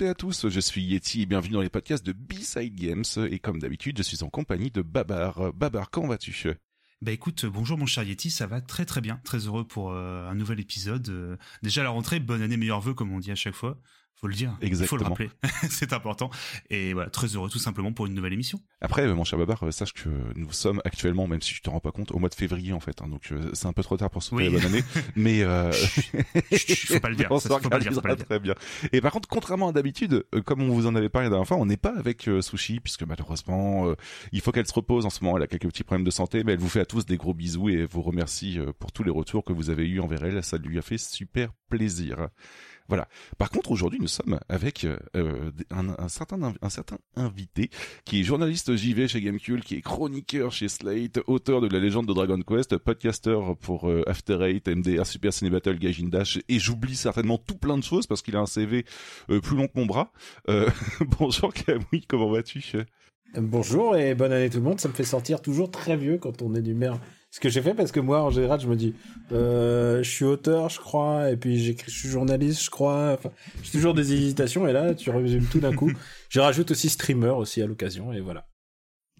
Toutes à tous, je suis Yeti et bienvenue dans les podcasts de B-Side Games et comme d'habitude je suis en compagnie de Babar. Babar, comment vas-tu? Bah écoute, bonjour mon cher Yeti, ça va très très bien, très heureux pour euh, un nouvel épisode. Euh, déjà la rentrée, bonne année, meilleurs vœux comme on dit à chaque fois faut le dire, il faut le rappeler, c'est important. Et voilà, très heureux tout simplement pour une nouvelle émission. Après, mon cher Babar, euh, sache que nous sommes actuellement, même si je te rends pas compte, au mois de février en fait, hein, donc euh, c'est un peu trop tard pour souhaiter la bonne année, mais euh... faut pas le dire, on faut pas le dire, très bien. Et par contre, contrairement à d'habitude, euh, comme on vous en avait parlé la dernière fois, on n'est pas avec Sushi puisque malheureusement, il faut qu'elle se repose en ce moment. Elle a quelques petits problèmes de santé, mais elle vous fait à tous des gros bisous et vous remercie pour tous les retours que vous avez eu envers elle. Ça lui a fait super plaisir. Voilà. Par contre, aujourd'hui, nous sommes avec euh, euh, un, certain un certain invité qui est journaliste JV chez Gamecube, qui est chroniqueur chez Slate, auteur de la légende de Dragon Quest, podcaster pour euh, After Eight, MDR, Super Cine Battle, Dash, et j'oublie certainement tout plein de choses parce qu'il a un CV plus long que mon bras. bonjour Camille, comment vas-tu Bonjour et bonne année tout le monde. Ça me fait sortir toujours très vieux quand on énumère ce que j'ai fait parce que moi en général je me dis euh, je suis auteur je crois et puis j'écris je suis journaliste je crois enfin j'ai toujours des hésitations et là tu résumes tout d'un coup je rajoute aussi streamer aussi à l'occasion et voilà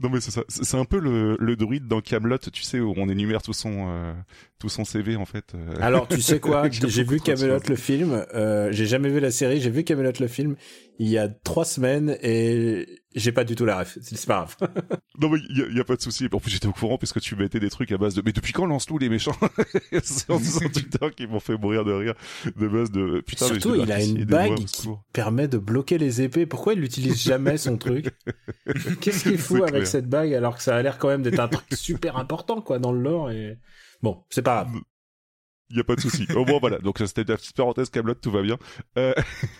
non mais c'est ça, c'est un peu le, le druide dans Camelot, tu sais où on énumère tout son euh, tout son CV en fait. Euh. Alors tu sais quoi, j'ai vu Camelot le film, euh, j'ai jamais vu la série, j'ai vu Camelot le film il y a trois semaines et j'ai pas du tout la ref. C'est pas grave. non mais il y, a, pas de souci. En plus j'étais au courant puisque tu mettais des trucs à base de. Mais depuis quand lance tout les méchants? C'est en disant Twitter qui m'ont fait mourir de rire de base de. Putain. Surtout il a une bague qui permet de bloquer les épées. Pourquoi il l'utilise jamais son truc? Qu'est-ce qu'il fout avec cette bague alors que ça a l'air quand même d'être un truc super important quoi dans le lore et. Bon, c'est pas grave. Il n'y a pas de souci. Au moins, voilà. Donc, c'était la petite parenthèse Camelot, tout va bien. Euh...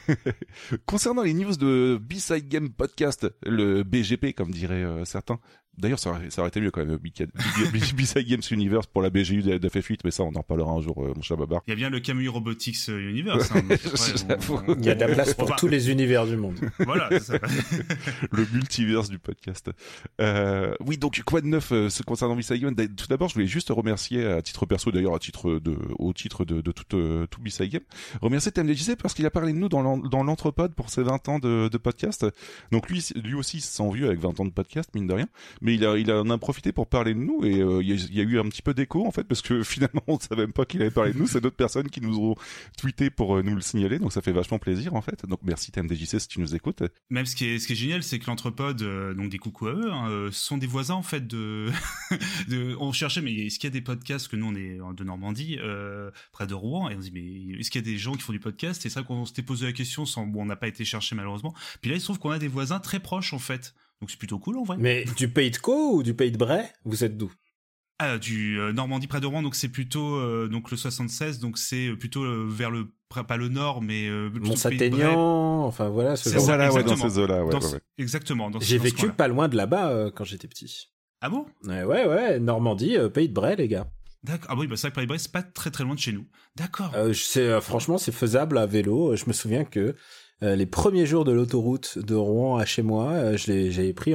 Concernant les news de B-Side Game Podcast, le BGP, comme diraient euh, certains, D'ailleurs, ça, aurait été mieux quand même, B-Side Games Universe pour la BGU de, FF8, mais ça, on en parlera un jour, euh, mon chat babar. Il y a bien le Camus Robotics euh, Universe. Hein, Il y a de la place pour tous les univers du monde. voilà, ça. le multiverse du podcast. Euh, oui, donc, quoi de neuf euh, concernant B-Side Game Tout d'abord, je voulais juste remercier, à titre perso d'ailleurs, à titre de, au titre de, de tout, euh, tout B-Side Game, remercier TMDJC parce qu'il a parlé de nous dans l'entrepode pour ses 20 ans de, de podcast. Donc lui, lui aussi, il se sent vieux avec 20 ans de podcast, mine de rien mais il, a, en a profité pour parler de nous et euh, il, y a, eu un petit peu d'écho en fait parce que finalement on ne savait même pas qu'il avait parlé de nous, c'est d'autres personnes qui nous ont tweeté pour euh, nous le signaler, donc ça fait vachement plaisir en fait. Donc merci TMDJC si tu nous écoutes. Même ce qui est, ce qui est génial, c'est que l'entrepode, euh, donc des coucou à eux, hein, sont des voisins en fait de, on cherchait mais est-ce qu'il y a des podcasts que nous on est de Normandie, près de Rouen et on se dit mais est-ce qu'il y a des gens qui font du podcast? Et c'est ça qu'on s'était posé la question sans on n'a pas été chercher malheureusement. Puis là il se trouve qu'on a des voisins très proches en fait. Donc c'est plutôt cool en vrai. Mais du Pays de Co ou du Pays de Bray Vous êtes d'où? Ah, du euh, Normandie près de Rouen, donc c'est plutôt euh, donc le 76, donc c'est euh, plutôt vers le pas le nord, mais Mont-Saint-Aignan, enfin voilà, ce genre. Ouais, dans ces eaux-là, ouais, ouais, Exactement. J'ai vécu pas loin de là-bas quand j'étais petit. Ah bon? Ouais, ouais, ouais, Normandie, Pays de Bray, les gars. D'accord. Ah oui, bah c'est vrai que Pays de Bray, c'est pas très très loin de chez nous. D'accord. franchement, c'est faisable à vélo. Je me souviens que euh, les premiers jours de l'autoroute de Rouen à chez moi, euh, j'avais pris,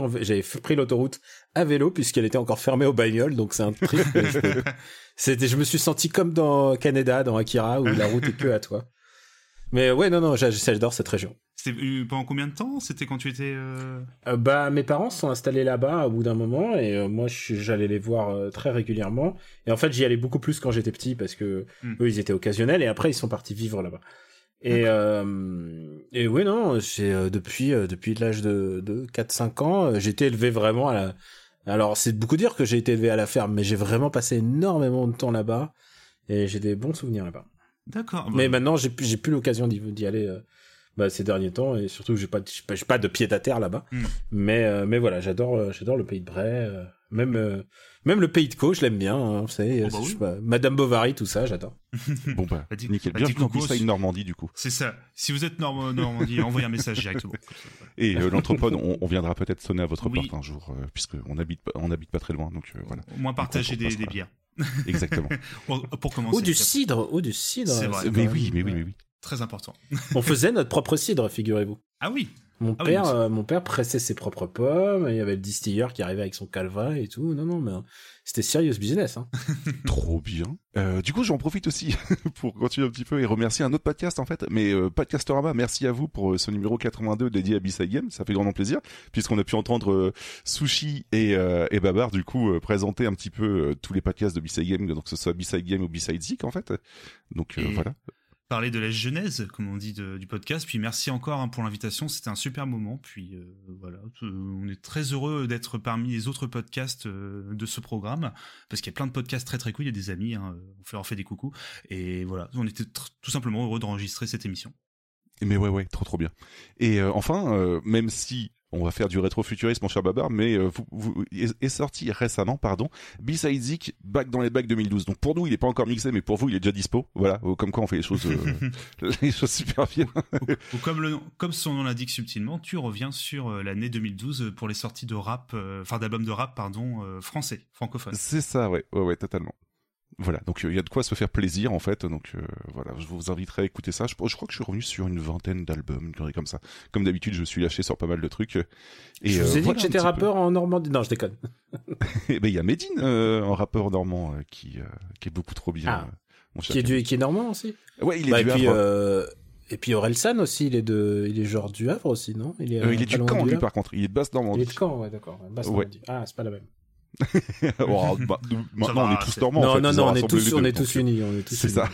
pris l'autoroute à vélo puisqu'elle était encore fermée aux bagnoles, donc c'est un truc. C'était, je me suis senti comme dans Canada, dans Akira, où la route est que à toi. Mais ouais, non, non, j'adore cette région. C'était euh, pendant combien de temps? C'était quand tu étais Bah, mes parents sont installés là-bas au bout d'un moment et moi, j'allais les voir très régulièrement. Et en fait, j'y allais beaucoup plus quand j'étais petit parce que hmm. eux, ils étaient occasionnels et après, ils sont partis vivre là-bas. Et, euh, et oui, non, c'est euh, depuis, euh, depuis l'âge de, de 4-5 ans, euh, j'ai été élevé vraiment à la... Alors, c'est beaucoup dire que j'ai été élevé à la ferme, mais j'ai vraiment passé énormément de temps là-bas, et j'ai des bons souvenirs là-bas. D'accord. Mais maintenant, j'ai plus, j'ai plus l'occasion d'y aller bah, ces derniers temps, et surtout, j'ai pas, j'ai pas de pied à terre là-bas. Hmm. Mais, mais voilà, j'adore, j'adore le pays de Bray, même même le pays de Co, je l'aime bien. Hein, vous savez, oh, bah Madame Bovary, tout ça, j'adore. bon bah, nickel. Bah, Bienvenue en une Normandie, du coup. C'est ça. Si vous êtes Normandie, envoyez un message directement. Et euh, l'anthropode, on, viendra peut-être sonner à votre porte un jour, euh, puisque on habite, on habite pas très loin, donc euh, voilà. Au moins partager des, des, bières. Exactement. pour, commencer. Ou du cidre, ou du cidre. C'est vrai. Mais oui, mais oui, mais oui. Très important. on faisait notre propre cidre, figurez-vous. Ah oui. Mon ah père, mon père pressait ses propres pommes. Il y avait le distilleur qui arrivait avec son calva et tout. Non, non, mais c'était serious business. Hein. Trop bien. Euh, du coup, j'en profite aussi pour continuer un petit peu et remercier un autre podcast en fait. Mais euh, Podcastorama, merci à vous pour euh, ce numéro 82 dédié à B-Side Game. Ça fait grandement plaisir puisqu'on a pu entendre euh, Sushi et, et Babar du coup présenter un petit peu tous les podcasts de B-Side Game, donc que ce soit B-Side Game ou B-Side Zik en fait. Donc voilà parler de la genèse, comme on dit, du podcast. Puis merci encore hein, pour l'invitation, c'était un super moment. Puis euh, voilà, euh, on est très heureux d'être parmi les autres podcasts euh, de ce programme, parce qu'il y a plein de podcasts très très cool, il y a des amis, hein, on fait leur fait des coucous. Et voilà, on était tout simplement heureux d'enregistrer cette émission. Mais ouais, ouais, trop trop bien. Et enfin, même si on va faire du rétrofuturisme, mon cher Babar, mais euh, vous, est, sorti récemment, pardon, B-Side Zik, back dans les bacs 2012. Donc pour nous, il est pas encore mixé, mais pour vous, il est déjà dispo. Voilà, euh, comme quoi on fait les choses, euh, les choses super bien. ou, comme le comme son nom l'indique subtilement, tu reviens sur l'année 2012 pour les sorties de rap, enfin d'albums de rap, pardon, français, francophone. C'est ça, ouais, ouais, ouais, totalement. Voilà, donc il y a de quoi se faire plaisir en fait. Donc voilà, je vous inviterai à écouter ça. Je, crois que je suis revenu sur une vingtaine d'albums, comme ça. Comme d'habitude, je suis lâché sur pas mal de trucs. Et, je vous ai dit que j'étais rappeur en Normandie. Non, je déconne. et ben il y a Medine, un rappeur normand qui qui est beaucoup trop bien. Ah. Mon qui est du, qui est normand aussi. Ouais, il est bah, du et puis, euh, et puis Orelsan aussi, il est de, il est genre du Havre aussi, non? Il est, il est du camp lui par contre. Il est de basse Normandie. Il est de camp, ouais, d'accord. Basse Normandie. Ah, c'est pas la même. bon, bah, maintenant, on est tous normands. Non, en fait, non, non, on est tous, on est tous unis, on est tous C'est ça.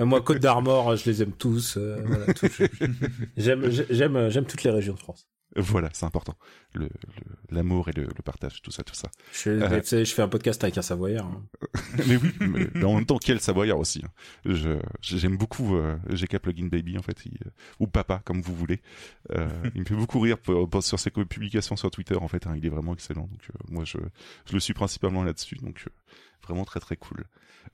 Moi, Côte d'Armor, je les aime tous. Euh, voilà, j'aime, j'aime, j'aime toutes les régions de France. Voilà, c'est important. Le, l'amour et le, partage, tout ça, tout ça. Je, euh, je fais un podcast avec un Savoyard. Hein. mais oui, mais, en même temps, quel Savoyard aussi. Hein. Je, j'aime beaucoup euh, GK Plugin Baby, en fait, ou Papa, comme vous voulez. Euh, il me fait beaucoup rire sur ses publications sur Twitter, en fait. Hein. il est vraiment excellent. Donc, euh, moi, je, je le suis principalement là-dessus. Donc, vraiment très très cool.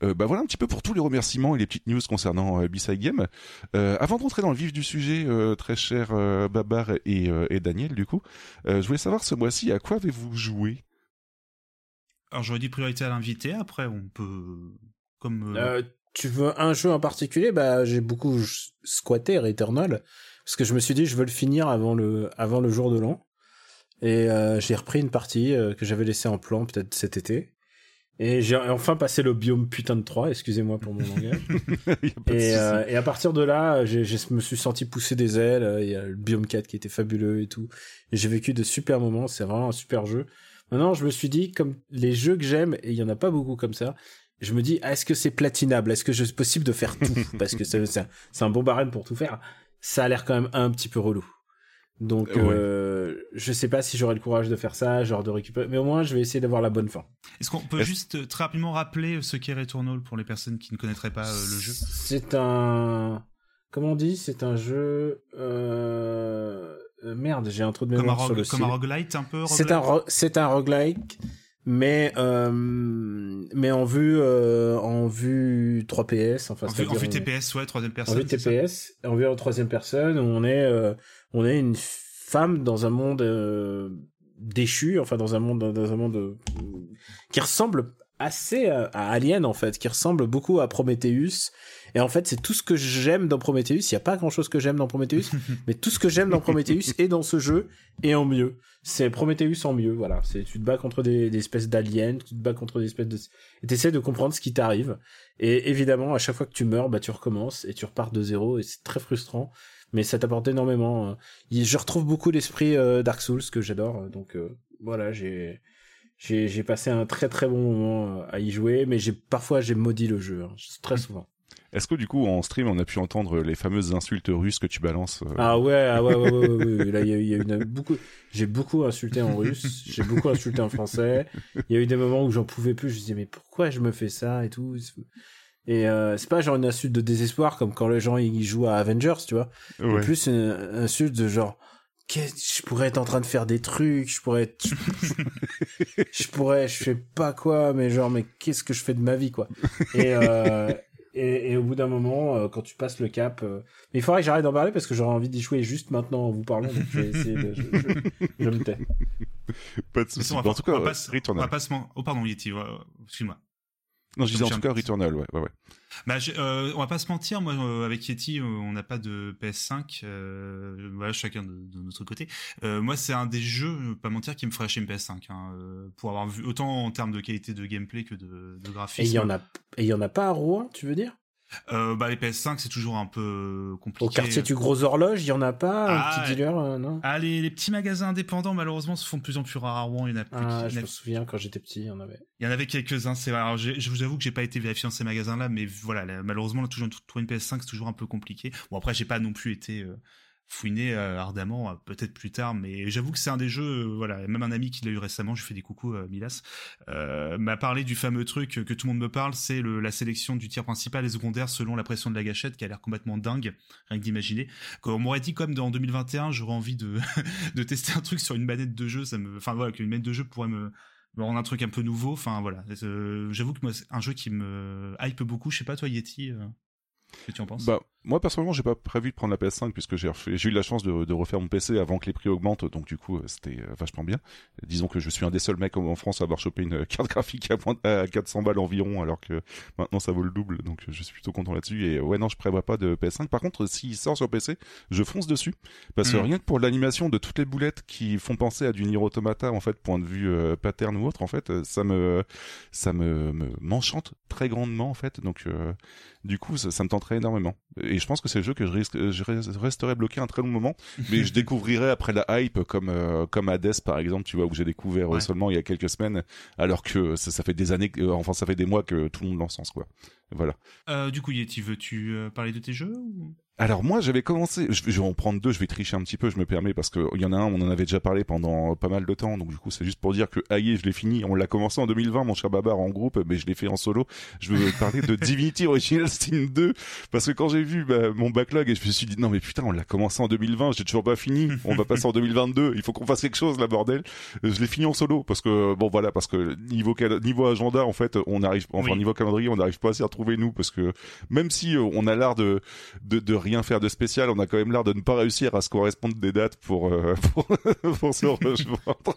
Euh, bah voilà un petit peu pour tous les remerciements et les petites news concernant euh, B-Side Game. Euh, avant de rentrer dans le vif du sujet, euh, très cher euh, Babar et, et, Daniel, du coup, je voulais savoir ce mois-ci à quoi avez-vous joué? Alors j'aurais dit priorité à l'invité. Après, on peut comme. tu veux un jeu en particulier? Bah j'ai beaucoup squatté Returnal parce que je me suis dit je veux le finir avant le avant le jour de l'an. Et j'ai repris une partie que j'avais laissée en plan peut-être cet été. Et j'ai enfin passé le biome putain de 3, excusez-moi pour mon langage. et, euh, et, à partir de là, je me suis senti pousser des ailes. Il y a le biome 4 qui était fabuleux et tout. Et j'ai vécu de super moments. C'est vraiment un super jeu. Maintenant, je me suis dit, comme les jeux que j'aime, et il y en a pas beaucoup comme ça, je me dis, est-ce que c'est platinable? Est-ce que c'est possible de faire tout? Parce que c'est un bon barème pour tout faire. Ça a l'air quand même un petit peu relou. Donc, euh, je sais pas si j'aurai le courage de faire ça, genre de récupérer, mais au moins je vais essayer d'avoir la bonne fin. Est-ce qu'on peut juste euh, très rapidement rappeler ce qu'est Returnal pour les personnes qui ne connaîtraient pas euh, le jeu C'est un, comment on dit, c'est un jeu. Euh... Merde, j'ai un trou de mémoire sur le Comme un roguelite un peu. C'est un c'est un roguelike, mais euh, mais en vue en vue 3 PS, enfin. En vue, en vue TPS, ouais, troisième personne. En vue TPS, en vue en troisième personne, où on est on est une femme dans un monde euh, déchu, enfin dans un monde dans un monde euh, qui ressemble assez à, Alien en fait, qui ressemble beaucoup à Prometheus. Et en fait, c'est tout ce que j'aime dans Prometheus. Il y a pas grand chose que j'aime dans Prometheus, mais tout ce que j'aime dans Prometheus est dans ce jeu et en mieux. C'est Prometheus en mieux, voilà. C'est tu te bats contre des, espèces d'aliens, tu te bats contre des espèces de et t'essaies de comprendre ce qui t'arrive. Et évidemment, à chaque fois que tu meurs, bah tu recommences et tu repars de zéro et c'est très frustrant mais ça t'apporte énormément. Euh. Je retrouve beaucoup l'esprit euh, Dark Souls que j'adore, donc euh, voilà, j'ai j'ai passé un très très bon moment à y jouer, mais j'ai parfois j'ai maudit le jeu, hein, très souvent. Est-ce que du coup en stream on a pu entendre les fameuses insultes russes que tu balances Ah ouais, ah ouais, ouais, ouais, ouais, là il y a, y a une, beaucoup, j'ai beaucoup insulté en russe, j'ai beaucoup insulté en français. Il y a eu des moments où j'en pouvais plus, je me disais mais pourquoi je me fais ça et tout? Et euh, c'est pas genre une insulte de désespoir comme quand les gens ils jouent à Avengers, tu vois. Ouais. plus une insulte de genre je pourrais être en train de faire des trucs, je pourrais être, je, pourrais, je sais pas quoi, mais genre mais qu'est-ce que je fais de ma vie quoi. Et euh, et, et, au bout d'un moment, euh, quand tu passes le cap, euh, mais il faudrait que j'arrête d'en parler parce que j'aurais envie d'y jouer juste maintenant en vous parlant. Donc je vais essayer de, je, je, je me tais. Pas de soucis. En tout cas, on va pas, on va pas se... Oh pardon Yeti, excuse-moi. Non, je disais en tout cas Returnal, ouais, ouais, ouais. Bah, euh, on va pas se mentir, moi euh, avec Yeti, euh, on n'a pas de PS5, voilà, chacun de, notre côté. moi, c'est un des jeux, pas mentir, qui me ferait acheter une PS5, hein, pour avoir vu autant en termes de qualité de gameplay que de, de graphisme. Et il y en a, et il y en a pas à Rouen, tu veux dire? Euh, bah les PS5 c'est toujours un peu compliqué. Au quartier du Gros Horloge, il y en a pas un ah, petit dealer euh, non? Ah les, les, petits magasins indépendants malheureusement se font de plus en plus rares à Rouen, il y en a plus. Ah, je me souviens quand j'étais petit, il y en avait. Il y en avait quelques-uns, c'est alors je vous avoue que j'ai pas été vérifié dans ces magasins là mais voilà, malheureusement toujours trouver une PS5 c'est toujours un peu compliqué. Bon après j'ai pas non plus été euh, fouiner euh, ardemment, euh, peut-être plus tard, mais j'avoue que c'est un des jeux, euh, voilà, même un ami qui l'a eu récemment, je fais des coucous Milas, m'a parlé du fameux truc que tout le monde me parle, c'est la sélection du tir principal et secondaire selon la pression de la gâchette, qui a l'air complètement dingue, rien que d'imaginer. On m'aurait dit comme en 2021, j'aurais envie de, de tester un truc sur une manette de jeu, ça me, enfin voilà, qu'une manette de jeu pourrait me, me rendre un truc un peu nouveau, enfin voilà. J'avoue que moi, c'est un jeu qui me hype beaucoup, je sais pas toi Yeti. Que tu en penses? Bah, moi personnellement, j'ai pas prévu de prendre la PS5 puisque j'ai eu la chance de, de, refaire mon PC avant que les prix augmentent, donc du coup, euh, c'était euh, vachement bien. Disons que je suis un des seuls mecs en France à avoir chopé une carte graphique à, 400 balles environ, alors que maintenant ça vaut le double, donc je suis plutôt content là-dessus. Et ouais, non, je prévois pas de PS5. Par contre, s'il sort sur PC, je fonce dessus parce que mm. rien que pour l'animation de toutes les boulettes qui font penser à du Nier Automata, en fait, point de vue euh, pattern ou autre, en fait, ça me ça me m'enchante très grandement en fait. Donc du coup, ça, ça me tenterait énormément. Et je pense que c'est le jeu que je, risque, je resterai bloqué un très long moment, mais je découvrirai après la hype comme euh, comme Hades par exemple, tu vois, où j'ai découvert euh, seulement il y a quelques semaines, alors que ça, ça fait des années, euh, enfin ça fait des mois que tout le monde l'encense quoi. Voilà. du coup, Yeti, veux-tu parler de tes jeux alors moi j'avais commencé, je vais, en prendre deux, je vais tricher un petit peu, je me permets parce que il y en a un, on en avait déjà parlé pendant pas mal de temps, donc du coup c'est juste pour dire que Aïe, je l'ai fini, on l'a commencé en 2020, mon cher Babar en groupe, mais je l'ai fait en solo. Je veux parler de Divinity Original Sin 2 parce que quand j'ai vu bah, mon backlog et je me suis dit non mais putain on l'a commencé en 2020, j'ai toujours pas fini, on va passer en 2022, il faut qu'on fasse quelque chose là bordel. Je l'ai fini en solo parce que bon voilà parce que niveau niveau agenda en fait on arrive enfin niveau calendrier on n'arrive pas à s'y retrouver nous parce que même si euh, on a l'art de, de de rien faire de spécial on a quand même l'air de ne pas réussir à se correspondre des dates pour euh, pour, se rejoindre.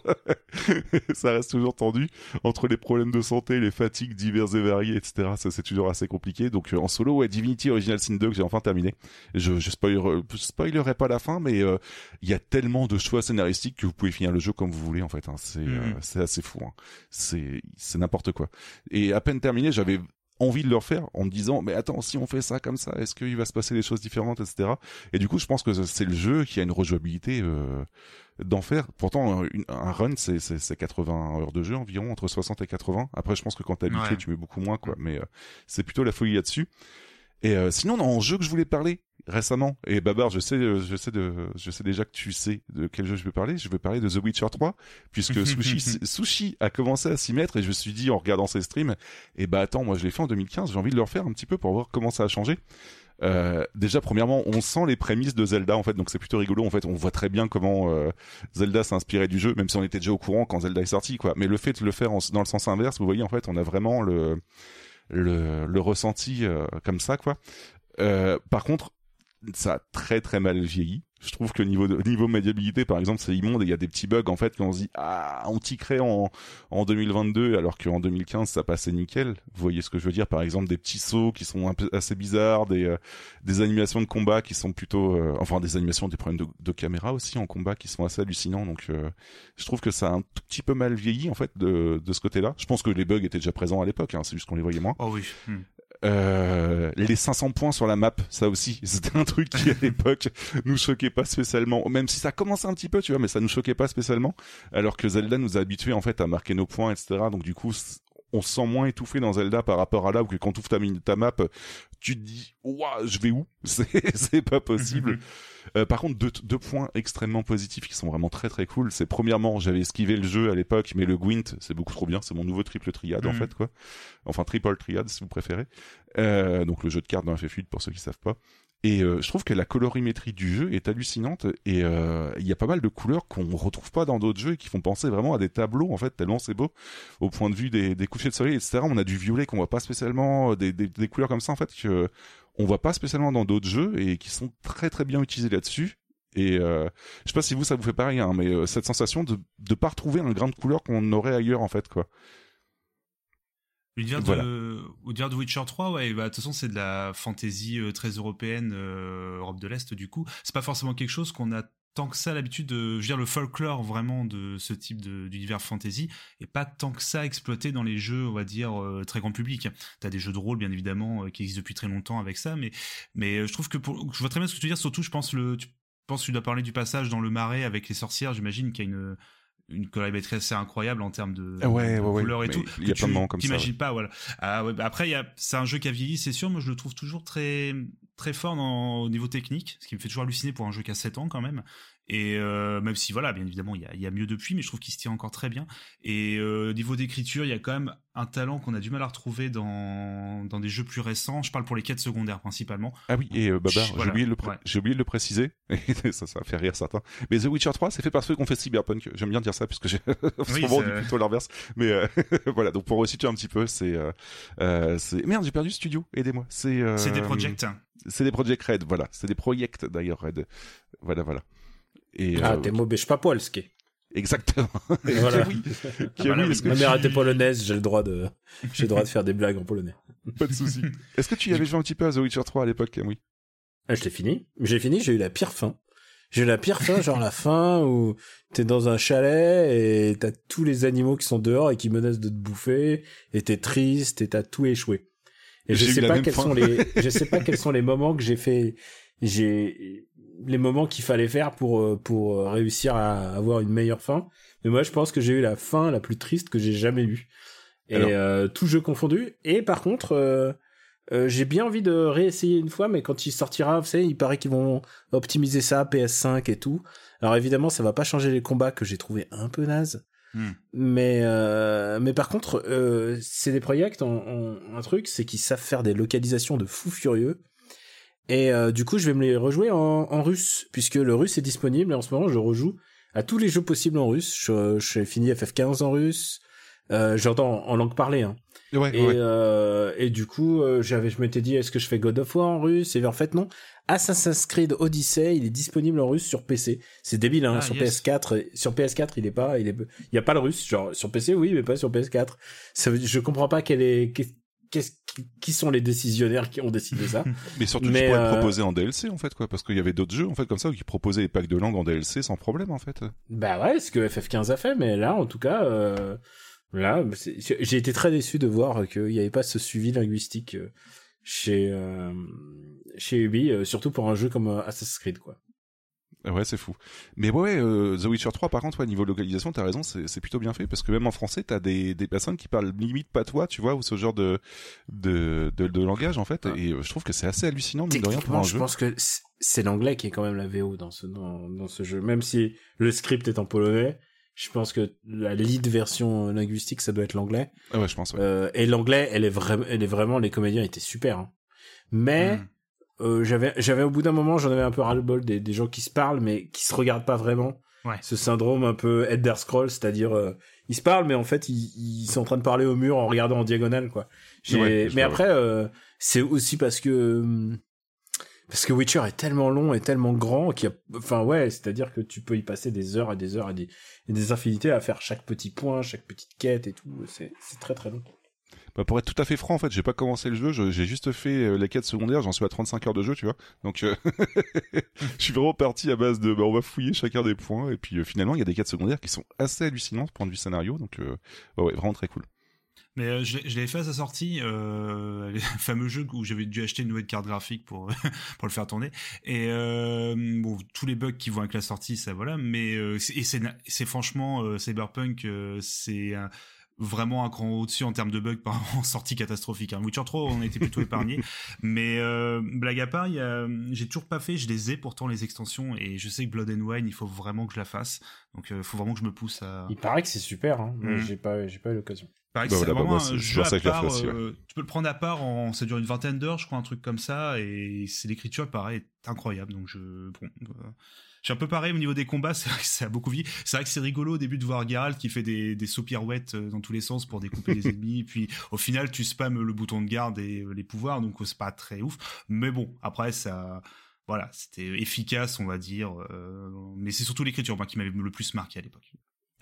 ça reste toujours tendu entre les problèmes de santé, les fatigues diverses et variées, etc. Ça c'est toujours assez compliqué. Donc euh, en solo, ouais, Divinity Original Sin 2 que j'ai enfin terminé. Je je spoilerai, pas la fin, mais euh, il y a tellement de choix scénaristiques que vous pouvez finir le jeu comme vous voulez en fait. Hein. C'est mm-hmm. c'est assez fou. Hein. C'est c'est n'importe quoi. Et à peine terminé, j'avais envie de le refaire en me disant mais attends si on fait ça comme ça est-ce qu'il va se passer des choses différentes etc et du coup je pense que c'est le jeu qui a une rejouabilité euh, d'enfer. Pourtant un run c'est c'est 80 heures de jeu environ entre 60 et 80 après je pense que quand t'es habitué tu mets beaucoup moins quoi. Mais euh, c'est plutôt la folie là-dessus. Et euh, sinon, dans un jeu que je voulais parler récemment, et Babar, je sais, euh, je sais de, je sais déjà que tu sais de quel jeu je veux parler. Je veux parler de The Witcher 3, puisque Sushi, Sushi a commencé à s'y mettre et je me suis dit en regardant ses streams, et eh bah attends, moi je l'ai fait en 2015, j'ai envie de le refaire un petit peu pour voir comment ça a changé. Euh, déjà premièrement on sent les prémices de Zelda en fait donc c'est plutôt rigolo en fait on voit très bien comment euh, Zelda s'est inspiré du jeu même si on était déjà au courant quand Zelda est sorti quoi mais le fait de le faire dans le sens inverse vous voyez en fait on a vraiment le le, le ressenti euh, comme ça quoi. Euh, par contre, ça a très très mal vieilli. Je trouve que niveau de, niveau médiabilité, par exemple, c'est immonde et il y a des petits bugs en fait qu'on se dit ah on crée en en 2022 alors qu'en 2015 ça passait nickel. Vous voyez ce que je veux dire? Par exemple, des petits sauts qui sont un peu assez bizarres, des euh, des animations de combat qui sont plutôt euh, enfin des animations, des problèmes de, de, caméra aussi en combat qui sont assez hallucinants. Donc euh, je trouve que ça a un tout petit peu mal vieilli en fait de de ce côté-là. Je pense que les bugs étaient déjà présents à l'époque. Hein, c'est juste qu'on les voyait moins. Oh oui. Hmm. Euh, les 500 points sur la map, ça aussi, c'était un truc qui à l'époque nous choquait pas spécialement, même si ça commençait un petit peu, tu vois, mais ça nous choquait pas spécialement, alors que Zelda nous a habitués en fait à marquer nos points, etc. Donc du coup, on se sent moins étouffé dans Zelda par rapport à là où que quand tu ouvres ta, ta map, tu te dis, ouah, je vais où? C'est c'est pas possible. Euh, par contre, deux, deux points extrêmement positifs qui sont vraiment très très cool. C'est premièrement, j'avais esquivé le jeu à l'époque, mais le Gwent, c'est beaucoup trop bien. C'est mon nouveau triple triade en mhm. fait, quoi. Enfin, triple triade si vous préférez. Euh, donc le jeu de cartes dans FF8 pour ceux qui savent pas. Et euh, je trouve que la colorimétrie du jeu est hallucinante et euh, il y a pas mal de couleurs qu'on retrouve pas dans d'autres jeux et qui font penser vraiment à des tableaux en fait tellement c'est beau au point de vue des, des couchers de soleil etc. On a du violet qu'on voit pas spécialement des, des, des couleurs comme ça en fait que on voit pas spécialement dans d'autres jeux et qui sont très très bien utilisés là-dessus. Et euh, je sais pas si vous ça vous fait pareil, hein, mais euh, cette sensation de de pas retrouver un grain de couleur qu'on aurait ailleurs en fait quoi. L'univers de, de Witcher 3, ouais, bah, de toute façon, c'est de la fantasy très européenne, Europe de l'Est, du coup. C'est pas forcément quelque chose qu'on a tant que ça l'habitude de, je veux dire, le folklore vraiment de ce type d'univers fantasy et pas tant que ça exploité dans les jeux, on va dire, euh, très grand public. T'as des jeux de rôle, bien évidemment, euh, qui existent depuis très longtemps avec ça, mais, mais euh, je trouve que pour, je vois très bien ce que tu veux dire, surtout, je pense le, tu penses que tu dois parler du passage dans le marais avec les sorcières, j'imagine qu'il y a une, une collaboration assez incroyable en termes de, ouais, couleurs et tout. Il y a plein de moments comme ça. T'imagines pas, voilà. Ah, ouais, bah après, c'est un jeu qui a vieilli, c'est sûr. Moi, je le trouve toujours très, très fort dans, au niveau technique, ce qui me fait toujours halluciner pour un jeu qui a 7 ans quand même. Et euh, même si voilà, bien évidemment, il y a, y a, mieux depuis, mais je trouve qu'il se tient encore très bien. Et euh, niveau d'écriture, il y a quand même un talent qu'on a du mal à retrouver dans, dans des jeux plus récents. Je parle pour les quêtes secondaires principalement. Ah oui, et euh, Babar, j'ai oublié, le j'ai oublié de le préciser, et ça, ça faire rire certains. Mais The Witcher 3, c'est fait par ceux qui ont fait Cyberpunk. J'aime bien dire ça, puisque j'ai souvent dit plutôt l'inverse. Mais euh, voilà, donc pour resituer un petit peu, c'est... Euh, Merde, j'ai perdu le studio, aidez-moi. C'est c'est des projects. C'est des Project Red, voilà. C'est des projects d'ailleurs Red. Voilà, voilà. Et, ah, euh, t'es Mobèche pas polski. Exactement. voilà. oui. Ah, Ma mère était polonaise, j'ai le droit de, j'ai le droit de faire des blagues en polonais. Pas de souci. Est-ce que tu y avais joué un petit peu à The Witcher 3 à l'époque, oui ah, Je l'ai fini. J'ai fini, j'ai eu la pire fin. J'ai eu la pire fin, genre la fin où t'es dans un chalet et t'as tous les animaux qui sont dehors et qui menacent de te bouffer et t'es triste et t'as tout échoué. Et je sais pas quels sont les, je sais pas quels sont les moments que j'ai fait, j'ai, les moments qu'il fallait faire pour euh, pour euh, réussir à avoir une meilleure fin. Mais moi, je pense que j'ai eu la fin la plus triste que j'ai jamais eue. Et euh, tout jeu confondu. Et par contre, j'ai bien envie de réessayer une fois, mais quand il sortira, vous savez, il paraît qu'ils vont optimiser ça, PS5 et tout. Alors évidemment, ça va pas changer les combats que j'ai trouvé un peu naze. Hmm. Mais mais par contre, c'est des projets ont, un truc, c'est qu'ils savent faire des localisations de fous furieux. Et euh, du coup, je vais me les rejouer en, en, russe, puisque le russe est disponible. Et en ce moment, je rejoue à tous les jeux possibles en russe. Je, je fini FF15 en russe. Euh, J'entends en langue parlée. Hein. Ouais, et, Euh, et du coup, euh, j'avais, je m'étais dit, est-ce que je fais God of War en russe? Et en fait, non. Assassin's Creed Odyssey, il est disponible en russe sur PC. C'est débile, hein. Ah, sur PS4, sur PS4, il est pas, il est, il y a pas le russe. Genre sur PC, oui, mais pas sur PS4. Ça je comprends pas quelle est, qui sont les décisionnaires qui ont décidé ça Mais surtout, Mais tu pourrais euh... proposer en DLC en fait, quoi, parce qu'il y avait d'autres jeux en fait comme ça qui proposaient des packs de langue en DLC sans problème en fait. Bah ouais, ce que FF15 a fait, mais là, en tout cas, euh... là, j'ai été très déçu de voir qu'il n'y avait pas ce suivi linguistique euh, chez euh... chez Ubi, euh, surtout pour un jeu comme euh, Assassin's Creed, quoi. Ouais, c'est fou. Mais ouais, The Witcher 3, par contre, ouais, niveau localisation, t'as raison, c'est plutôt bien fait parce que même en français, t'as des, des personnes qui parlent limite pas toi, tu vois, ou ce genre de de, de, de langage en fait. Et je trouve que c'est assez hallucinant, mine de rien, pour un je jeu. pense que c'est l'anglais qui est quand même la VO dans ce dans, dans ce jeu, même si le script est en polonais. Je pense que la lead version linguistique, ça doit être l'anglais. Ah ouais, je pense. Ouais. Euh, et l'anglais, elle est vraiment, elle est vraiment, les comédiens étaient super. Hein. Mais hmm. Euh, j'avais j'avais au bout d'un moment j'en avais un peu ras le bol des, des gens qui se parlent mais qui se regardent pas vraiment ouais. ce syndrome un peu Elder Scrolls c'est-à-dire euh, ils se parlent mais en fait ils, ils sont en train de parler au mur en regardant en diagonale quoi ouais, mais après euh, c'est aussi parce que parce que Witcher est tellement long et tellement grand qu'il y a enfin ouais c'est-à-dire que tu peux y passer des heures et des heures et des, et infinités à faire chaque petit point chaque petite quête et tout. C'est très très long. Bah, pour être tout à fait franc, en fait, j'ai pas commencé le jeu, j'ai juste fait euh, les quêtes secondaires, j'en suis à 35 heures de jeu, tu vois. Donc, euh, je suis vraiment parti à base de, bah, on va fouiller chacun des points, et puis euh, finalement, il y a des quêtes secondaires qui sont assez hallucinantes de vue scénario, donc ouais, vraiment très cool. Mais je, l'avais fait à sa sortie, euh, le fameux jeu où j'avais dû acheter une nouvelle carte graphique pour pour le faire tourner. Et euh, bon, tous les bugs qui vont avec la sortie, ça voilà. Mais euh, et c'est franchement Cyberpunk, c'est vraiment un cran au-dessus en termes de bugs par en sortie catastrophique. Hein. Witcher 3, on a été plutôt épargné. Mais euh, blague à part, j'ai toujours pas fait, je les ai pourtant les extensions et je sais que Blood and Wine, il faut vraiment que je la fasse. Donc il euh, faut vraiment que je me pousse à... Il paraît que c'est super, hein, mais mm. j'ai pas, j'ai pas eu l'occasion. Pareil, bah c'est vraiment bah, un jeu à part. Euh, tu peux le prendre à part, en, ça dure une vingtaine d'heures, je crois, un truc comme ça, et c'est l'écriture, pareil, est incroyable. Donc je, bon, je suis un peu pareil au niveau des combats, c'est vrai que ça a beaucoup vie. C'est vrai que c'est rigolo au début de voir Geralt qui fait des, des sauts pirouettes euh, dans tous les sens pour découper les ennemis, puis au final tu spams le bouton de garde et euh, les pouvoirs, donc c'est pas très ouf. Mais bon, après ça, voilà, c'était efficace, on va dire. Euh, mais c'est surtout l'écriture moi qui m'avait le plus marqué à l'époque.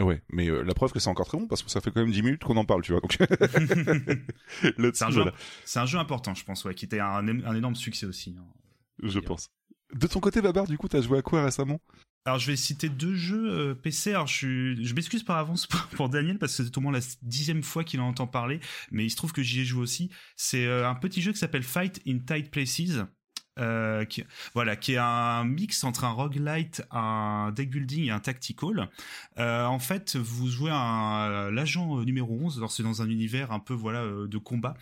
Ouais, mais euh, la preuve que c'est encore très bon parce que ça fait quand même 10 minutes qu'on en parle, tu vois. Donc c'est un, jeu, un jeu important, je pense, ouais, qui était un, un énorme succès aussi. Hein, je pense. De ton côté, Babar, du coup, t'as joué à quoi récemment? Alors je vais citer deux jeux euh, PC. Alors je, je m'excuse par avance pour, Daniel parce que c'est au moins la dixième fois qu'il en entend parler, mais il se trouve que j'y ai joué aussi. C'est euh, un petit jeu qui s'appelle Fight in Tight Places. Euh, qui, voilà, qui est un mix entre un roguelite, un deck building et un tactical. Euh, en fait, vous jouez un l'agent euh, numéro 11, alors c'est dans un univers un peu voilà de combat.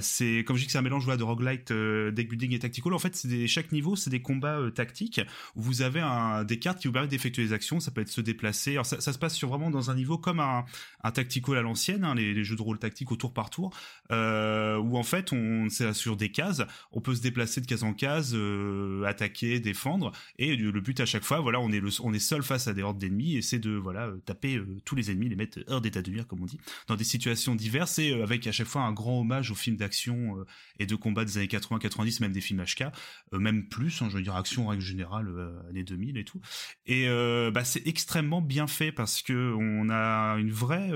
c'est comme je dis que c'est un mélange voilà, de roguelite, deck building et tactical. En fait, c'est chaque niveau, c'est des combats tactiques où vous avez des cartes qui vous permettent d'effectuer des actions. Ça peut être se déplacer. Ça, se passe vraiment dans un niveau comme un, un tactical à l'ancienne, hein, les, les, jeux de rôle tactiques au tour par tour, où en fait on c'est sur des cases, on peut se déplacer de case en en case, euh, attaquer, défendre. Et le but à chaque fois, voilà, on est on est seul face à des hordes d'ennemis et c'est de voilà euh, taper euh, tous les ennemis, les mettre hors d'état de nuire comme on dit, dans des situations diverses et avec à chaque fois un grand hommage aux films d'action et de combat des années 80-90, même des films HK, même plus, hein, je veux dire action en règle générale, années 2000 et tout. Et bah, c'est extrêmement bien fait parce que on a une vraie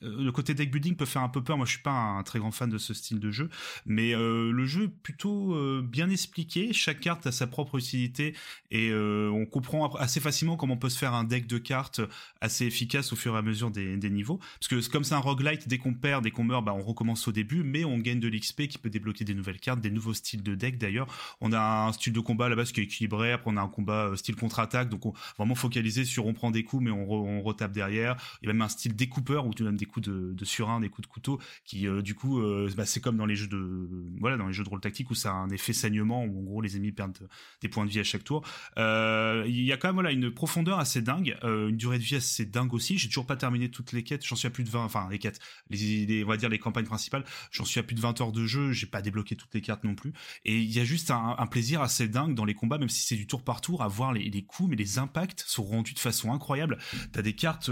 le côté deck building peut faire un peu peur. Moi, je suis pas un très grand fan de ce style de jeu, mais euh, le jeu est plutôt euh, bien expliqué. Chaque carte a sa propre utilité et on comprend assez facilement comment on peut se faire un deck de cartes assez efficace au fur et à mesure des, niveaux. Parce que comme c'est un roguelite, dès qu'on perd, dès qu'on meurt, bah, on recommence au début, mais on gagne de l'XP qui peut débloquer des nouvelles cartes, des nouveaux styles de deck. D'ailleurs, on a un style de combat à la qui est équilibré. Après, on a un combat style contre-attaque, donc on vraiment focalisé sur on prend des coups, mais on, on retape derrière. Il y a même un style découpeur où tu donnes des coups de, de surin, des coups de couteau, qui euh, du coup, euh, bah, c'est comme dans les jeux de voilà, dans les jeux de rôle tactique où ça a un effet saignement où en gros les ennemis perdent des points de vie à chaque tour. Euh, il y a quand même voilà une profondeur assez dingue, une durée de vie assez dingue aussi. J'ai toujours pas terminé toutes les quêtes, j'en suis à plus de 20, enfin les quêtes, les, on va dire les campagnes principales, j'en suis à plus de 20 heures de jeu, j'ai pas débloqué toutes les cartes non plus. Et il y a juste un, plaisir assez dingue dans les combats, même si c'est du tour par tour, à voir les, les coups, mais les impacts sont rendus de façon incroyable. T'as des cartes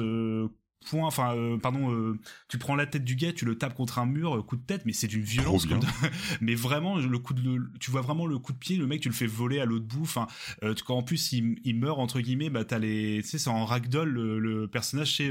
enfin, euh, pardon, euh, tu prends la tête du gars, tu le tapes contre un mur, euh, coup de tête, mais c'est d'une violence. mais vraiment, le coup de, tu vois vraiment le coup de pied, le mec, tu le fais voler à l'autre bout. Enfin, quand en plus il, meurt entre guillemets, bah t'as les, tu sais, c'est en ragdoll, le, personnage c'est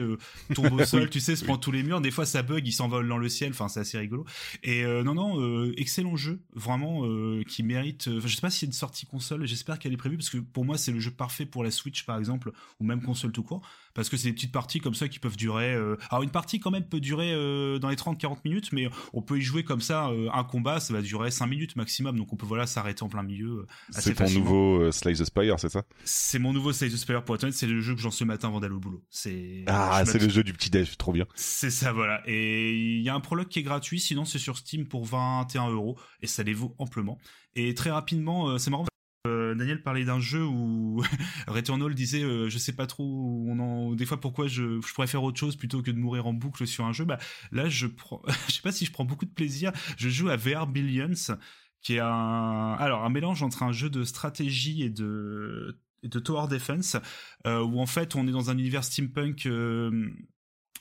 tombe au sol, tu sais, se prend tous les murs. Des fois, ça bug, il s'envole dans le ciel. Enfin, c'est assez rigolo. Et non, non, excellent jeu, vraiment, qui mérite. je sais pas s'il y a une sortie console. J'espère qu'elle est prévue parce que pour moi, c'est le jeu parfait pour la Switch, par exemple, ou même console tout court parce que c'est des petites parties comme ça qui peuvent durer. Euh, alors une partie quand même peut durer euh, dans les 30-40 minutes, mais on peut y jouer comme ça. Euh, un combat, ça va durer 5 minutes maximum, donc on peut voilà s'arrêter en plein milieu. c'est ton nouveau Slice the Spire, c'est ça? C'est mon nouveau Slice the Spire pour être honnête. C'est le jeu que j'en ce matin avant d'aller au boulot. C'est ah, c'est le jeu du petit déj, trop bien. C'est ça, voilà. Et il y a un prologue qui est gratuit, sinon c'est sur Steam pour 21 euros et ça les vaut amplement. Et très rapidement, c'est marrant euh, Daniel parlait d'un jeu où Returnal disait euh, je sais pas trop on en des fois pourquoi je, je pourrais faire autre chose plutôt que de mourir en boucle sur un jeu. Bah là je je sais pas si je prends beaucoup de plaisir. Je joue à VR Billions qui est un alors un mélange entre un jeu de stratégie et de de tower defense euh, où en fait on est dans un univers steampunk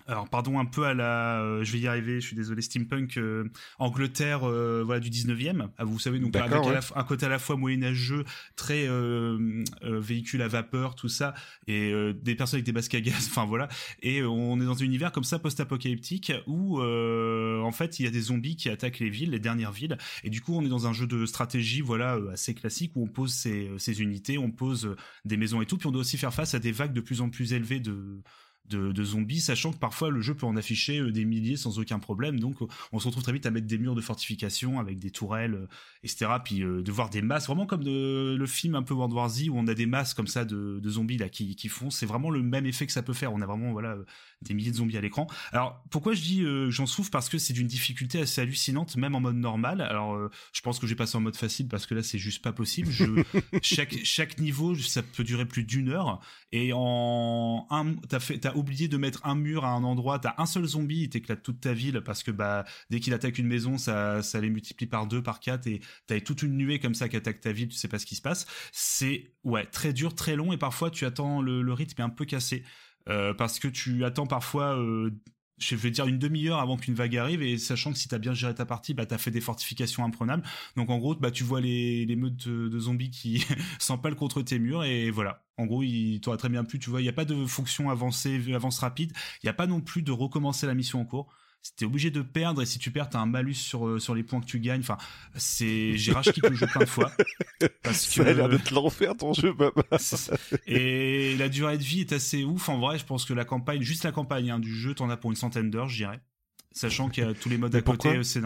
alors pardon un peu à la euh, je vais y arriver je suis désolé steampunk euh, Angleterre euh, voilà du 19e ah, vous savez donc avec un côté à la fois moyenâgeux très véhicule à vapeur tout ça et des personnes avec des basques à gaz enfin voilà. Et on est dans un univers comme ça post-apocalyptique où en fait il y a des zombies qui attaquent les villes les dernières villes. Et du coup on est dans un jeu de stratégie voilà assez classique où on pose ses, ses unités on pose des maisons et tout. Puis on doit aussi faire face à des vagues de plus en plus élevées de de, zombies, sachant que parfois le jeu peut en afficher euh, des milliers sans aucun problème. Donc on se retrouve très vite à mettre des murs de fortification avec des tourelles, euh, etc. Puis euh, de voir des masses, vraiment comme le film un peu World War Z où on a des masses comme ça de, zombies là qui, qui font. C'est vraiment le même effet que ça peut faire. On a vraiment voilà des milliers de zombies à l'écran. Alors pourquoi je dis j'en souffre? Parce que c'est d'une difficulté assez hallucinante même en mode normal. Alors je pense que j'ai passé en mode facile parce que là c'est juste pas possible. Je, chaque chaque niveau ça peut durer plus d'une heure et en un t'as fait t'as oublié de mettre un mur à un endroit, t'as un seul zombie, il t'éclate toute ta ville parce que bah dès qu'il attaque une maison, ça, ça les multiplie par deux, par quatre et t'as toute une nuée comme ça qui attaque ta ville, tu sais pas ce qui se passe. C'est ouais très dur, très long et parfois tu attends le, rythme est un peu cassé. Euh, parce que tu attends parfois euh, je vais dire une demi-heure avant qu'une vague arrive et sachant que si t'as bien géré ta partie bah t'as fait des fortifications imprenables. Donc en gros bah tu vois les, meutes de zombies qui s'empalent contre tes murs et voilà. En gros il t'aurait très bien pu tu vois il y a pas de fonction avancée avance rapide. Il y a pas non plus de recommencer la mission en cours t'es obligé de perdre et si tu perds t'as un malus sur euh, sur les points que tu gagnes. Enfin c'est j'ai racheté le jeu plein de fois. Parce que ça a l'air d'être l'enfer ton jeu papa. Et la durée de vie est assez ouf en vrai. Je pense que la campagne juste la campagne hein, du jeu t'en as pour une centaine d'heures je dirais. Sachant qu'il y a tous les modes à côté c'est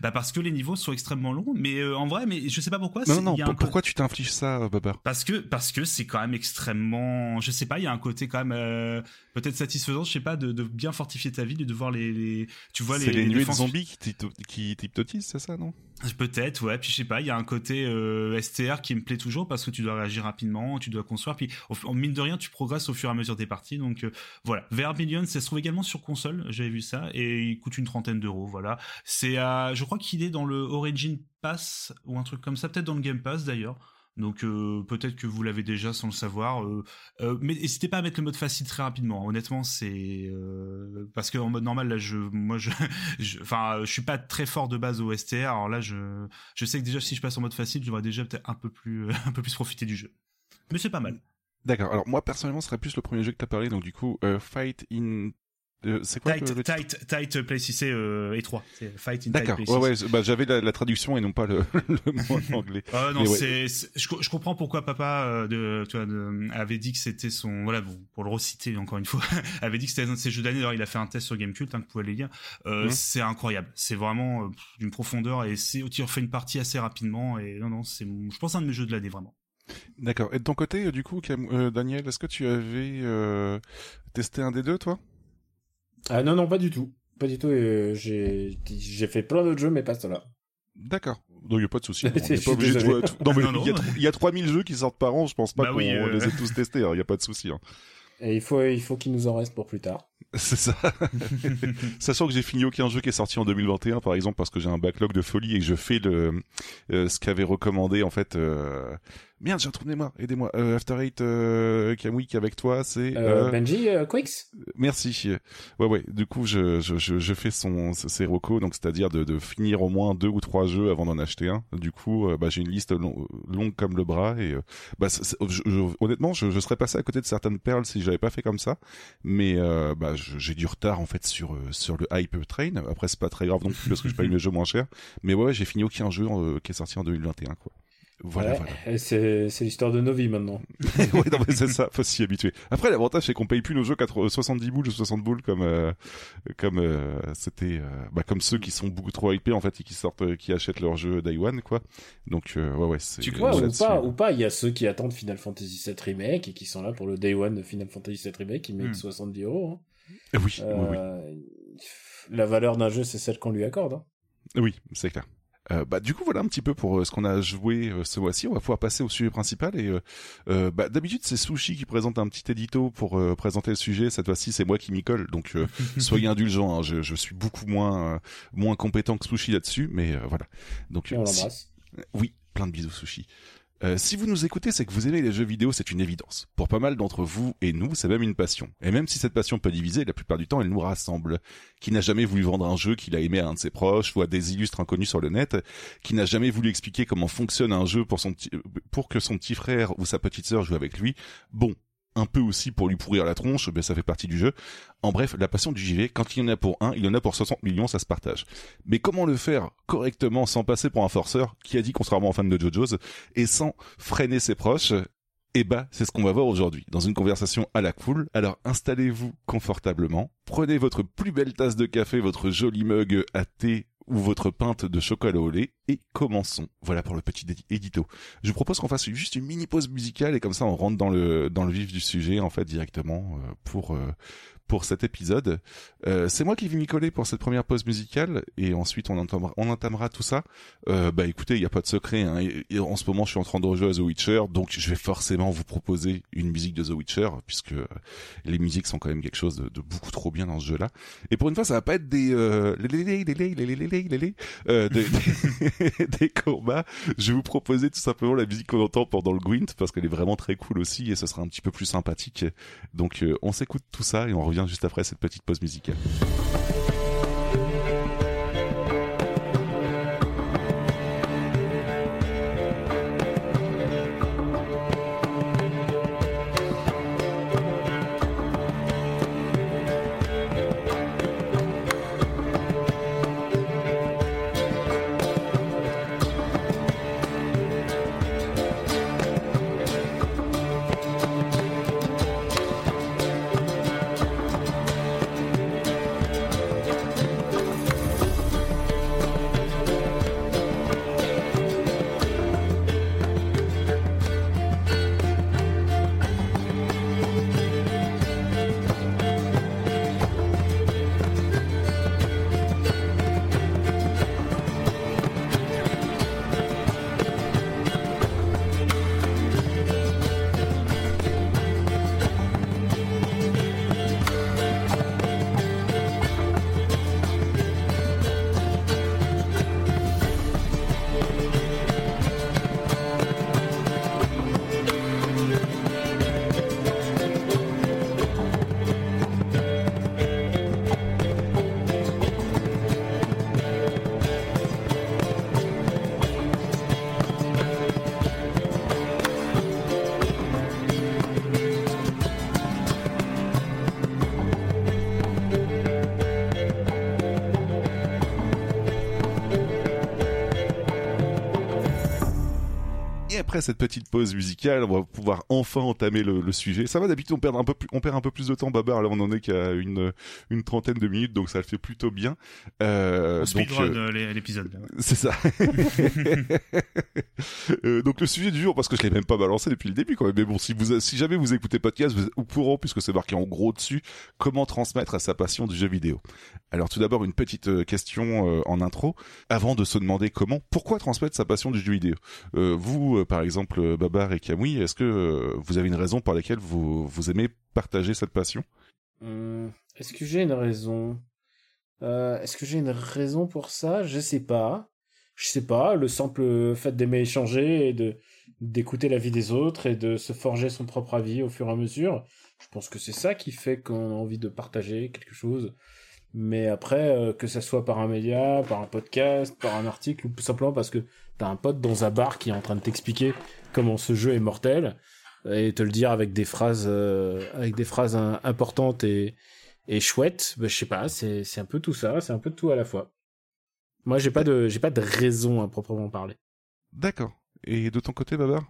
bah parce que les niveaux sont extrêmement longs, mais euh, en vrai, mais je sais pas pourquoi. Non, non, pourquoi tu t'infliges ça, Babar Parce que parce que c'est quand même extrêmement, je sais pas, il y a un côté quand même euh, peut-être satisfaisant, je sais pas, de, de, bien fortifier ta ville et de voir les, les tu vois les. C'est les, nuées de zombies qui t'hypnotisent, c'est ça, non? Peut-être, ouais. Puis je sais pas, il y a un côté euh, STR qui me plaît toujours parce que tu dois réagir rapidement, tu dois construire. Puis en mine de rien, tu progresses au fur et à mesure des parties. Donc voilà. Vermilion, ça se trouve également sur console. J'avais vu ça et il coûte une trentaine d'euros. Voilà. C'est à, je crois qu'il est dans le Origin Pass ou un truc comme ça, peut-être dans le Game Pass d'ailleurs. Donc euh, peut-être que vous l'avez déjà sans le savoir. Euh, euh, mais n'hésitez pas à mettre le mode facile très rapidement. Honnêtement, c'est parce qu'en mode normal là, je, moi, je, enfin, je, suis pas très fort de base au STR. Alors là, je, je sais que déjà si je passe en mode facile, je devrais déjà peut-être un peu plus, un peu plus profiter du jeu. Mais c'est pas mal. D'accord. Alors moi personnellement, ce serait plus le premier jeu que tu as parlé. Donc du coup, Fight in c'est quoi tight, le, tight, tight place c'est euh, étroit. C'est fight in D'accord. Ouais, ouais. Bah, j'avais la, la, traduction et non pas le, le mot anglais. Ah non, c'est, je, je, comprends pourquoi papa euh, de, tu vois, de, avait dit que c'était son, voilà, bon, pour le reciter encore une fois, avait dit que c'était un de ses jeux d'année. Alors il a fait un test sur Gamecult, hein, que vous pouvez aller lire. Euh, mmh. C'est incroyable. C'est vraiment euh, d'une profondeur et c'est, tu refais une partie assez rapidement et non, non, c'est, je pense un de mes jeux de l'année vraiment. D'accord. Et de ton côté, du coup, Daniel, est-ce que tu avais testé un des deux, toi? Ah non, non, pas du tout. Pas du tout. Euh, j'ai fait plein d'autres jeux, mais pas cela. D'accord. Donc il n'y a pas de souci. On pas obligé de jouer à tout. Non, mais il y, a 3000 jeux qui sortent par an, je pense pas bah qu'on euh. les ait tous testés, il hein, n'y a pas de souci. Hein. Et il faut, il faut qu'il nous en reste pour plus tard. C'est ça. Sachant que j'ai fini aucun jeu qui est sorti en 2021, par exemple, parce que j'ai un backlog de folie et que je fais le, euh, ce qu'avait recommandé, en fait, euh, Merde, j'ai retrouvé moi, aidez-moi. Euh, After Eight, euh, avec toi, c'est euh, euh Benji euh, Quicks. Merci. Ouais, ouais. Du coup, je je je, je fais son ses recos, donc c'est-à-dire de, de finir au moins deux ou trois jeux avant d'en acheter un. Du coup, bah j'ai une liste longue comme le bras et bah honnêtement, je, je serais passé à côté de certaines perles si j'avais pas fait comme ça. Mais bah j'ai du retard en fait sur sur le hype train. Après, c'est pas très grave non plus parce que je paye mes jeux moins cher. Mais ouais, j'ai fini aucun jeu qui est sorti en 2021 quoi. Voilà, voilà. C'est, l'histoire de nos vies maintenant. oui, non, mais c'est ça, faut s'y habituer. Après, l'avantage, c'est qu'on paye plus nos jeux 70 boules ou 60 boules comme, euh, comme, euh, c'était, euh, bah, comme ceux qui sont beaucoup trop hypés, en fait, et qui sortent, qui achètent leur jeu Day One, quoi. Donc, ouais, ouais, c'est. Tu crois, ou pas, ou pas, il y a ceux qui attendent Final Fantasy VII Remake et qui sont là pour le Day One de Final Fantasy VII Remake, qui mettent 70 hmm. euros, hein. Oui, oui, oui. La valeur d'un jeu, c'est celle qu'on lui accorde, hein. Oui, c'est clair. Euh, bah, du coup, voilà un petit peu pour euh, ce qu'on a joué euh, ce mois-ci. On va pouvoir passer au sujet principal. Et bah, d'habitude, c'est Sushi qui présente un petit édito pour présenter le sujet. Cette fois-ci, c'est moi qui m'y colle. Donc, soyez indulgents. Hein. Je, je, suis beaucoup moins moins compétent que Sushi là-dessus, mais voilà. Donc, on Oui, plein de bisous, Sushi. Euh, si vous nous écoutez, c'est que vous aimez les jeux vidéo, c'est une évidence. Pour pas mal d'entre vous et nous, c'est même une passion. Et même si cette passion peut diviser, la plupart du temps, elle nous rassemble. Qui n'a jamais voulu vendre un jeu qu'il a aimé à un de ses proches, ou à des illustres inconnus sur le net, qui n'a jamais voulu expliquer comment fonctionne un jeu pour son pour que son petit frère ou sa petite sœur joue avec lui. Bon, un peu aussi pour lui pourrir la tronche, ben ça fait partie du jeu. En bref, la passion du JV, quand il y en a pour un, il y en a pour 60 millions, ça se partage. Mais comment le faire correctement sans passer pour un forceur qui a dit contrairement fan de JoJo's et sans freiner ses proches eh bah, c'est ce qu'on va voir aujourd'hui, dans une conversation à la cool. Alors installez-vous confortablement, prenez votre plus belle tasse de café, votre joli mug à thé ou votre pinte de chocolat au lait et commençons. Voilà pour le petit édito. Je vous propose qu'on fasse juste une mini pause musicale et comme ça on rentre dans le dans le vif du sujet en fait directement euh, pour euh, pour cet épisode. Euh, c'est moi qui vais m'y coller pour cette première pause musicale et ensuite on entamera, on entamera tout ça. Euh, bah écoutez, il n'y a pas de secret. Hein. Et, en ce moment, je suis en train de rejouer à The Witcher, donc je vais forcément vous proposer une musique de The Witcher puisque les musiques sont quand même quelque chose de, de beaucoup trop bien dans ce jeu-là. Et pour une fois, ça va pas être des euh, euh des, des combats. Je vais vous proposer tout simplement la musique qu'on entend pendant le Gwent parce qu'elle est vraiment très cool aussi et ce sera un petit peu plus sympathique. Donc on s'écoute tout ça et on revient juste après cette petite pause musicale. Pause musicale, on va pouvoir enfin entamer le, sujet. Ça va d'habitude on perd un peu plus, on perd un peu plus de temps, Babar. Là, on en est qu'à une une trentaine de minutes, donc ça le fait plutôt bien. Euh, on donc euh, l'épisode. C'est ça. euh, donc le sujet du jour, parce que je l'ai même pas balancé depuis le début quand même. Mais bon, si vous si jamais vous écoutez podcast, vous êtes au courant puisque c'est marqué en gros dessus comment transmettre à sa passion du jeu vidéo. Alors tout d'abord une petite euh, question en intro avant de se demander comment, pourquoi transmettre sa passion du jeu vidéo. vous, par exemple Babar et Kamui, est-ce que vous avez une raison par laquelle vous, vous aimez partager cette passion? Hum, Est-ce que j'ai une raison? Euh, Est-ce que j'ai une raison pour ça? Je sais pas. Je sais pas. Le simple fait d'aimer échanger et de d'écouter la vie des autres et de se forger son propre avis au fur et à mesure. Je pense que c'est ça qui fait qu'on a envie de partager quelque chose. Mais après, que ça soit par un média, par un podcast, par un article, ou tout simplement parce que t'as un pote dans un bar qui est en train de t'expliquer comment ce jeu est mortel et te le dire avec des phrases euh, des phrases importantes et et chouettes bah, je sais pas c'est un peu tout ça c'est un peu tout à la fois. Moi j'ai pas de j'ai pas de raison à proprement parler. D'accord. Et de ton côté Babar?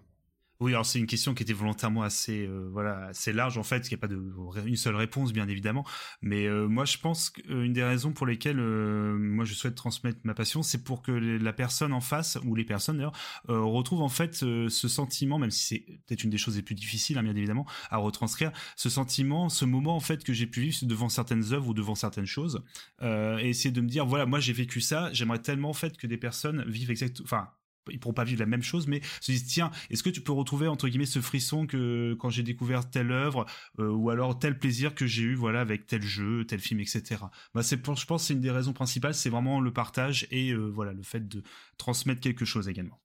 Oui, alors c'est une question qui était volontairement assez euh, voilà assez large en fait, qu'il n'y a pas une seule réponse bien évidemment, mais euh, moi je pense qu'une des raisons pour lesquelles euh, moi je souhaite transmettre ma passion, c'est pour que la personne en face ou les personnes d'ailleurs retrouvent en fait ce sentiment, même si c'est peut-être une des choses les plus difficiles hein, bien évidemment à retranscrire, ce sentiment, ce moment en fait que j'ai pu vivre devant certaines œuvres ou devant certaines choses, et essayer de me dire voilà moi j'ai vécu ça, j'aimerais tellement en fait que des personnes vivent exactement, enfin ils pourront pas vivre la même chose, mais se disent tiens, est-ce que tu peux retrouver entre guillemets ce frisson que quand j'ai découvert telle œuvre euh, ou alors tel plaisir que j'ai eu voilà avec tel jeu, tel film, etc. Bah c'est je pense c'est une des raisons principales, c'est vraiment le partage et euh, voilà le fait de transmettre quelque chose également.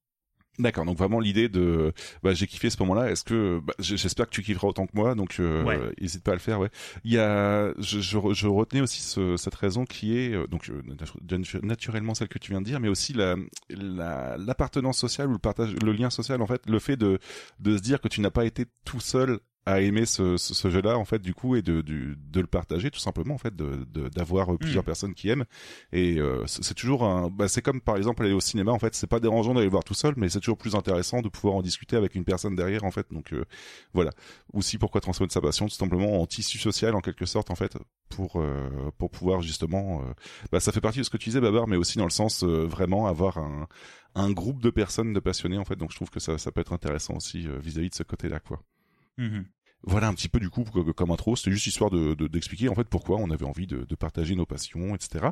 D'accord, donc vraiment l'idée de, bah, j'ai kiffé ce moment-là. Est-ce que, bah, j'espère que tu kifferas autant que moi, donc euh, n'hésite pas à le faire. Ouais. Il y a, je, je, je retenais aussi ce, cette raison qui est euh, donc euh, naturellement celle que tu viens de dire, mais aussi la l'appartenance sociale ou le partage, le lien social en fait, le fait de de se dire que tu n'as pas été tout seul à aimer ce, ce, jeu-là en fait du coup et de, de, de, le partager tout simplement en fait de d'avoir euh, plusieurs mm. personnes qui aiment. Et euh, c'est toujours un bah, c'est comme par exemple aller au cinéma en fait c'est pas dérangeant d'aller voir tout seul mais c'est toujours plus intéressant de pouvoir en discuter avec une personne derrière en fait. Donc euh, voilà. Aussi pourquoi transmettre sa passion tout simplement en tissu social en quelque sorte en fait pour pour pouvoir justement bah, ça fait partie de ce que tu disais Babar mais aussi dans le sens vraiment avoir un un groupe de personnes de passionnés en fait. Donc je trouve que ça ça peut être intéressant aussi vis-à-vis de ce côté là quoi mm-hmm voilà un petit peu du coup comme intro. C'était juste histoire de d'expliquer en fait pourquoi on avait envie de, de partager nos passions etc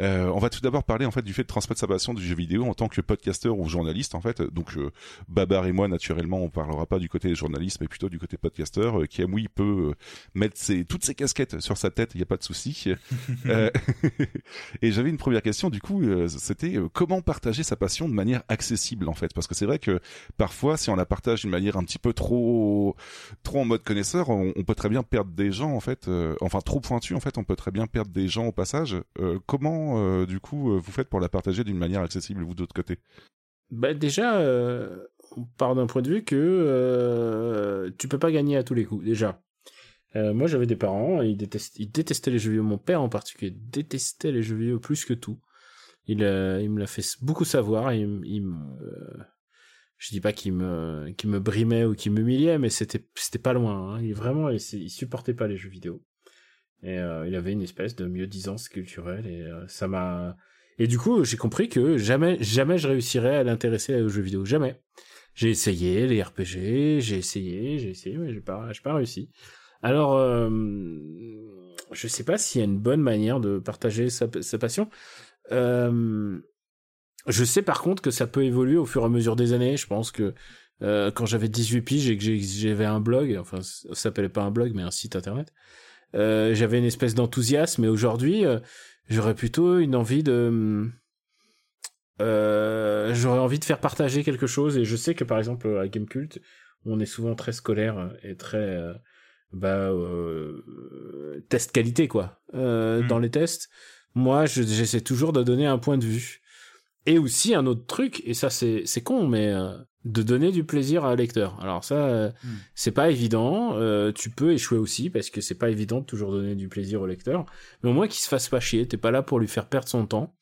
euh, on va tout d'abord parler en fait du fait de transmettre sa passion du jeu vidéo en tant que podcasteur ou journaliste en fait. Donc euh, Babar et moi naturellement on parlera pas du côté journaliste mais plutôt du côté podcasteur euh, qui oui peut euh, mettre ses, toutes ses casquettes sur sa tête il y a pas de souci. Euh, et j'avais une première question du coup c'était comment partager sa passion de manière accessible en fait? Parce que c'est vrai que parfois si on la partage d'une manière un petit peu trop trop en mode connaisseur, on, peut très bien perdre des gens en fait, enfin trop pointu en fait, on peut très bien perdre des gens au passage. comment du coup vous faites pour la partager d'une manière accessible vous d'autre côté? Bah déjà, on part d'un point de vue que tu peux pas gagner à tous les coups déjà. Euh, moi, j'avais des parents, ils, détestaient les jeux vidéo. Mon père en particulier détestait les jeux vidéo plus que tout. Il, euh, me l'a fait beaucoup savoir. Il, me, euh, je dis pas qu'il me, qu'il me brimait ou qu'il m'humiliait, mais c'était, c'était pas loin. Hein. Il vraiment, il, supportait pas les jeux vidéo. Et il avait une espèce de mieux-disance culturelle et ça m'a. Et du coup, j'ai compris que jamais, jamais je réussirais à l'intéresser aux jeux vidéo. Jamais. J'ai essayé les RPG, j'ai essayé, j'ai essayé, mais j'ai pas, j'ai pas réussi. Alors, euh, je sais pas s'il y a une bonne manière de partager sa, passion. Euh, je sais par contre que ça peut évoluer au fur et à mesure des années. Je pense que euh, quand j'avais 18 piges et que j'avais un blog, enfin ça s'appelait pas un blog mais un site internet, euh, j'avais une espèce d'enthousiasme. Mais aujourd'hui, euh, j'aurais plutôt une envie de euh, j'aurais envie de faire partager quelque chose et je sais que par exemple à Gamecult on est souvent très scolaire et très bah euh, test qualité quoi euh, hmm. dans les tests moi j'essaie toujours de donner un point de vue et aussi un autre truc et ça c'est c'est con mais euh, de donner du plaisir à un lecteur alors ça euh, hmm. c'est pas évident euh, tu peux échouer aussi parce que c'est pas évident de toujours donner du plaisir au lecteur mais au moins qu'il se fasse pas chier t'es pas là pour lui faire perdre son temps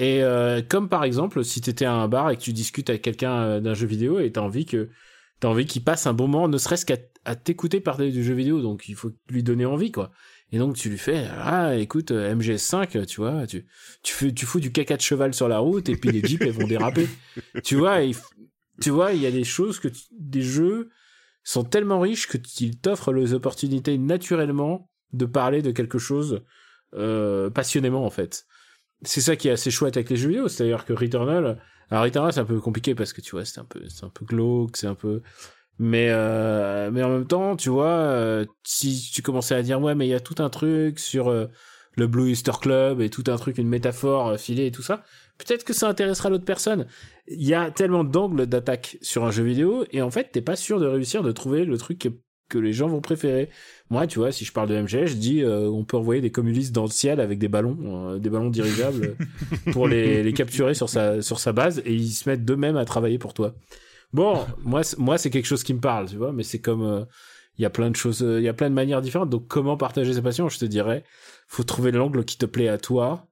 et comme par exemple si t'étais à un bar et que tu discutes avec quelqu'un d'un jeu vidéo et t'as envie que t'as envie qu'il passe un bon moment, ne serait-ce qu'à à t'écouter parler du jeu vidéo, donc il faut lui donner envie, quoi. Et donc tu lui fais, ah, écoute, euh, MGS5, tu vois, tu, fous du caca de cheval sur la route et puis les jeeps, elles vont déraper. Tu vois, tu vois, il y a des choses que, des jeux sont tellement riches que qu'ils t'offrent les opportunités naturellement de parler de quelque chose euh, passionnément, en fait. C'est ça qui est assez chouette avec les jeux vidéo, c'est-à-dire que Returnal, alors Returnal c'est un peu compliqué parce que tu vois, c'est un peu, c'est un peu glauque, c'est un peu, mais euh, mais en même temps, tu vois, euh, si tu commençais à dire ouais, mais il y a tout un truc sur euh, le Blue Easter Club et tout un truc, une métaphore euh, filée et tout ça, peut-être que ça intéressera l'autre personne. Il y a tellement d'angles d'attaque sur un jeu vidéo et en fait, t'es pas sûr de réussir de trouver le truc que, que, les gens vont préférer. Moi, tu vois, si je parle de MG, je dis on peut envoyer des communistes dans le ciel avec des ballons, des ballons dirigeables pour les, les capturer sur sa sur sa base et ils se mettent d'eux-mêmes à travailler pour toi. Bon, moi, moi, c'est quelque chose qui me parle, tu vois, mais c'est comme, euh, il y a plein de choses, euh, il y a plein de manières différentes. Donc, comment partager sa passion Je te dirais, faut trouver l'angle qui te plaît à toi,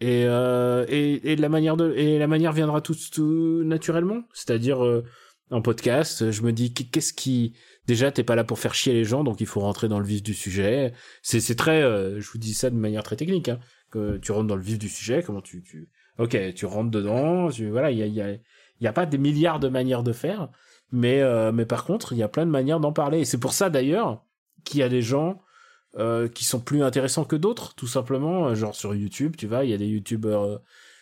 et, euh, et, et la manière de, et la manière viendra tout, tout naturellement. C'est-à-dire, euh, en podcast, je me dis, qu'est-ce qui, déjà, t'es pas là pour faire chier les gens, donc il faut rentrer dans le vif du sujet. C'est, c'est très, je vous dis ça de manière très technique, hein, que tu rentres dans le vif du sujet, comment tu, tu, ok, tu rentres dedans, tu, voilà, il y a, y a il n'y a pas des milliards de manières de faire, mais, euh, mais par contre, il y a plein de manières d'en parler. Et c'est pour ça d'ailleurs qu'il y a des gens euh, qui sont plus intéressants que d'autres, tout simplement. Genre sur YouTube, tu vois, il y a des YouTubeurs euh,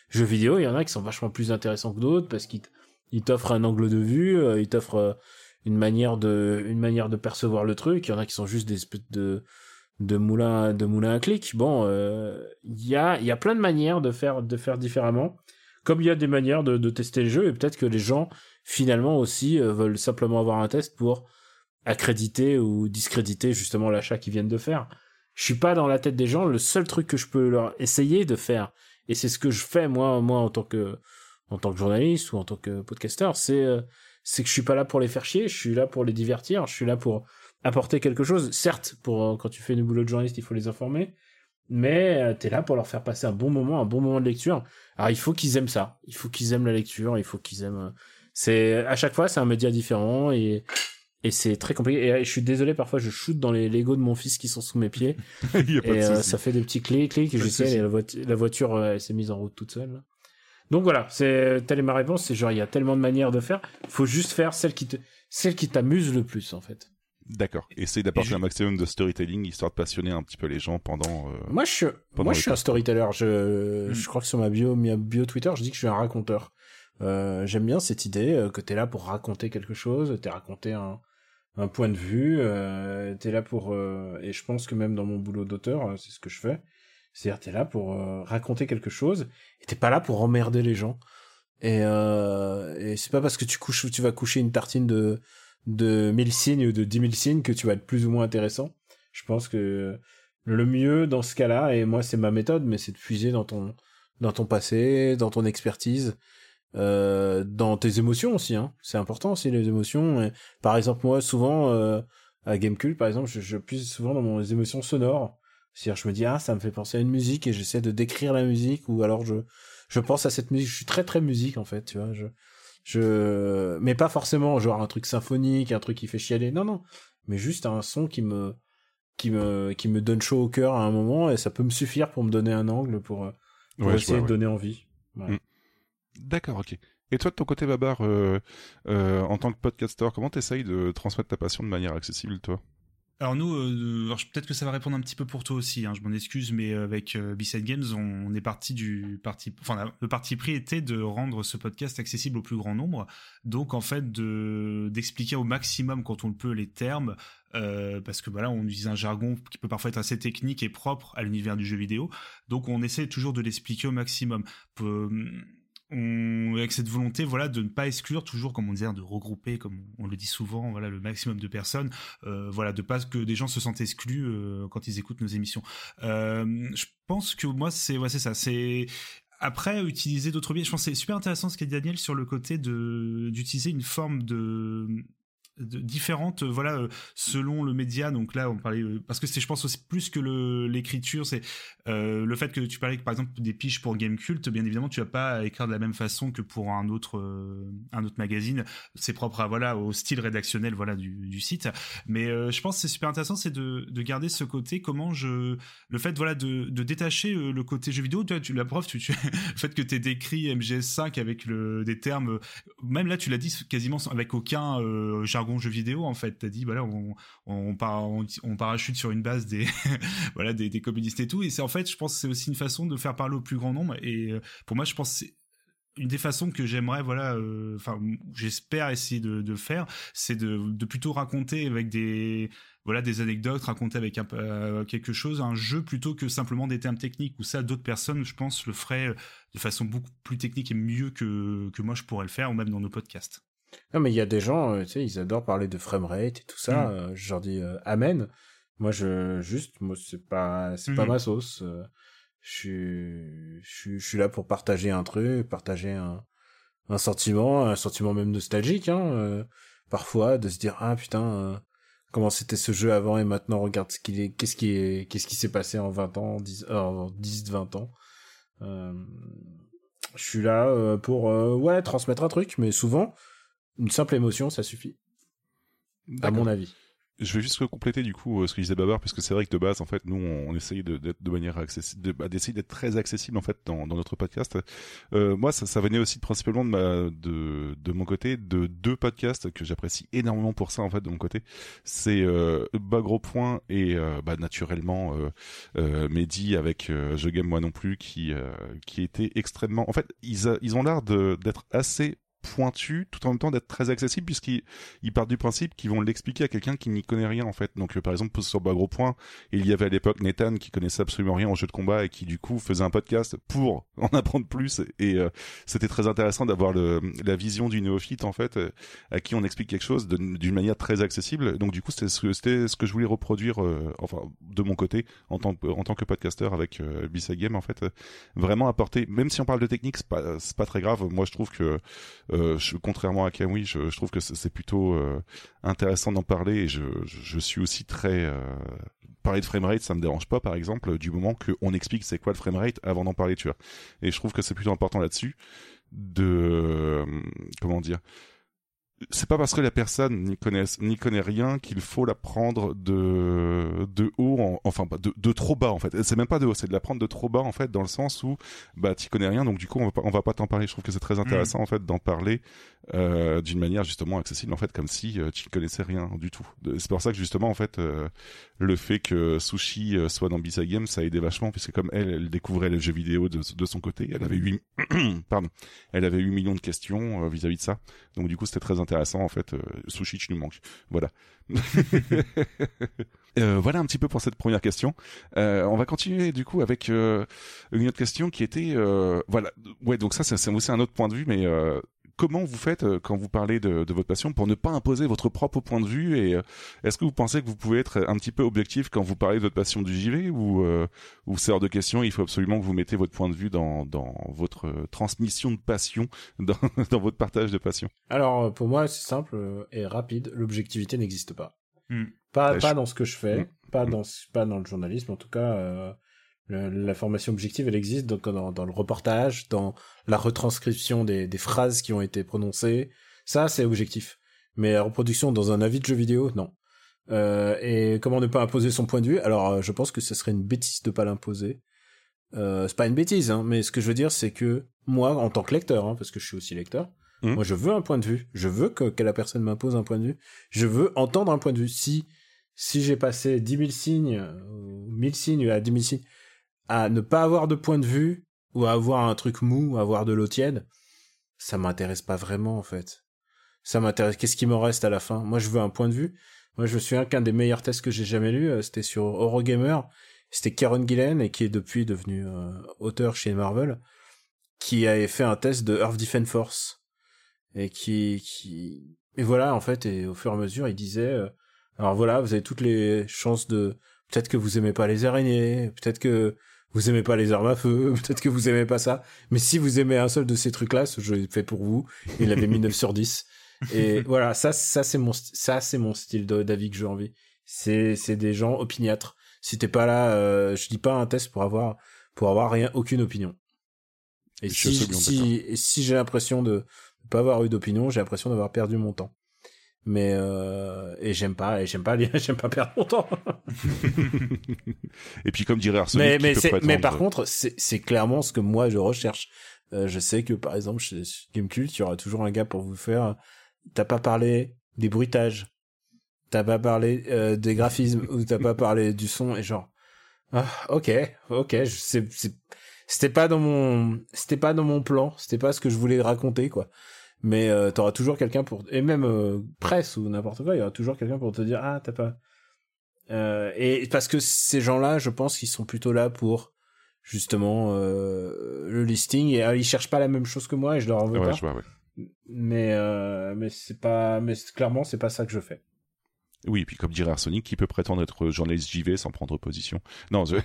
jeux vidéo, il y en a qui sont vachement plus intéressants que d'autres parce qu'ils ils t'offrent un angle de vue, ils t'offrent une manière de une manière de percevoir le truc. Il y en a qui sont juste des espèces de de moulins de moulins à clic. Bon, il y a il y a plein de manières de faire de faire différemment. Comme il y a des manières de, tester le jeu, et peut-être que les gens, finalement aussi, euh, veulent simplement avoir un test pour accréditer ou discréditer justement l'achat qu'ils viennent de faire. Je suis pas dans la tête des gens, le seul truc que je peux leur essayer de faire, et c'est ce que je fais moi, moi en tant que en tant que journaliste ou en tant que podcasteur, c'est euh, c'est que je suis pas là pour les faire chier, je suis là pour les divertir, je suis là pour apporter quelque chose. Certes, pour euh, quand tu fais une boulot de journaliste, il faut les informer, mais euh, t'es là pour leur faire passer un bon moment, un bon moment de lecture. Alors il faut qu'ils aiment ça, il faut qu'ils aiment la lecture, il faut qu'ils aiment. Euh, c'est à chaque fois c'est un média différent et et c'est très compliqué. Et, je suis désolé parfois je shoot dans les Lego de mon fils qui sont sous mes pieds et euh, ça fait des petits clics clics et je sais et la, la, voiture elle s'est mise en route toute seule. Donc voilà, c'est telle est ma réponse, c'est genre il y a tellement de manières de faire, faut juste faire celle qui te celle qui t'amuse le plus en fait. D'accord. Essaye d'apporter un maximum de storytelling histoire de passionner un petit peu les gens pendant. Euh, moi, je suis, moi, je suis un storyteller. Je, hmm. je crois que sur ma bio, ma bio Twitter, je dis que je suis un raconteur. Euh, J'aime bien cette idée euh, que t'es là pour raconter quelque chose, t'es raconté un, un point de vue, euh, t'es là pour euh, et je pense que même dans mon boulot d'auteur, c'est ce que je fais. C'est-à-dire t'es là pour raconter quelque chose et t'es pas là pour emmerder les gens. Et, et c'est pas parce que tu couches, tu vas coucher une tartine de de 1000 signes ou de 10 000 signes que tu vas être plus ou moins intéressant. Je pense que le mieux dans ce cas-là, et moi c'est ma méthode, mais c'est de puiser dans ton, dans ton passé, dans ton expertise, euh, dans tes émotions aussi. Hein. C'est important aussi les émotions. par exemple, moi souvent euh, à Gamecube, par exemple, je, je puise souvent dans mes émotions sonores. C'est-à-dire, je me dis ah ça me fait penser à une musique et j'essaie de décrire la musique ou alors je je pense à cette musique. Je suis très très musique en fait, tu vois. Je je mais pas forcément genre un truc symphonique, un truc qui fait chialer. Non non, mais juste un son qui me qui me qui me donne chaud au cœur à un moment et ça peut me suffire pour me donner un angle pour, euh, essayer de donner envie. Mm. D'accord, ok. Et toi, de ton côté, Babar, euh, euh, en tant que podcaster, comment t'essayes de transmettre ta passion de manière accessible, toi? Alors nous, euh, peut-être que ça va répondre un petit peu pour toi aussi. Hein, je m'en excuse, mais avec euh, B-Side Games, on, est parti du parti. Enfin, le parti pris était de rendre ce podcast accessible au plus grand nombre. Donc en fait, de d'expliquer au maximum quand on le peut les termes, euh, parce que voilà, on utilise un jargon qui peut parfois être assez technique et propre à l'univers du jeu vidéo. Donc on essaie toujours de l'expliquer au maximum on, avec cette volonté voilà de ne pas exclure toujours comme on disait de regrouper comme on le dit souvent voilà le maximum de personnes euh, voilà de pas que des gens se sentent exclus euh, quand ils écoutent nos émissions. Euh, je pense que moi c'est ouais, c'est ça. C'est après utiliser d'autres biais je pense c'est super intéressant ce qu'a dit Daniel sur le côté de d'utiliser une forme de différentes euh, voilà euh, selon le média. Donc là on parlait euh, parce que c'est je pense aussi plus que l'écriture c'est le fait que tu parlais par exemple des piches pour Game Cult bien évidemment tu vas pas écrire de la même façon que pour un autre un autre magazine. C'est propre à voilà au style rédactionnel voilà du, du site. Mais je pense que c'est super intéressant c'est de, de garder ce côté comment je le fait voilà de, de détacher le côté jeu vidéo. Tu, tu la tu, tu le fait que tu décrit MGS5 avec le des termes même là tu l'as dit quasiment avec aucun jargon jeu vidéo en fait. T'as dit voilà on on, on, parachute sur une base des voilà des, communistes et tout. Et c'est en fait je pense c'est aussi une façon de faire parler au plus grand nombre. Et euh, pour moi je pense une des façons que j'aimerais voilà euh, enfin j'espère essayer de, faire c'est de, plutôt raconter avec des voilà des anecdotes raconter avec euh, quelque chose un jeu plutôt que simplement des termes techniques ou ça d'autres personnes je pense le feraient de façon beaucoup plus technique et mieux que que moi je pourrais le faire ou même dans nos podcasts non, mais il y a des gens, euh, tu sais, ils adorent parler de framerate et tout ça. Mm. Euh, je leur dis euh, amen. Moi, je juste, moi, c'est pas, c'est pas mm-hmm. ma sauce. je suis, je suis là pour partager un truc, partager un, un sentiment, un sentiment même nostalgique, hein. parfois, de se dire ah putain, comment c'était ce jeu avant et maintenant regarde ce qu'il est, qu'est-ce qui est, qu'est-ce qui s'est passé en 20 ans, 10, en 10, 20 ans. je suis là pour ouais transmettre un truc, mais souvent une simple émotion, ça suffit. À mon avis. Je vais juste compléter du coup euh, ce que disait Babar, parce que c'est vrai que de base, en fait, nous, on, essaye de, de manière accessible, bah, d'essayer d'être très accessible en fait dans, dans notre podcast. Euh, moi, ça, ça venait aussi principalement de, ma, de, de mon côté de deux podcasts que j'apprécie énormément pour ça en fait de mon côté. C'est euh, Bas Gros Point et euh, bah, naturellement euh, Mehdi avec Je Game Moi Non Plus, qui qui était extrêmement. En fait, ils a, ils ont l'air d'être assez pointu tout en même temps d'être très accessible puisqu'ils ils partent du principe qu'ils vont l'expliquer à quelqu'un qui n'y connaît rien en fait. Donc euh, par exemple sur Bas Gros Point, il y avait à l'époque Nathan qui connaissait absolument rien en jeu de combat et qui du coup faisait un podcast pour en apprendre plus et euh, c'était très intéressant d'avoir la vision du néophyte en fait euh, à qui on explique quelque chose d'une manière très accessible. Donc du coup c'était ce, que je voulais reproduire enfin de mon côté en tant que podcaster avec euh, Game en fait vraiment apporter même si on parle de technique c'est pas pas très grave. Moi je trouve que je, contrairement à je, je trouve que c'est plutôt euh, intéressant d'en parler et je, je, suis aussi très euh, parler de framerate, ça me dérange pas par exemple du moment qu'on explique c'est quoi le framerate avant d'en parler, tu vois. Et je trouve que c'est plutôt important là-dessus de comment dire c'est pas parce que la personne n'y connaît n'y connaît rien qu'il faut la prendre de de haut enfin de, de trop bas en fait. C'est même pas de haut c'est de la prendre de trop bas en fait dans le sens où bah tu connais rien donc du coup on va pas on va pas t'en parler. Je trouve que c'est très intéressant en fait d'en parler euh, d'une manière justement accessible en fait comme si euh, tu ne connaissais rien du tout. C'est pour ça que justement en fait euh, le fait que Sushi euh, soit dans Bisa Game ça a aidé vachement puisque comme elle elle découvrait les jeux vidéo de, son côté elle avait 8 pardon elle avait 8 millions de questions vis-à-vis -vis de ça donc du coup c'était très intéressant en fait. Euh, sushi, tu nous manques. Voilà. euh, voilà un petit peu pour cette première question. Euh, on va continuer du coup avec euh, une autre question qui était voilà. Ouais, donc ça c'est aussi un autre point de vue, mais comment vous faites euh, quand vous parlez de, de, votre passion pour ne pas imposer votre propre point de vue et est-ce que vous pensez que vous pouvez être un petit peu objectif quand vous parlez de votre passion du JV ou ou c'est hors de question il faut absolument que vous mettez votre point de vue dans dans votre transmission de passion dans dans votre partage de passion? Alors pour moi c'est simple et rapide l'objectivité n'existe pas. Hmm. Pas, pas dans ce que je fais, hmm. pas, hmm. dans, pas dans le journalisme, en tout cas, euh, la formation objective, elle existe donc dans, dans, le reportage, dans la retranscription des, des phrases qui ont été prononcées. Ça, c'est objectif. Mais la reproduction dans un avis de jeu vidéo, non. Euh, et comment ne pas imposer son point de vue? Alors, euh, je pense que ce serait une bêtise de pas l'imposer. Euh, c'est pas une bêtise, hein, mais ce que je veux dire, c'est que moi, en tant que lecteur, hein, parce que je suis aussi lecteur, Mmh. Moi, je veux un point de vue. Je veux que, que la personne m'impose un point de vue. Je veux entendre un point de vue. Si, si j'ai passé 10 000 signes, ou 1000 signes à 10 000 signes, à ne pas avoir de point de vue, ou à avoir un truc mou, ou à avoir de l'eau tiède, ça m'intéresse pas vraiment, en fait. Ça m'intéresse. Qu'est-ce qui me reste à la fin? Moi, je veux un point de vue. Moi, je me souviens qu'un des meilleurs tests que j'ai jamais lu, euh, c'était sur Eurogamer. C'était Karen Gillen, et qui est depuis devenu euh, auteur chez Marvel, qui avait fait un test de Earth Defense Force et qui qui et voilà en fait et au fur et à mesure il disait euh, alors voilà vous avez toutes les chances de peut-être que vous aimez pas les araignées peut-être que vous aimez pas les armes à feu peut-être que vous aimez pas ça mais si vous aimez un seul de ces trucs là je l'ai fait pour vous. Il avait mis 9 sur 10 et voilà ça ça c'est mon ça c'est mon style d'avis que j'ai envie. C'est c'est des gens opiniâtres. Si t'es pas là euh, je dis pas un test pour avoir pour avoir rien aucune opinion. Et si, si, si j'ai l'impression de pas avoir eu d'opinion, j'ai l'impression d'avoir perdu mon temps. Mais euh, et j'aime pas et j'aime pas j'aime pas perdre mon temps. et puis comme dirait Arsenic, mais mais, mais par contre c'est clairement ce que moi je recherche. Euh, je sais que par exemple chez Gamecult, il y aura toujours un gars pour vous faire. T'as pas parlé des bruitages, t'as pas parlé euh, des graphismes ou t'as pas parlé du son et genre. Ah, ok, ok, c'était pas dans mon c'était pas dans mon plan, c'était pas ce que je voulais raconter quoi mais euh, t'auras toujours quelqu'un pour et même euh, presse ou n'importe quoi il y aura toujours quelqu'un pour te dire ah t'as pas. Euh, et parce que ces gens-là je pense qu'ils sont plutôt là pour justement euh, le listing et ils cherchent pas la même chose que moi et je leur en veux ouais, pas. je vois, ouais. mais mais c'est pas mais clairement c'est pas ça que je fais. Oui, et puis comme dirait Arsonic, qui peut prétendre être journaliste JV sans prendre position? Non, je...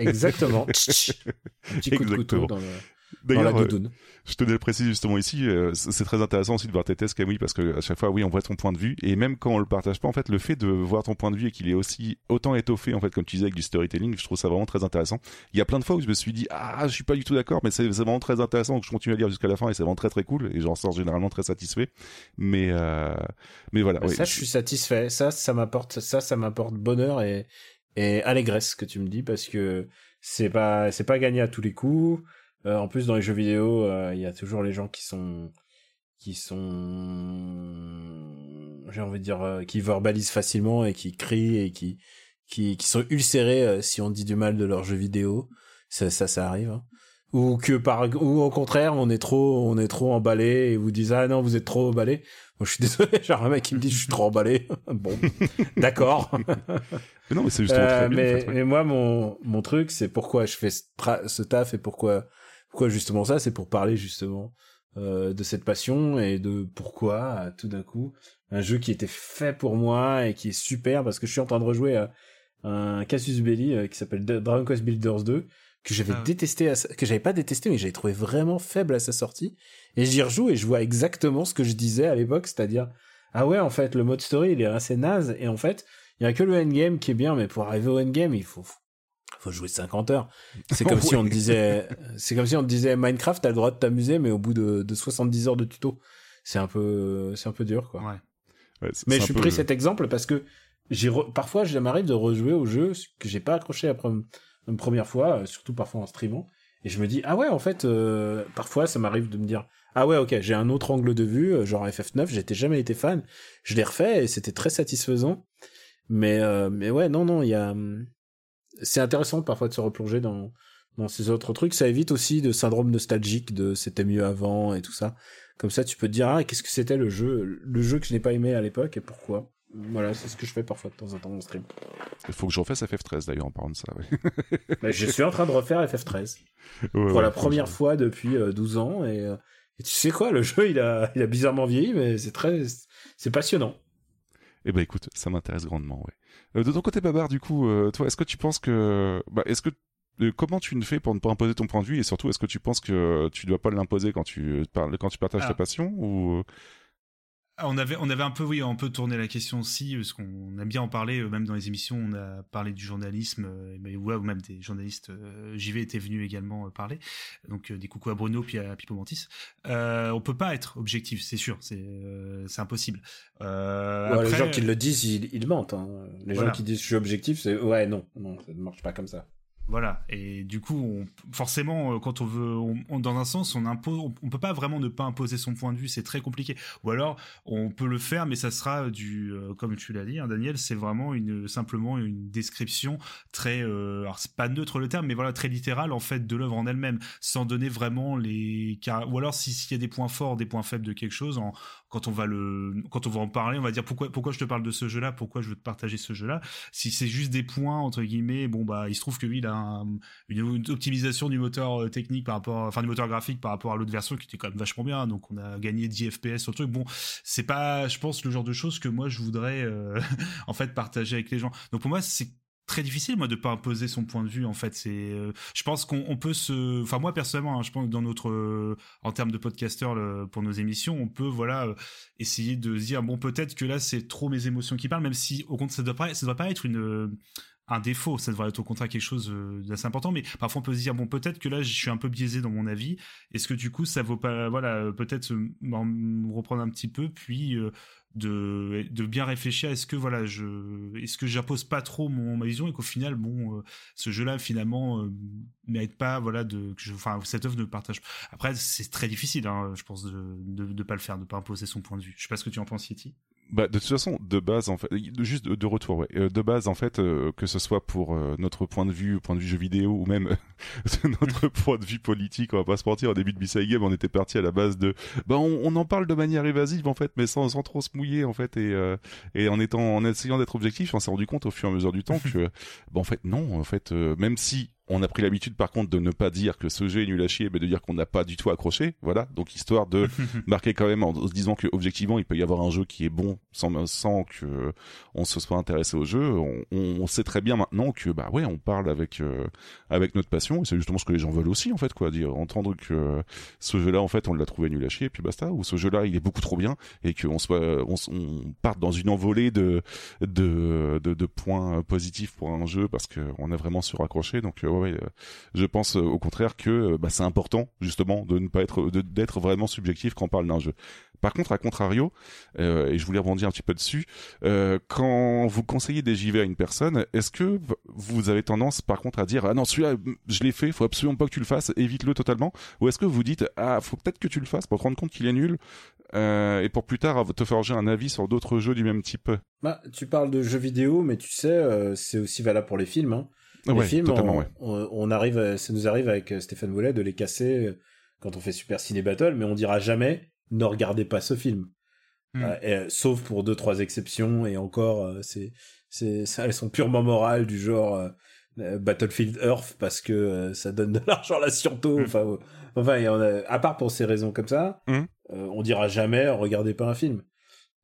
Exactement. Un petit coup de couteau dans le... D'ailleurs, euh, je tenais à le préciser justement ici, euh, c'est très intéressant aussi de voir tes tests, Camille, parce que à chaque fois, oui, on voit ton point de vue, et même quand on le partage pas, en fait, le fait de voir ton point de vue et qu'il est aussi autant étoffé, en fait, comme tu disais, avec du storytelling, je trouve ça vraiment très intéressant. Il y a plein de fois où je me suis dit, ah, je suis pas du tout d'accord, mais c'est vraiment très intéressant, donc je continue à lire jusqu'à la fin, et c'est vraiment très très cool, et j'en sors généralement très satisfait. Mais, euh, mais voilà. Ça, je suis satisfait. Ça, ça m'apporte, ça, ça m'apporte bonheur et, et allégresse que tu me dis, parce que c'est pas, c'est pas gagné à tous les coups euh, en plus, dans les jeux vidéo, euh, il y a toujours les gens qui sont qui sont j'ai envie de dire euh, qui verbalisent facilement et qui crient et qui qui, qui sont ulcérés si on dit du mal de leur jeu vidéo. Ça ça, ça arrive hein. ou que par ou au contraire on est trop on est trop emballé et vous disent ah non vous êtes trop emballé. Moi je suis désolé genre un mec qui me dit je suis trop emballé. Bon d'accord. Mais non mais c'est justement très bien, mais, en fait, mais moi mon mon truc c'est pourquoi je fais ce, ce taf et pourquoi pourquoi justement ça? C'est pour parler justement euh, de cette passion et de pourquoi tout d'un coup un jeu qui était fait pour moi et qui est super parce que je suis en train de rejouer à un Casus Belli euh, qui s'appelle Dragon Quest Builders 2 que j'avais ah détesté que j'avais pas détesté mais j'avais trouvé vraiment faible à sa sortie. Et j'y rejoue et je vois exactement ce que je disais à l'époque c'est-à-dire ah ouais en fait le mode story il est assez naze et en fait il y a que le endgame qui est bien mais pour arriver au endgame il faut faut jouer 50 heures. C'est comme si on te disait, c'est comme si on te disait Minecraft, t'as le droit de t'amuser, mais au bout de, de 70 heures de tuto, c'est un peu, c'est un peu dur, quoi. Ouais. mais je suis pris cet exemple parce que j'ai parfois, je m'arrive de rejouer au jeu que j'ai pas accroché la une première fois, euh, surtout parfois en streamant. Et je me dis, ah ouais, en fait, euh, parfois, ça m'arrive de me dire, ah ouais, ok, j'ai un autre angle de vue, euh, genre FF9, j'étais jamais été fan. Je l'ai refait et c'était très satisfaisant. Mais, mais ouais, non, non, il y a, hum, c'est intéressant parfois de se replonger dans dans ces autres trucs. Ça évite aussi de syndrome nostalgique de c'était mieux avant et tout ça. Comme ça, tu peux te dire ah qu'est-ce que c'était le jeu, le jeu que je n'ai pas aimé à l'époque et pourquoi. Voilà, c'est ce que je fais parfois de temps en temps en stream. Il faut que je refasse FF13 d'ailleurs en parlant de ça. je suis en train de refaire FF13 pour la première fois depuis 12 euh, ans et, euh, Et tu sais quoi, le jeu, il a, il a bizarrement vieilli, mais c'est très, c'est passionnant. Eh ben écoute, ça m'intéresse grandement, ouais. Euh, de ton côté, Babar, du coup, euh, toi, est-ce que tu penses que, bah, est-ce que euh, comment tu ne fais pour ne pas imposer ton point de vue et surtout est-ce que tu penses que tu dois pas l'imposer quand tu parles quand tu partages ta ah. passion ou on avait, on avait un peu, oui, un peu tourné la question aussi, parce qu'on aime bien en parler, euh, même dans les émissions, on a parlé du journalisme, euh, ou même des journalistes, euh, JV était venu également parler, donc des coucou à Bruno puis à Pipo Mantis. Euh, on peut pas être objectif, c'est sûr, c'est c'est impossible. les gens qui le disent, ils, mentent. Hein. Les gens qui disent je suis objectif, c'est ouais, non, non, ça ne marche pas comme ça. Voilà. Et du coup, on, forcément, euh, quand on veut, on, dans un sens, on impose, on, peut pas vraiment ne pas imposer son point de vue. C'est très compliqué. Ou alors, on peut le faire, mais ça sera du, euh, comme tu l'as dit, hein, Daniel, c'est vraiment une simplement une description très, euh, alors c'est pas neutre le terme, mais voilà, très littérale en fait de l'œuvre en elle-même, sans donner vraiment les, ou alors s'il y a des points forts, des points faibles de quelque chose, en, quand on va le, quand on va en parler, on va dire pourquoi, pourquoi je te parle de ce jeu-là, pourquoi je veux te partager ce jeu-là. Si c'est juste des points entre guillemets, bon bah il se trouve que lui il a une, optimisation du moteur euh, technique par rapport, enfin du moteur graphique par rapport à l'autre version qui était quand même vachement bien, donc on a gagné 10 FPS sur le truc. Bon, c'est pas, je pense le genre de choses que moi je voudrais euh, en fait partager avec les gens. Donc pour moi c'est très difficile moi de pas imposer son point de vue en fait. C'est euh, je pense qu'on peut se enfin moi personnellement hein, je pense dans notre euh, en termes de podcasteur pour nos émissions on peut voilà euh, essayer de se dire bon peut-être que là c'est trop mes émotions qui parlent même si au contraire ça doit pas ça doit pas être une un défaut, ça devrait être au contraire quelque chose d'assez important, mais parfois on peut se dire bon peut-être que là je suis un peu biaisé dans mon avis, est-ce que du coup ça vaut pas voilà peut-être me reprendre un petit peu puis de, de bien réfléchir est-ce que voilà je est-ce que j'impose pas trop mon ma vision et qu'au final bon euh, ce jeu-là finalement euh, mérite pas voilà de que enfin cette œuvre ne partage après c'est très difficile hein, je pense de, de, de pas le faire de pas imposer son point de vue. Je sais pas ce que tu en penses Yeti bah, de toute façon, de base, en fait, juste de, retour, ouais. Euh, de base, en fait, euh, que ce soit pour euh, notre point de vue, point de vue jeu vidéo, ou même notre point de vue politique, on va pas se mentir, au début de Bissai Game, on était parti à la base de, bah, on, on, en parle de manière évasive, en fait, mais sans, sans trop se mouiller, en fait, et, et en étant, en essayant d'être objectif, on s'est rendu compte au fur et à mesure du temps que, bah, en fait, non, en fait, même si on a pris l'habitude par contre de ne pas dire que ce jeu est nul à chier, mais de dire qu'on n'a pas du tout accroché, voilà. Donc histoire de marquer quand même en se disant que objectivement il peut y avoir un jeu qui est bon sans sans que on se soit intéressé au jeu. On, sait très bien maintenant que bah ouais on parle avec euh, avec notre passion et c'est justement ce que les gens veulent aussi en fait quoi, dire entendre que ce jeu-là en fait on l'a trouvé nul à chier et puis basta ou ce jeu-là il est beaucoup trop bien et qu'on soit on, on parte dans une envolée de de, de, de points positifs pour un jeu parce qu'on a vraiment suraccroché donc euh, ouais, euh, je pense euh, au contraire que euh, bah, c'est important justement de ne pas être, d'être vraiment subjectif quand on parle d'un jeu. Par contre, à contrario, et je voulais rebondir un petit peu dessus, quand vous conseillez des JV à une personne, est-ce que vous avez tendance, par contre, à dire ah non celui-là je l'ai fait, faut absolument pas que tu le fasses, évite-le totalement, ou est-ce que vous dites ah faut peut-être que tu le fasses pour te rendre compte qu'il est nul et pour plus tard te forger un avis sur d'autres jeux du même type? Bah, tu parles de jeux vidéo, mais tu sais, c'est aussi valable pour les films. Hein. Les films, on, arrive, ça nous arrive avec euh, Stéphane Boulet de les casser euh, quand on fait Super Ciné Battle, mais on dira jamais ne regardez pas ce film. Hmm. Euh, sauf pour deux trois exceptions et encore, c'est c'est elles sont purement morales du genre Battlefield Earth parce que ça donne de l'argent à la Sciento. Hmm. Enfin, enfin, à part pour ces raisons comme ça, hmm. on dira jamais regardez pas un film.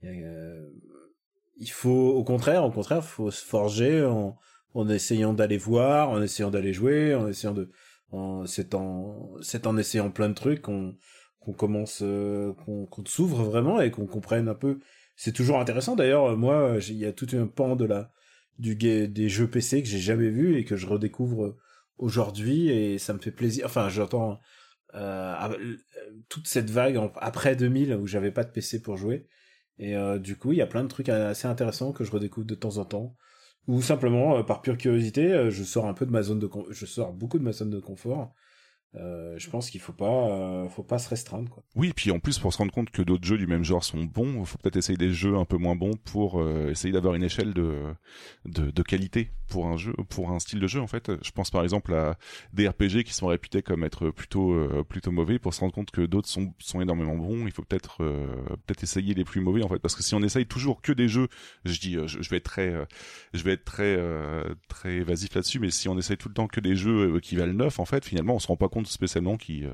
il faut au contraire, au contraire, faut se forger en en essayant d'aller voir, en essayant d'aller jouer, en essayant de, en, c'est en, c'est en essayant plein de trucs qu'on, qu'on commence, euh, qu'on, s'ouvre vraiment et qu'on comprenne un peu. C'est toujours intéressant. D'ailleurs, moi, il y a tout un pan de la, du des jeux PC que j'ai jamais vu et que je redécouvre aujourd'hui et ça me fait plaisir. Enfin, j'entends euh, toute cette vague après 2000 où j'avais pas de PC pour jouer et euh, du coup, il y a plein de trucs assez intéressants que je redécouvre de temps en temps ou simplement euh, par pure curiosité, euh, je sors un peu de ma zone de je sors beaucoup de ma zone de confort euh, je pense qu'il faut pas, euh, faut pas se restreindre. Quoi. Oui, puis en plus pour se rendre compte que d'autres jeux du même genre sont bons, il faut peut-être essayer des jeux un peu moins bons pour euh, essayer d'avoir une échelle de, de, qualité pour un jeu, pour un style de jeu en fait. Je pense par exemple à des RPG qui sont réputés comme être plutôt plutôt mauvais pour se rendre compte que d'autres sont sont énormément bons. Il faut peut-être peut-être essayer les plus mauvais en fait, parce que si on essaye toujours que des jeux, je dis, je, vais être très, je vais être très très évasif là-dessus, mais si on essaye tout le temps que des jeux qui valent neuf en fait, finalement on se rend pas compte spécialement qui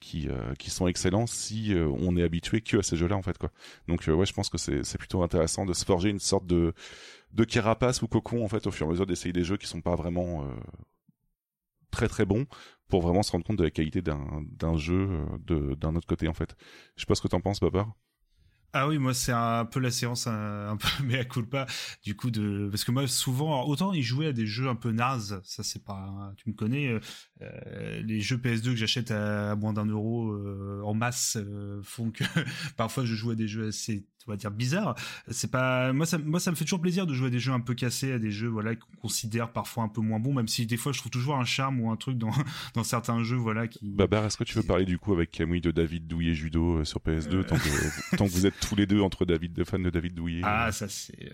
qui qui sont excellents si on est habitué que à ces jeux-là en fait quoi. Donc ouais, je pense que c'est c'est plutôt intéressant de se forger une sorte de de carapace ou cocon en fait au fur et à mesure d'essayer des jeux qui sont pas vraiment très très bons pour vraiment se rendre compte de la qualité d'un d'un jeu de d'un autre côté en fait. Je sais pas ce que t'en penses, Babar. Ah oui, moi c'est un peu la séance un, peu mais à pas du coup de parce que moi souvent autant il jouait à des jeux un peu naze, ça c'est pas tu me connais euh, euh, les jeux PS2 que j'achète à, moins d'un euro euh, en masse font que parfois je joue à des jeux assez on va dire bizarre. C'est pas moi ça moi ça me fait toujours plaisir de jouer à des jeux un peu cassés, à des jeux voilà qu'on considère parfois un peu moins bons, même si des fois je trouve toujours un charme ou un truc dans dans certains jeux voilà qui. Babar, est-ce que tu veux parler du coup avec Camille de David Douillet judo euh, sur PS2 euh. tant, que, tant que vous êtes tous les deux entre David de fans de David Douillet? Ah euh. ça c'est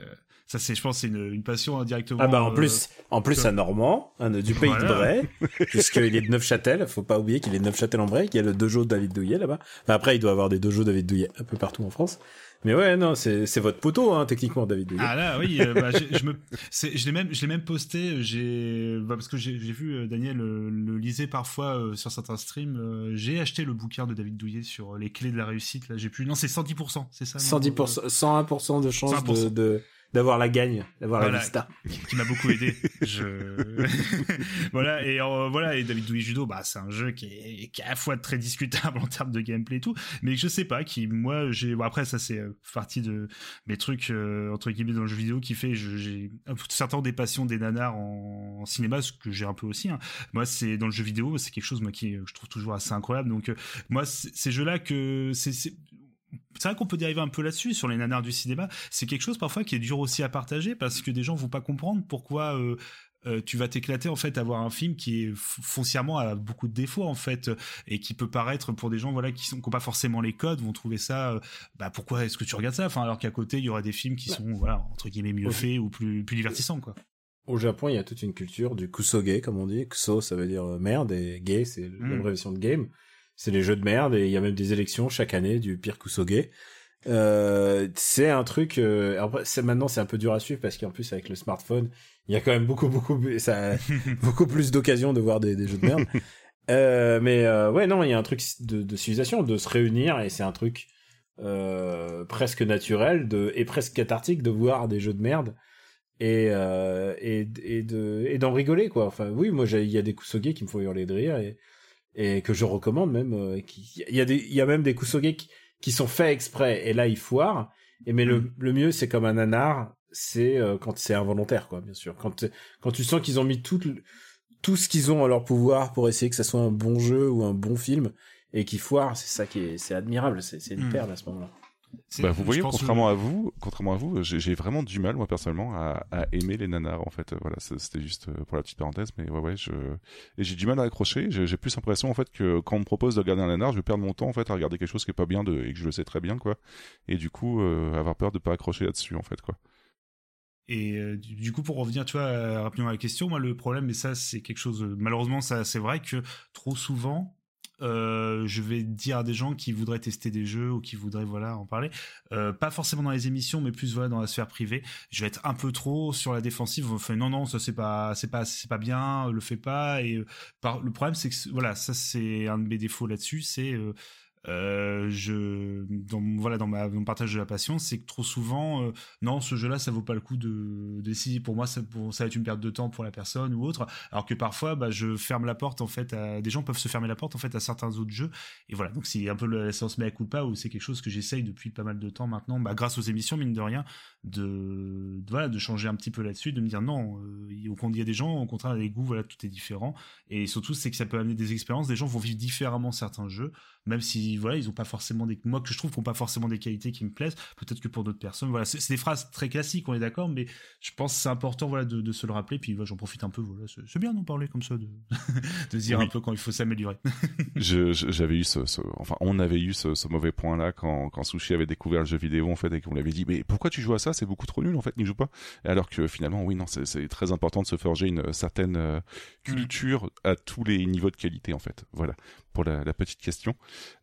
ça c'est je pense c'est une, une passion indirectement. Ah bah en plus en plus à Normand, du pays de Bray, puisqu'il est de Neufchâtel, faut pas oublier qu'il est de Neufchâtel en Bray, qu'il y a le dojo David Douillet là-bas. Enfin, après il doit avoir des dojos David Douillet un peu partout en France. Mais ouais, non, c'est votre poteau, hein, techniquement, David. Ah là, oui, euh, bah, je, me, je l'ai même, je l'ai même posté. J'ai, bah, parce que j'ai vu euh, Daniel euh, le lisait parfois sur certains streams. j'ai acheté le bouquin de David Douillet sur les clés de la réussite. Là, j'ai pu. Non, c'est 110%, c'est ça. 110%, 101% de chance de, de d'avoir la gagne, d'avoir la vista. Qui, m'a beaucoup aidé. Je... voilà, et euh, voilà, et David Douy Judo, bah, c'est un jeu qui est, qui est à la fois très discutable en termes de gameplay et tout, mais je sais pas, qui, moi, j'ai, bon, après, ça, c'est euh, partie de mes trucs, euh, entre guillemets, dans le jeu vidéo qui fait, j'ai certains des passions des nanars en, cinéma, ce que j'ai un peu aussi, hein. Moi, c'est, dans le jeu vidéo, c'est quelque chose, moi, qui, je trouve toujours assez incroyable. Donc, moi, ces jeux-là que, c'est, c'est vrai qu'on peut dériver un peu là-dessus sur les nanars du cinéma. C'est quelque chose parfois qui est dur aussi à partager parce que des gens vont pas comprendre pourquoi euh, euh, tu vas t'éclater en fait à voir un film qui est foncièrement à beaucoup de défauts en fait et qui peut paraître pour des gens voilà qui sont qui ont pas forcément les codes vont trouver ça euh, bah pourquoi est-ce que tu regardes ça? Enfin alors qu'à côté il y aura des films qui sont voilà entre guillemets mieux faits ou plus plus divertissants quoi. Au Japon, il y a toute une culture du kusoge, comme on dit. Kuso, ça veut dire merde, et gay, c'est mmh. l'abréviation de game c'est les jeux de merde et il y a même des élections chaque année du pire Kusoge. Euh, c'est un truc. Euh, c'est maintenant c'est un peu dur à suivre parce qu'en plus avec le smartphone, il y a quand même beaucoup beaucoup ça beaucoup plus d'occasions de voir des, des, jeux de merde. Euh, mais euh, ouais non, il y a un truc de, de civilisation, de se réunir et c'est un truc euh, presque naturel de et presque cathartique de voir des jeux de merde et euh, et, et de et d'en rigoler quoi. Enfin oui, moi il y a des Kusoge qui me font hurler de rire et et que je recommande même. Euh, il y a des, il y a même des kusoge qui, qui, sont faits exprès et là ils foirent. Et mais le, mm. le mieux c'est comme un nanar, c'est euh, quand c'est involontaire quoi, bien sûr. Quand quand tu sens qu'ils ont mis tout tout ce qu'ils ont à leur pouvoir pour essayer que ça soit un bon jeu ou un bon film et qu'ils foirent, c'est ça qui est c'est admirable, c'est c'est une mm. perle à ce moment-là. Bah, vous voyez, contrairement à vous, contrairement à vous, j'ai vraiment du mal moi personnellement à, à, aimer les nanars en fait. Voilà, c'était juste euh, pour la petite parenthèse, mais ouais ouais, je et j'ai du mal à accrocher. J'ai plus l'impression en fait que quand on me propose de regarder un nanar, je vais perdre mon temps en fait à regarder quelque chose qui est pas bien de, et que je le sais très bien quoi. Et du coup, euh, avoir peur de pas accrocher là-dessus en fait quoi. Et euh, du coup, pour revenir, tu vois, rapidement à la question, moi, le problème, et ça, c'est quelque chose, malheureusement, ça, c'est vrai que trop souvent, euh, je vais dire à des gens qui voudraient tester des jeux ou qui voudraient voilà en parler, euh, pas forcément dans les émissions, mais plus voilà dans la sphère privée. Je vais être un peu trop sur la défensive. Non non, ça c'est pas c'est pas c'est pas bien, le fais pas. Et euh, le problème c'est que voilà, ça c'est un de mes défauts là-dessus, c'est euh, je dans voilà dans mon partage de la passion c'est que trop souvent euh, non ce jeu là ça vaut pas le coup de d'essayer pour moi ça ça va être une perte de temps pour la personne ou autre. Alors que parfois bah, je ferme la porte en fait des gens peuvent se fermer la porte en fait à certains autres jeux. Et voilà. Donc c'est un peu la séance mea culpa où c'est quelque chose que j'essaye depuis pas mal de temps maintenant bah, grâce aux émissions mine de rien de, voilà de changer un petit peu là-dessus de me dire non euh, il y a des gens au contraire les goûts voilà tout est différent. Et surtout c'est que ça peut amener des expériences. Des gens vont vivre différemment certains jeux même si voilà ils ont pas forcément des moi que je trouve qu'ils pas forcément des qualités qui me plaisent. Peut-être que pour d'autres personnes voilà c'est des phrases très classiques on est d'accord mais je pense que c'est important voilà de, de, se le rappeler. Puis voilà, j'en profite un peu voilà c'est bien d'en parler comme ça de, de dire un peu quand il faut s'améliorer. J'avais eu ce, enfin on avait eu ce, ce mauvais point là quand quand Sushi avait découvert le jeu vidéo en fait et qu'on lui avait dit mais pourquoi tu joues à ça? C'est beaucoup trop nul en fait n'y joue pas. Alors que finalement oui non c'est très important de se forger une certaine euh, mm. culture à tous les niveaux de qualité en fait. Voilà pour la, petite question.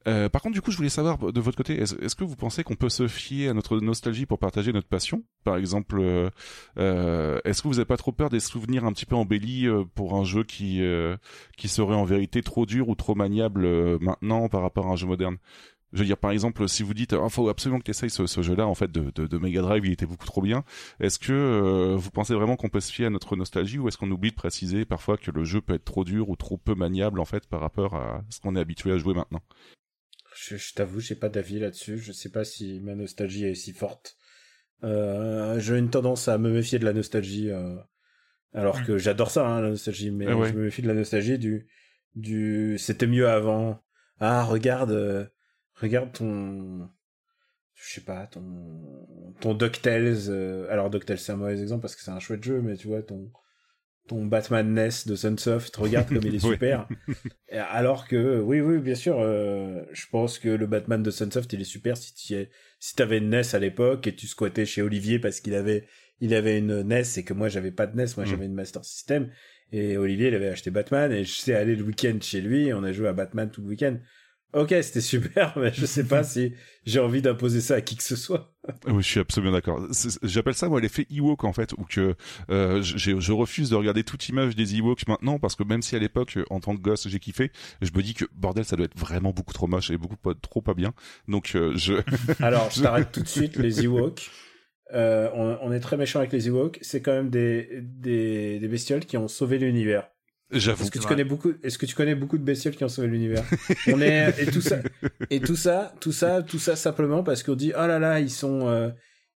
Euh, par contre, du coup, je voulais savoir de votre côté, est-ce que vous pensez qu'on peut se fier à notre nostalgie pour partager notre passion? Par exemple, euh, euh, est-ce que vous n'avez pas trop peur des souvenirs un petit peu embellis pour un jeu qui qui serait en vérité trop dur ou trop maniable maintenant par rapport à un jeu moderne? Je veux dire, par exemple, si vous dites, il oh, faut absolument que tu essayes ce, jeu-là, en fait, de, de, de, Mega Drive, il était beaucoup trop bien. Est-ce que euh, vous pensez vraiment qu'on peut se fier à notre nostalgie ou est-ce qu'on oublie de préciser parfois que le jeu peut être trop dur ou trop peu maniable, en fait, par rapport à ce qu'on est habitué à jouer maintenant? Je, je t'avoue, j'ai pas d'avis là-dessus. Je sais pas si ma nostalgie est si forte. Euh, j'ai une tendance à me méfier de la nostalgie, euh, alors que j'adore ça, hein, la nostalgie, mais je me méfie de la nostalgie du, du, c'était mieux avant. Ah, regarde, euh, regarde ton je sais pas ton ton DuckTales euh, alors DuckTales c'est un mauvais exemple parce que c'est un chouette jeu mais tu vois ton ton Batman NES de Sunsoft regarde comme il est super. Alors que oui oui bien sûr euh, je pense que le Batman de Sunsoft il est super si tu si t'avais une NES à l'époque et tu squattais chez Olivier parce qu'il avait il avait une NES et que moi j'avais pas de NES moi mm. j'avais une Master System. Et Olivier il avait acheté Batman et je sais aller le week-end chez lui et on a joué à Batman tout le week-end Ok, c'était super, mais je sais pas si j'ai envie d'imposer ça à qui que ce soit. Oui, je suis absolument d'accord. J'appelle ça moi l'effet Ewok en fait, où que euh, je refuse de regarder toute image des Ewoks maintenant parce que même si à l'époque, en tant que gosse, j'ai kiffé, je me dis que bordel, ça doit être vraiment beaucoup trop moche et beaucoup trop pas bien. Donc euh, je. Alors, je t'arrête tout de suite les Ewoks. Euh, on, on, est très méchant avec les Ewoks. C'est quand même des, des, des bestioles qui ont sauvé l'univers. J'avoue. Est-ce que tu connais beaucoup Est-ce que tu connais beaucoup de bestioles qui ont sauvé l'univers? On est et tout ça et tout ça, tout ça, tout ça simplement parce qu'on dit oh là là ils sont euh,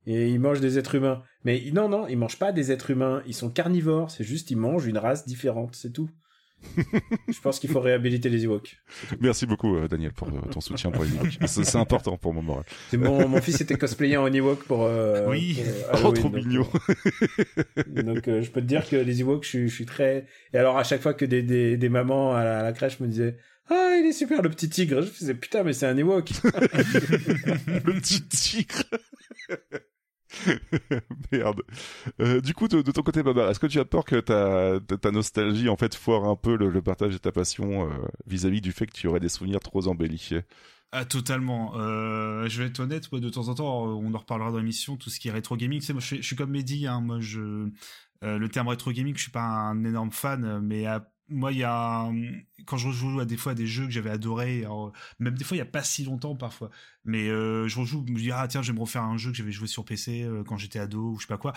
et ils mangent des êtres humains. Mais non non, ils mangent pas des êtres humains. Ils sont carnivores. C'est juste ils mangent une race différente. C'est tout. Je pense qu'il faut réhabiliter les Ewoks. Merci beaucoup, euh, Daniel, pour euh, ton soutien pour les Ewoks. C'est important pour mon moral. Mon, mon fils était cosplayé en Ewok pour. Euh, oui, oh, trop mignon. donc, je peux te dire que les Ewoks, je, suis très. Et alors, à chaque fois que des, des, des mamans à la, crèche me disaient. Ah, il est super, le petit tigre. Je faisais putain, mais c'est un Ewok. le petit tigre. Merde. Euh, du coup, de, ton côté, Baba, est-ce que tu as peur que ta, ta nostalgie, en fait, foire un peu le, partage de ta passion euh, vis-à-vis du fait que tu aurais des souvenirs trop embellis ah totalement. Euh, je vais être honnête, de temps en temps, on en reparlera dans l'émission. Tout ce qui est rétro gaming, c'est moi, je, suis comme Mehdi. Hein, moi, je le terme rétro gaming, je suis pas un énorme fan, mais à moi, il y a quand je rejoue à des fois des jeux que j'avais adoré, même des fois il y a pas si longtemps parfois, mais euh, je rejoue, je me dis ah tiens, je vais me refaire un jeu que j'avais joué sur PC euh, quand j'étais ado ou je sais pas quoi.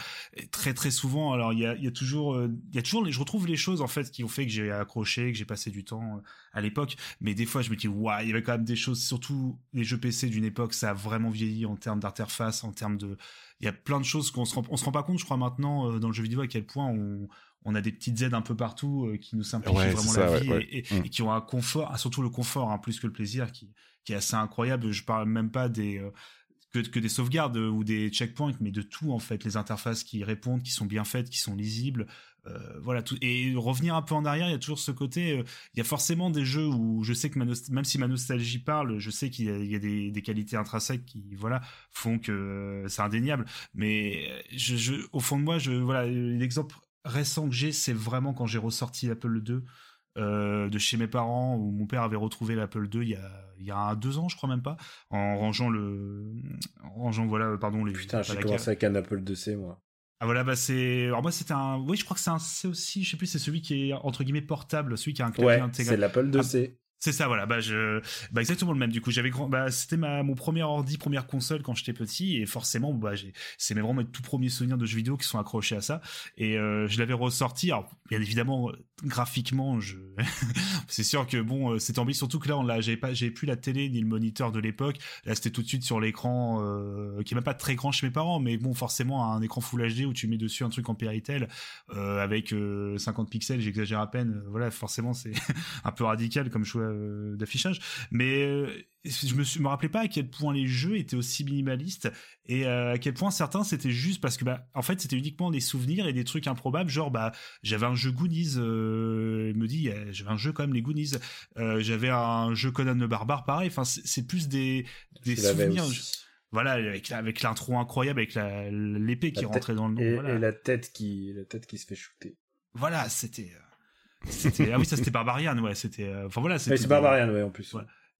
Très très souvent, alors il y a, toujours, euh, il y a toujours, les, je retrouve les choses en fait qui ont fait que j'ai accroché, que j'ai passé du temps à l'époque, mais des fois je me dis waouh, il y avait quand même des choses, surtout les jeux PC d'une époque, ça a vraiment vieilli en termes d'interface, en termes de, il y a plein de choses qu'on se rend, se rend pas compte, je crois maintenant dans le jeu vidéo à quel point on on a des petites aides un peu partout euh, qui nous simplifient vraiment la vie mm. Et, qui ont un confort, ah, surtout le confort, hein, plus que le plaisir, qui, est assez incroyable. Je parle même pas des euh, que, des sauvegardes ou des checkpoints, mais de tout en fait, les interfaces qui répondent, qui sont bien faites, qui sont lisibles. Euh, voilà tout et revenir un peu en arrière il y a toujours ce côté il y a forcément des jeux où je sais que même si ma nostalgie parle je sais qu'il y a, des, qualités intrinsèques qui voilà font que c'est indéniable mais je, au fond de moi je voilà l'exemple récent que j'ai, c'est vraiment quand j'ai ressorti l'Apple II euh, de chez mes parents, où mon père avait retrouvé l'Apple II il y a, il y a deux ans, je crois même pas, en rangeant le, en rangeant voilà, pardon les. Putain, j'ai commencé avec un Apple IIc moi. Ah voilà, bah c'est. Alors moi c'était un. Oui, je crois que c'est un C aussi. Je sais plus, c'est celui qui est entre guillemets portable, celui qui a un clavier ouais, C'est l'Apple IIc. C'est ça, voilà. Bah, je, bah, exactement le même. Du coup, j'avais grand, bah, c'était ma, mon premier ordi, première console quand j'étais petit, et forcément, bah, j'ai, c'est vraiment mes tout premiers souvenirs de jeux vidéo qui sont accrochés à ça. Et euh, je l'avais ressorti. Alors, bien évidemment, graphiquement, c'est sûr que bon, euh, c'était embelli. Surtout que là, on l'a, j'avais pas, plus la télé ni le moniteur de l'époque. Là, c'était tout de suite sur l'écran, euh, qui est même pas très grand chez mes parents, mais bon, forcément, un écran Full HD où tu mets dessus un truc en Péritel avec 50 pixels, j'exagère à peine. Voilà, forcément, c'est un peu radical comme choix euh, d'affichage. Mais euh, je me, suis, me rappelais pas à quel point les jeux étaient aussi minimalistes et euh, à quel point certains c'était juste parce que bah en fait c'était uniquement des souvenirs et des trucs improbables. Genre bah j'avais un jeu Goonies il me dit j'avais un jeu quand même les Goonies. J'avais un jeu Conan le barbare pareil. Enfin c'est plus des des souvenirs. voilà avec avec l'intro incroyable avec l'épée qui rentrait dans le nom et, et, la tête qui la tête qui se fait shooter. Voilà c'était ah oui, ça c'était Barbarian, ouais. C'était, euh, enfin voilà. c'est Barbarian, ouais, en plus.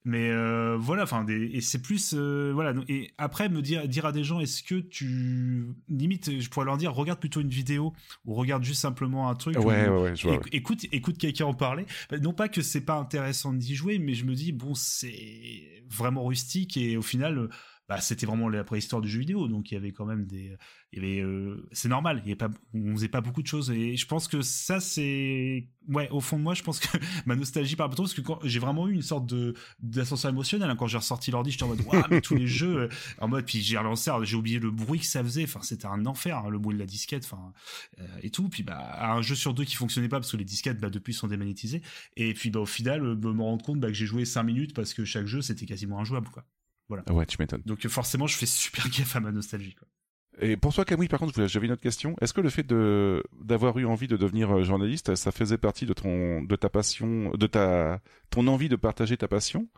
Mais euh, voilà, enfin, et c'est plus euh, voilà. Et après, me dire dire à des gens, est-ce que tu limite, je pourrais leur dire, regarde plutôt une vidéo ou regarde juste simplement un truc. Ouais, ouais, ouais, je vois, Écoute, écoute quelqu'un en parler. Non pas que c'est pas intéressant d'y jouer, mais je me dis bon, c'est vraiment rustique et au final, bah, c'était vraiment la préhistoire du jeu vidéo, donc il y avait quand même des, il y avait, euh, c'est normal, il y pas, on faisait pas beaucoup de choses, et je pense que ça c'est, ouais, au fond de moi, je pense que ma nostalgie par rapport parce que j'ai vraiment eu une sorte de d'ascenseur émotionnel hein, quand j'ai ressorti l'ordi, j'étais en mode, waouh, mais tous les jeux, euh, en mode, puis j'ai relancé, j'ai oublié le bruit que ça faisait, enfin c'était un enfer, hein, le bruit de la disquette, enfin euh, et tout, puis bah un jeu sur deux qui fonctionnait pas parce que les disquettes bah depuis sont démagnétisées, et puis bah au final me rendre compte bah, que j'ai joué 5 minutes parce que chaque jeu c'était quasiment injouable quoi. Voilà. Ouais, tu m'étonnes. Donc forcément, je fais super gaffe à ma nostalgie. Quoi. Et pour toi, Camille, par contre, j'avais une autre question. Est-ce que le fait de d'avoir eu envie de devenir euh, journaliste, ça faisait partie de ton de ta passion, de ta ton envie de partager ta passion?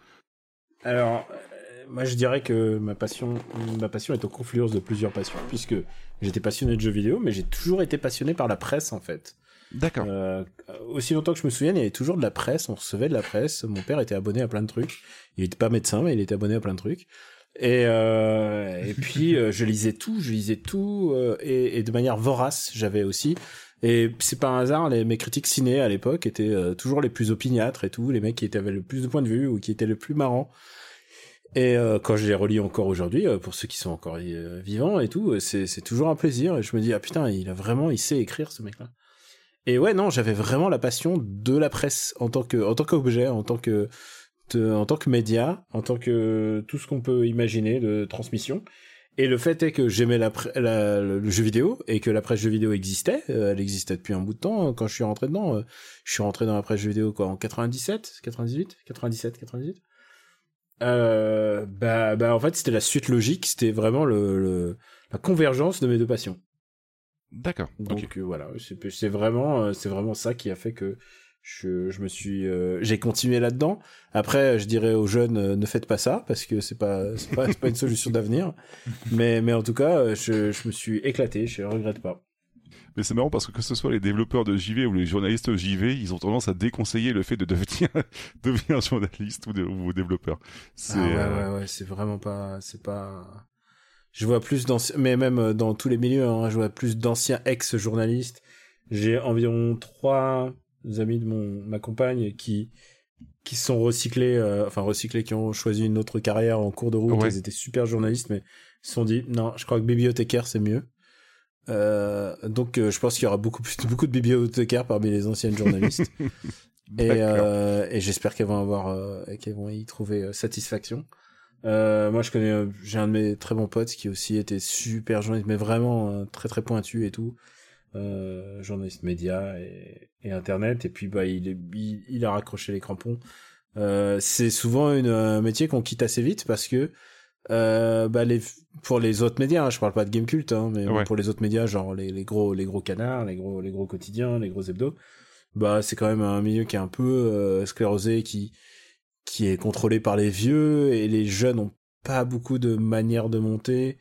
Alors, euh, moi, je dirais que ma passion, ma passion est au confluence de plusieurs passions, puisque j'étais passionné de jeux vidéo, mais j'ai toujours été passionné par la presse, en fait. D'accord. Euh, aussi longtemps que je me souvienne, il y avait toujours de la presse, on recevait de la presse. Mon père était abonné à plein de trucs. Il était pas médecin, mais il était abonné à plein de trucs. Et, euh, et puis euh, je lisais tout, je lisais tout euh, et, et, de manière vorace. J'avais aussi et c'est pas un hasard, les, mes critiques ciné à l'époque étaient euh, toujours les plus opiniâtres et tout, les mecs qui étaient, avaient le plus de points de vue ou qui étaient le plus marrants. Et euh, quand je les relis encore aujourd'hui, pour ceux qui sont encore vivants et tout, c'est toujours un plaisir. Et je me dis ah putain, il a vraiment, il sait écrire ce mec-là. Et ouais, non, j'avais vraiment la passion de la presse en tant que, en tant qu'objet, en tant que, en tant que média, en tant que tout ce qu'on peut imaginer de transmission. Et le fait est que j'aimais la, le jeu vidéo et que la presse jeu vidéo existait. Euh, elle existait depuis un bout de temps. Quand je suis rentré dedans, euh, je suis rentré dans la presse jeu vidéo quoi en 97, 98, 97, 98. Euh, bah, bah en fait c'était la suite logique. C'était vraiment le, le, la convergence de mes deux passions. D'accord. Donc euh, voilà, c'est vraiment, euh, c'est vraiment ça qui a fait que je, je me suis, euh, j'ai continué là-dedans. Après, je dirais aux jeunes, ne faites pas ça parce que c'est pas, c'est pas, pas une solution d'avenir. Mais, mais en tout cas, je, je me suis éclaté, je regrette pas. Mais c'est marrant parce que que ce soit les développeurs de JV ou les journalistes JV, ils ont tendance à déconseiller le fait de devenir, devenir journaliste ou, de, ou développeur. Ah ouais, ouais, ouais, c'est vraiment pas, c'est pas, je vois plus d'anciens, mais même euh, dans tous les milieux, hein, je vois plus d'anciens ex-journalistes. J'ai environ trois amis de mon ma compagne qui qui sont recyclés, euh, enfin recyclés, qui ont choisi une autre carrière en cours de route. Ils étaient super journalistes, mais ils se sont dit non, je crois que bibliothécaire c'est mieux. Euh, donc je pense qu'il y aura beaucoup plus beaucoup de bibliothécaires parmi les anciennes journalistes. et, et j'espère qu'elles vont avoir qu'elles vont y trouver satisfaction. Euh, moi, je connais, euh, j'ai un de mes très bons potes qui aussi était super journaliste, mais vraiment euh, très très pointu et tout, euh, journaliste média et, et, internet. Et puis bah il, est, il, a raccroché les crampons. Euh, c'est souvent un métier qu'on quitte assez vite parce que bah les pour les autres médias, hein, je parle pas de Gamecult, hein, mais pour les autres médias, genre les, les gros les gros canards, les gros les gros quotidiens, les gros hebdos, bah c'est quand même un milieu qui est un peu sclérosé, qui qui est contrôlé par les vieux et les jeunes ont pas beaucoup de manières de monter.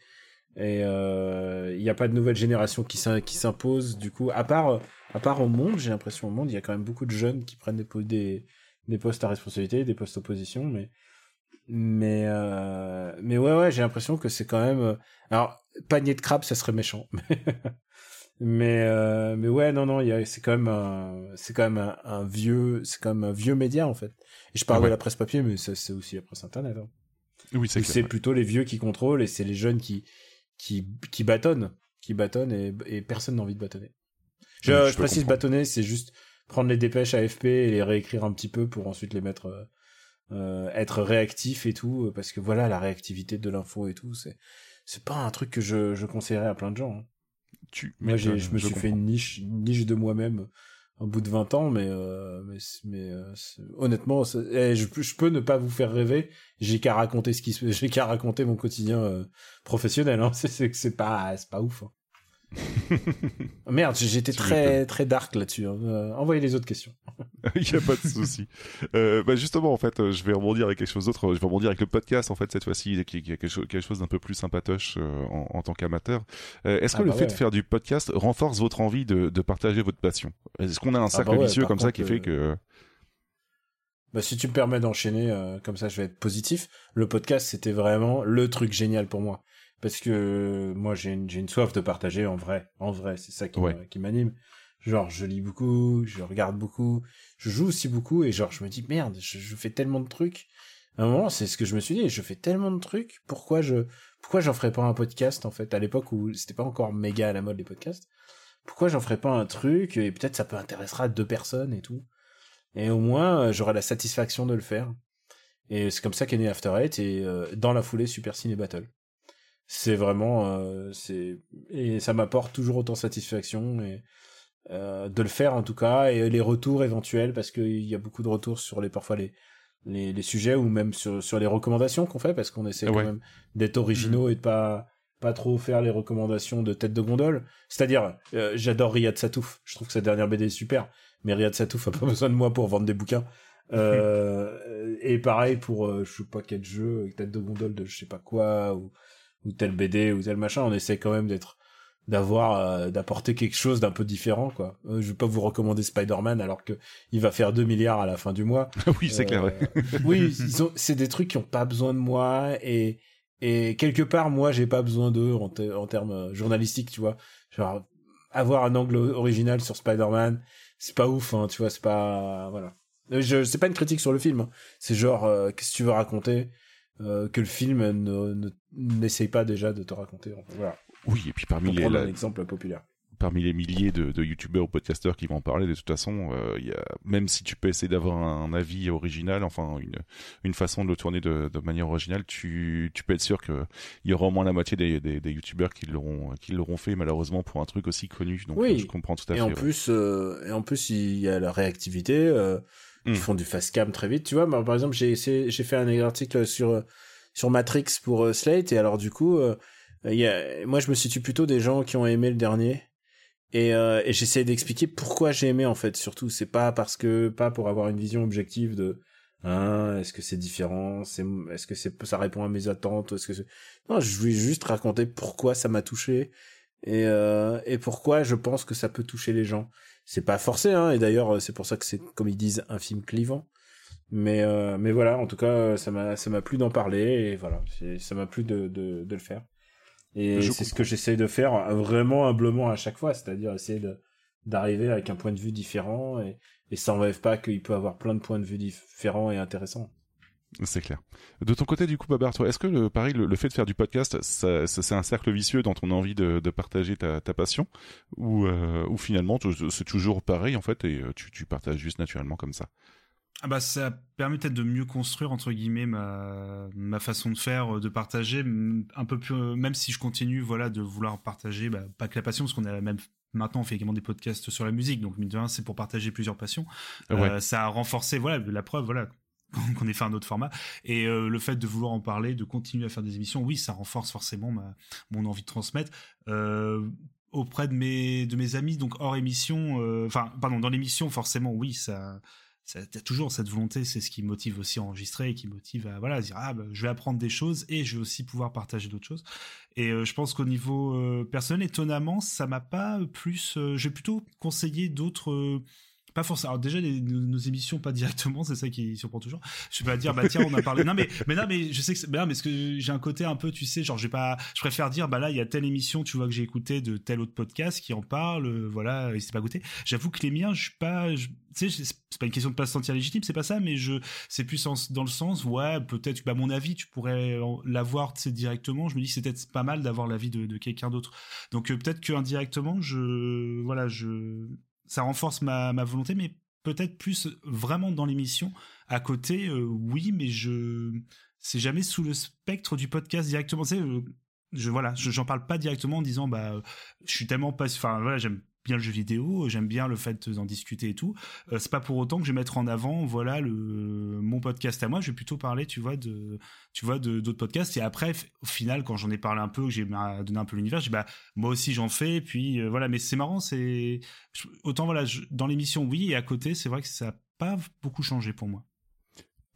Et il euh, n'y a pas de nouvelle génération qui s'impose du coup à part à part au monde j'ai l'impression au monde il y a quand même beaucoup de jeunes qui prennent des postes à responsabilité des postes d'opposition mais mais euh, mais ouais ouais j'ai l'impression que c'est quand même euh, alors panier de crabe ça serait méchant mais euh, mais ouais non non c'est quand même c'est quand même un, vieux c'est quand même un vieux média en fait. Et je parle de la presse papier mais c'est aussi la presse internet hein. oui c'est c'est plutôt les vieux qui contrôlent et c'est les jeunes qui qui qui bâtonnent qui bâtonnent et, et personne n'a envie de bâtonner. Je, je, précise bâtonner c'est juste prendre les dépêches AFP et les réécrire un petit peu pour ensuite les mettre euh, euh, être réactif et tout parce que voilà la réactivité de l'info et tout c'est c'est pas un truc que je, je conseillerais à plein de gens hein. Moi, je me suis fait une niche, une niche de moi-même au bout de 20 ans, mais, euh, mais, mais euh, honnêtement, eh, je, je, peux ne pas vous faire rêver. J'ai qu'à raconter ce qui, j'ai qu'à raconter mon quotidien euh, professionnel. Hein. C'est, c'est pas, c'est pas ouf. Hein. Merde, j'étais très très dark là-dessus. Hein. Euh, envoyez les autres questions. Il n'y a pas de souci. Euh, bah justement, en fait, euh, je vais rebondir avec quelque chose d'autre. Je vais rebondir avec le podcast, en fait, cette fois-ci, qui, qui a quelque chose, d'un peu plus sympatoche en, tant qu'amateur. Est-ce que ah le bah fait de faire du podcast renforce votre envie de, de partager votre passion? Est-ce qu'on a un ah cercle bah vicieux comme ça qui fait que Bah, si tu me permets d'enchaîner, comme ça je vais être positif. Le podcast, c'était vraiment le truc génial pour moi. Parce que moi, j'ai une, une soif de partager en vrai. En vrai, c'est ça qui m'anime. Genre, je lis beaucoup, je regarde beaucoup, je joue aussi beaucoup, et genre, je me dis, merde, je, fais tellement de trucs. À un moment, c'est ce que je me suis dit, je fais tellement de trucs, pourquoi je, pourquoi j'en ferais pas un podcast, en fait, à l'époque où c'était pas encore méga à la mode les podcasts. Pourquoi j'en ferais pas un truc, et peut-être ça peut intéressera deux personnes et tout. Et au moins, euh, j'aurai la satisfaction de le faire. Et c'est comme ça qu'est né After Eight et euh, dans la foulée Super Ciné Battle. C'est vraiment, euh, c'est et ça m'apporte toujours autant de satisfaction et de le faire en tout cas et les retours éventuels parce qu'il y a beaucoup de retours sur les parfois les les, les sujets ou même sur sur les recommandations qu'on fait parce qu'on essaie quand même d'être originaux mmh. et de pas pas trop faire les recommandations de tête de gondole. C'est-à-dire, j'adore Riyad Satouf. Je trouve que sa dernière BD est super mais Riyad Satouf a pas besoin de moi pour vendre des bouquins. Euh, et pareil pour euh, je sais pas quel jeu, tête de gondole de je sais pas quoi ou, ou tel BD ou tel machin, on essaie quand même d'être d'avoir euh, d'apporter quelque chose d'un peu différent quoi. je vais pas vous recommander Spider-Man alors que il va faire 2 milliards à la fin du mois. oui, c'est clair. oui, c'est des trucs qui ont pas besoin de moi et et quelque part moi j'ai pas besoin d'eux en, en termes journalistiques, tu vois. Genre avoir un angle original sur Spider-Man c'est pas ouf, hein, tu vois, c'est pas voilà. Euh, je c'est pas une critique sur le film. Hein. C'est genre euh, qu'est-ce que tu veux raconter? Euh, que le film ne n'essaye pas déjà de te raconter. voilà. Oui, et puis parmi les un exemple populaire parmi les milliers de, de youtubeurs ou podcasteurs qui vont en parler, de toute façon, euh, y a, même si tu peux essayer d'avoir un, avis original, enfin une, une façon de le tourner de, de manière originale, tu, tu peux être sûr qu'il y aura au moins la moitié des, des, des youtubeurs qui l'auront qui l'auront fait malheureusement pour un truc aussi connu. Donc oui. je comprends tout à et fait. En plus, euh, et en plus, il y a la réactivité. Euh, Ils hmm. font du fast cam très vite, tu vois. par exemple, j'ai j'ai fait un article sur sur Matrix pour euh, Slate et alors du coup, il y a, moi je me situe plutôt des gens qui ont aimé le dernier et, euh, et j'essaie d'expliquer pourquoi j'ai aimé en fait. Surtout, c'est pas parce que pas pour avoir une vision objective de hein, est-ce que c'est différent, c'est est-ce que c'est ça répond à mes attentes, est-ce que non, je voulais juste raconter pourquoi ça m'a touché et euh, et pourquoi je pense que ça peut toucher les gens. C'est pas forcé hein, et d'ailleurs c'est pour ça que c'est comme ils disent un film clivant. Mais euh, mais voilà, en tout cas ça m'a ça m'a plu d'en parler et voilà, ça m'a plu de, de de le faire. Et c'est ce que j'essaie de faire vraiment humblement à chaque fois, c'est-à-dire essayer de d'arriver avec un point de vue différent et, et ça n'enlève pas qu'il peut avoir plein de points de vue différents et intéressants. C'est clair. De ton côté, du coup, Babar, toi, est-ce que le, pareil, le, fait de faire du podcast, ça, c'est un cercle vicieux dans ton envie de, de partager ta, ta passion, ou, euh, ou finalement c'est toujours pareil en fait et euh, tu, tu partages juste naturellement comme ça? Ah bah ça permet peut-être de mieux construire entre guillemets ma ma façon de faire, de partager un peu plus même si je continue voilà de vouloir partager bah, pas que la passion parce qu'on a même maintenant on fait également des podcasts sur la musique donc mine de c'est pour partager plusieurs passions. Euh, ça a renforcé voilà la preuve voilà qu'on ait fait un autre format et euh, le fait de vouloir en parler, de continuer à faire des émissions, oui ça renforce forcément mon envie de transmettre. Euh, auprès de mes amis donc hors émission enfin pardon dans l'émission forcément oui ça t'as toujours cette volonté, c'est ce qui motive aussi à enregistrer et qui motive à voilà dire ah bah, je vais apprendre des choses et je vais aussi pouvoir partager d'autres choses. Et euh, je pense qu'au niveau euh, personnel, étonnamment, ça m'a pas plus. Euh, j'ai plutôt conseillé d'autres pas forcément. Alors déjà nos, émissions pas directement, c'est ça qui surprend toujours. Je vais pas dire bah tiens on a parlé. Non mais mais non mais je sais que mais, mais ce que j'ai un côté un peu tu sais genre j'ai pas je préfère dire bah là il y a telle émission tu vois que j'ai écouté de tel autre podcast qui en parle euh, voilà il s'est pas goûté. J'avoue que les miens je suis pas tu sais c'est pas une question de pas se sentir légitime c'est pas ça mais je c'est plus dans le sens ouais peut-être bah mon avis tu pourrais l'avoir directement. Je me dis c'est peut-être pas mal d'avoir l'avis de, de quelqu'un d'autre. Donc euh, peut-être que indirectement je voilà je ça renforce ma, ma volonté, mais peut-être plus vraiment dans l'émission. À côté, euh, oui, mais je c'est jamais sous le spectre du podcast directement. Sais, euh, je voilà, j'en parle pas directement en disant bah je suis tellement pas, enfin voilà, j'aime bien le jeu vidéo, j'aime bien le fait d'en discuter et tout. Euh, c'est pas pour autant que je vais mettre en avant, voilà, le mon podcast à moi. Je vais plutôt parler, tu vois, de, tu vois, de d'autres podcasts. Et après, au final, quand j'en ai parlé un peu, que j'ai donné un peu l'univers, bah moi aussi j'en fais. Puis euh, voilà, mais c'est marrant, c'est autant voilà, dans l'émission oui, et à côté, c'est vrai que ça a pas beaucoup changé pour moi.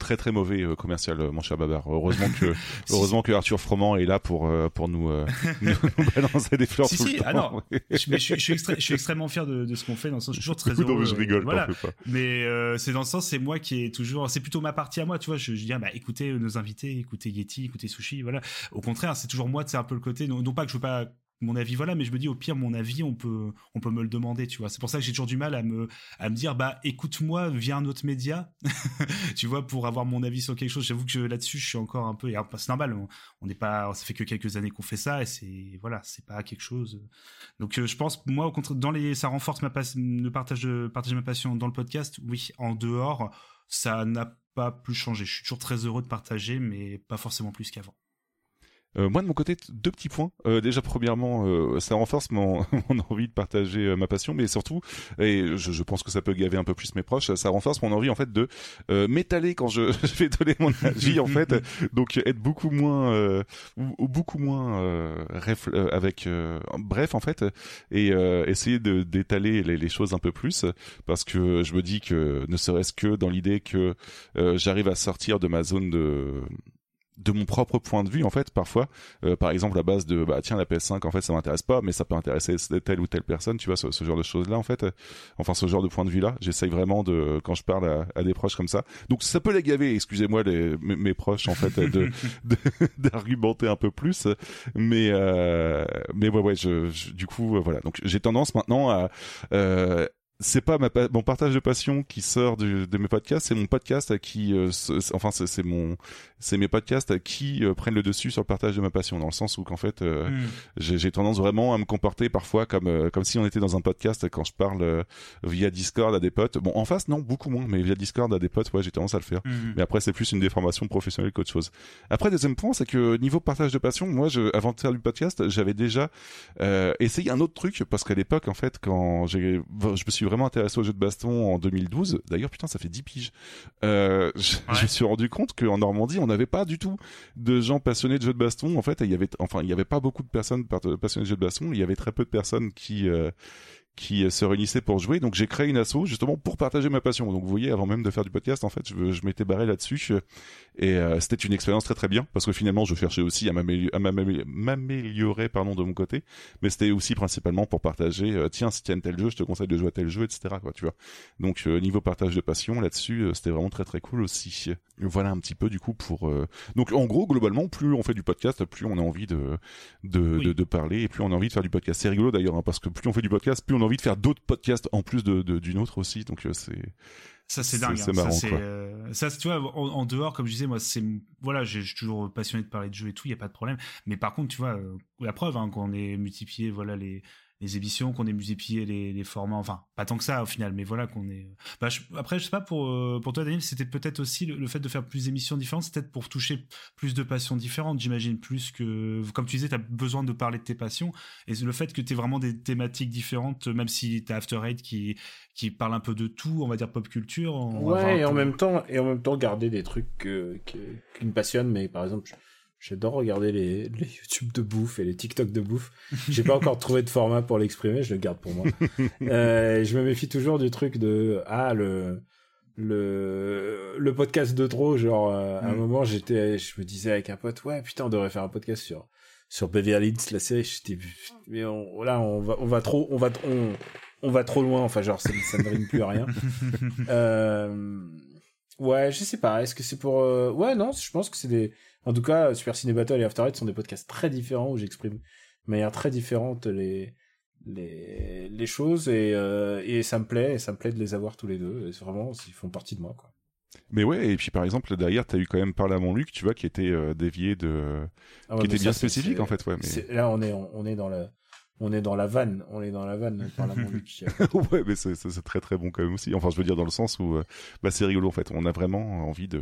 Très très mauvais commercial, mon cher Babar. Heureusement que heureusement que Arthur Froment est là pour pour nous, nous, balancer des fleurs si, tout si, le ah temps. non, je, mais je, suis je suis extrêmement fier de, de ce qu'on fait. Dans le sens, je suis toujours très non, heureux. mais je rigole, voilà. pas. Mais c'est dans le sens, c'est moi qui est toujours, c'est plutôt ma partie à moi, tu vois. Je, je dis, ah, bah écoutez nos invités, écoutez Yeti, écoutez Sushi, voilà. Au contraire, c'est toujours moi, c'est un peu le côté, non, non pas que je veux pas mon avis voilà mais je me dis au pire mon avis on peut on peut me le demander tu vois. C'est pour ça que j'ai toujours du mal à me à me dire bah écoute-moi via un autre média tu vois pour avoir mon avis sur quelque chose. J'avoue que là-dessus je suis encore un peu et c'est normal on n'est pas ça fait que quelques années qu'on fait ça et c'est voilà c'est pas quelque chose donc euh, je pense moi au contraire dans les ça renforce ma le partage de partager ma passion dans le podcast oui en dehors ça n'a pas plus changé. Je suis toujours très heureux de partager mais pas forcément plus qu'avant euh, moi de mon côté, deux petits points. Euh, déjà, premièrement, euh, ça renforce mon, envie de partager euh, ma passion, mais surtout, et je, je, pense que ça peut gaver un peu plus mes proches, ça renforce mon envie en fait de m'étaler quand je, vais donner mon avis en fait. Donc être beaucoup moins, ou, ou, beaucoup moins avec, bref en fait, et essayer de d'étaler les, les, choses un peu plus, parce que je me dis que ne serait-ce que dans l'idée que j'arrive à sortir de ma zone de de mon propre point de vue en fait parfois euh, par exemple la base de bah tiens la PS5 en fait ça m'intéresse pas mais ça peut intéresser telle ou telle personne tu vois ce, ce genre de choses là en fait enfin ce genre de point de vue là j'essaye vraiment de quand je parle à, à, des proches comme ça. Donc ça peut les gaver excusez-moi les mes, mes, proches en fait de d'argumenter un peu plus mais euh, mais ouais ouais je, je du coup voilà. Donc j'ai tendance maintenant à euh, c'est pas ma mon partage de passion qui sort de, de mes podcasts, c'est mon podcast qui, euh, enfin c'est mon, c'est mes podcasts qui euh, prennent le dessus sur le partage de ma passion, dans le sens où qu'en fait euh, mm. j'ai tendance vraiment à me comporter parfois comme euh, comme si on était dans un podcast quand je parle via Discord à des potes. Bon en face non beaucoup moins, mais via Discord à des potes ouais j'ai tendance à le faire. Mm. Mais après c'est plus une déformation professionnelle qu'autre chose. Après deuxième point c'est que niveau partage de passion, moi je, avant de faire du podcast j'avais déjà essayé un autre truc parce qu'à l'époque en fait quand j'ai, je me suis vraiment intéressé aux jeux de baston en 2012. D'ailleurs, putain, ça fait 10 piges. Euh, je, ouais. je, me suis rendu compte qu'en Normandie, on n'avait pas du tout de gens passionnés de jeux de baston. En fait, il y avait, enfin, il y avait pas beaucoup de personnes passionnées de jeux de baston. Il y avait très peu de personnes qui euh, qui se réunissaient pour jouer. Donc j'ai créé une asso justement pour partager ma passion. Donc vous voyez, avant même de faire du podcast, en fait, je, je m'étais barré là-dessus et euh, c'était une expérience très très bien parce que finalement je cherchais aussi à m'améliorer pardon de mon côté, mais c'était aussi principalement pour partager. Euh, tiens, si tu aimes tel jeu, je te conseille de jouer à tel jeu, etc. Quoi, tu vois. Donc euh, niveau partage de passion là-dessus, euh, c'était vraiment très très cool aussi. Voilà un petit peu du coup pour. Euh, donc en gros globalement, plus on fait du podcast, plus on a envie de de, oui. de, de parler et plus on a envie de faire du podcast. C'est rigolo d'ailleurs hein, parce que plus on fait du podcast, plus on a envie de faire d'autres podcasts en plus de d'une autre aussi. Donc c'est ça c'est dingue. C'est hein. marrant. Ça, quoi. Euh, ça tu vois, en, en, dehors, comme je disais, moi, c'est voilà, je suis toujours passionné de parler de jeux et tout, il y a pas de problème. Mais par contre, tu vois, euh, la preuve, hein, qu'on est multiplié, voilà les les émissions, qu'on ait multiplié les, les, formats, enfin pas tant que ça au final, mais voilà qu'on est. Bah, je, après, je sais pas pour euh, pour toi Daniel, c'était peut-être aussi le, le, fait de faire plus d'émissions différentes, c'est peut-être pour toucher plus de passions différentes, j'imagine plus que comme tu disais, tu as besoin de parler de tes passions et le fait que tu aies vraiment des thématiques différentes, même si tu as After Eight qui qui parle un peu de tout, on va dire pop culture. Ouais, et en même temps et en même temps garder des trucs qui me passionnent, mais par exemple. J'adore regarder les, les, YouTube de bouffe et les TikTok de bouffe. J'ai pas encore trouvé de format pour l'exprimer, je le garde pour moi. euh, je me méfie toujours du truc de ah le le le podcast de trop. Genre euh, à un moment j'étais, je me disais avec un pote ouais putain on devrait faire un podcast sur sur Beverly Hills la série. J'étais mais on, là on va on va trop on va on on va trop loin. Enfin genre ça, ça ne rime plus à rien. euh, ouais je sais pas. Est-ce que c'est pour ouais non je pense que c'est des en tout cas, Super Ciné Battle et After Eight sont des podcasts très différents où j'exprime de manière très différente les les, les choses et, euh, et ça me plaît et ça me plaît de les avoir tous les deux. Et vraiment, ils font partie de moi quoi. Mais ouais, et puis par exemple derrière, t'as eu quand même Parle à mon Luc, tu vois, qui était euh, dévié de, ah ouais, qui était bien spécifique en fait, ouais. Mais... Là, on est on est dans le on est dans la vanne, on est dans la vanne par la ouais, mais c'est très très bon quand même aussi. Enfin, je veux dire dans le sens où, euh, bah, c'est rigolo en fait. On a vraiment envie de,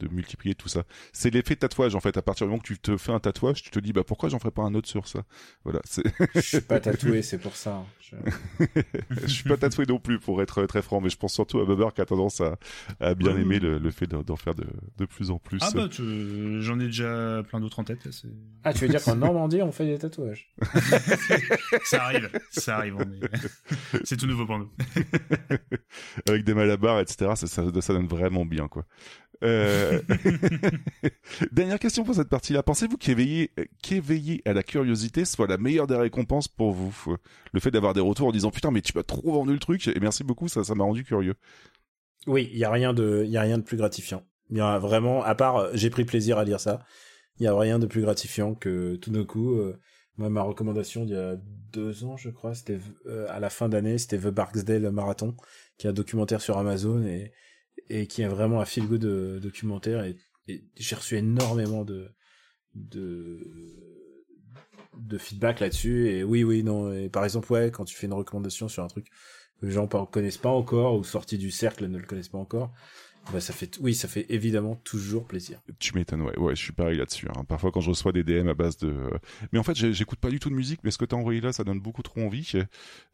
de multiplier tout ça. C'est l'effet tatouage en fait. À partir du moment que tu te fais un tatouage, tu te dis bah pourquoi j'en ferais pas un autre sur ça? Voilà. je suis pas tatoué, c'est pour ça. Je... je suis pas tatoué non plus pour être très franc, mais je pense surtout à Babar qui a tendance à, à bien aimer le, le fait d'en faire de, de plus en plus. Ah bah j'en ai déjà plein d'autres en tête. Ah tu veux dire qu'en Normandie on fait des tatouages? ça arrive, ça arrive. Est... c'est tout nouveau pour nous. Avec des malabars, etc. Ça, ça, ça, donne vraiment bien, quoi. Euh... Dernière question pour cette partie-là. Pensez-vous qu'éveiller, qu'éveiller à la curiosité soit la meilleure des récompenses pour vous? Le fait d'avoir des retours en disant putain mais tu m'as trop vendu le truc et merci beaucoup, ça, ça m'a rendu curieux. Oui, il y a rien de, il y a rien de plus gratifiant. Il y a vraiment, à part, j'ai pris plaisir à lire ça. Il y a rien de plus gratifiant que tout d'un coup. Euh, moi, ma recommandation d'il y a deux ans, je crois, c'était euh, à la fin d'année, c'était The Barksdale Marathon, qui est un documentaire sur Amazon et, et qui est vraiment un feel good euh, documentaire. Et, j'ai reçu énormément de, de, de feedback là-dessus. Et oui, oui, non. Et par exemple, ouais, quand tu fais une recommandation sur un truc que les gens ne connaissent pas encore ou sortis du cercle ne le connaissent pas encore, bah, ça fait, oui, ça fait évidemment toujours plaisir. Tu m'étonnes, ouais, ouais, je suis pareil là-dessus. Hein. Parfois, quand je reçois des DM à base de, euh, mais en fait, j'écoute pas du tout de musique, mais ce que t'as envoyé là, ça donne beaucoup trop envie.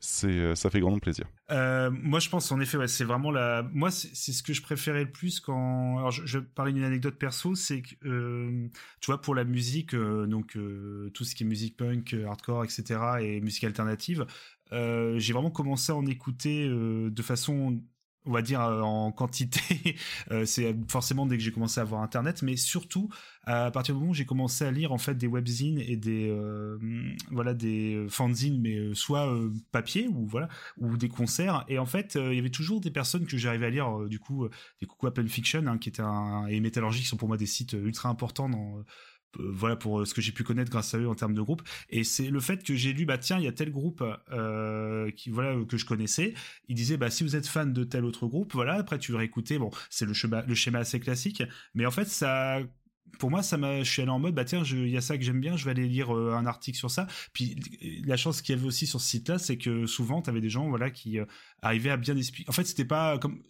C'est, euh, ça fait grandement plaisir. Euh, moi, je pense en effet, ouais, c'est vraiment la, moi, c'est ce que je préférais le plus quand, alors, je, je parler d'une anecdote perso, c'est que, euh, tu vois, pour la musique, donc tout ce qui est musique punk, hardcore, etc., et musique alternative, j'ai vraiment commencé à en écouter de façon on va dire euh, en quantité, euh, c'est forcément dès que j'ai commencé à avoir internet, mais surtout à partir du moment où j'ai commencé à lire en fait des webzines et des euh, voilà des fanzines, mais soit papier ou voilà ou des concerts. Et en fait, il y avait toujours des personnes que j'arrivais à lire du coup des coucou à Fiction, hein, qui était un et Métallurgie qui sont pour moi des sites ultra importants dans euh, voilà pour euh, ce que j'ai pu connaître grâce à eux en termes de groupe et c'est le fait que j'ai lu bah tiens il y a tel groupe euh, qui voilà que je connaissais il disait bah si vous êtes fan de tel autre groupe voilà après tu vas écouter bon c'est le schéma le assez classique mais en fait ça pour moi, ça m'a, je suis allé en mode, bah tiens, il y a ça que j'aime bien, je vais aller lire un article sur ça. Puis la chance qu'il y avait aussi sur ce site-là, c'est que souvent, tu avais des gens, voilà, qui arrivaient à bien expliquer. En fait, c'était pas comme,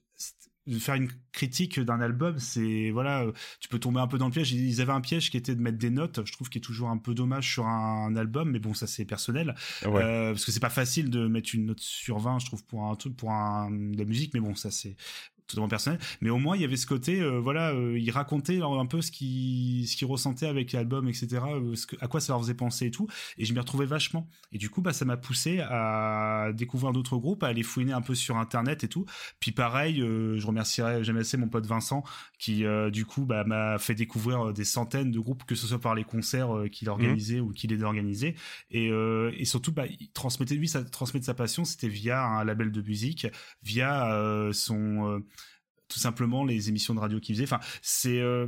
faire une critique d'un album, c'est voilà, euh, tu peux tomber un peu dans le piège. Ils avaient un piège qui était de mettre des notes. Je trouve qu'il est toujours un peu dommage sur un, album, mais bon, ça c'est personnel, euh, parce que c'est pas facile de mettre une note sur 20, je trouve, pour un truc, pour un, de la musique, mais bon, ça c'est totalement personnel mais au moins il y avait ce côté euh, voilà euh, il racontait un peu ce qui ce qu'il ressentait avec l'album etc euh, à quoi ça leur faisait penser et tout et je m'y retrouvais vachement. Et du coup bah ça m'a poussé à découvrir d'autres groupes à aller fouiner un peu sur internet et tout. Puis pareil je remercierais jamais assez mon pote Vincent qui du coup bah m'a fait découvrir des centaines de groupes que ce soit par les concerts qu'il organisait ou qu'il aidait à organiser. Et, et surtout bah il transmettait lui ça transmettre sa passion c'était via un label de musique via son tout simplement les émissions de radio qu'il faisait. Enfin, c'est euh,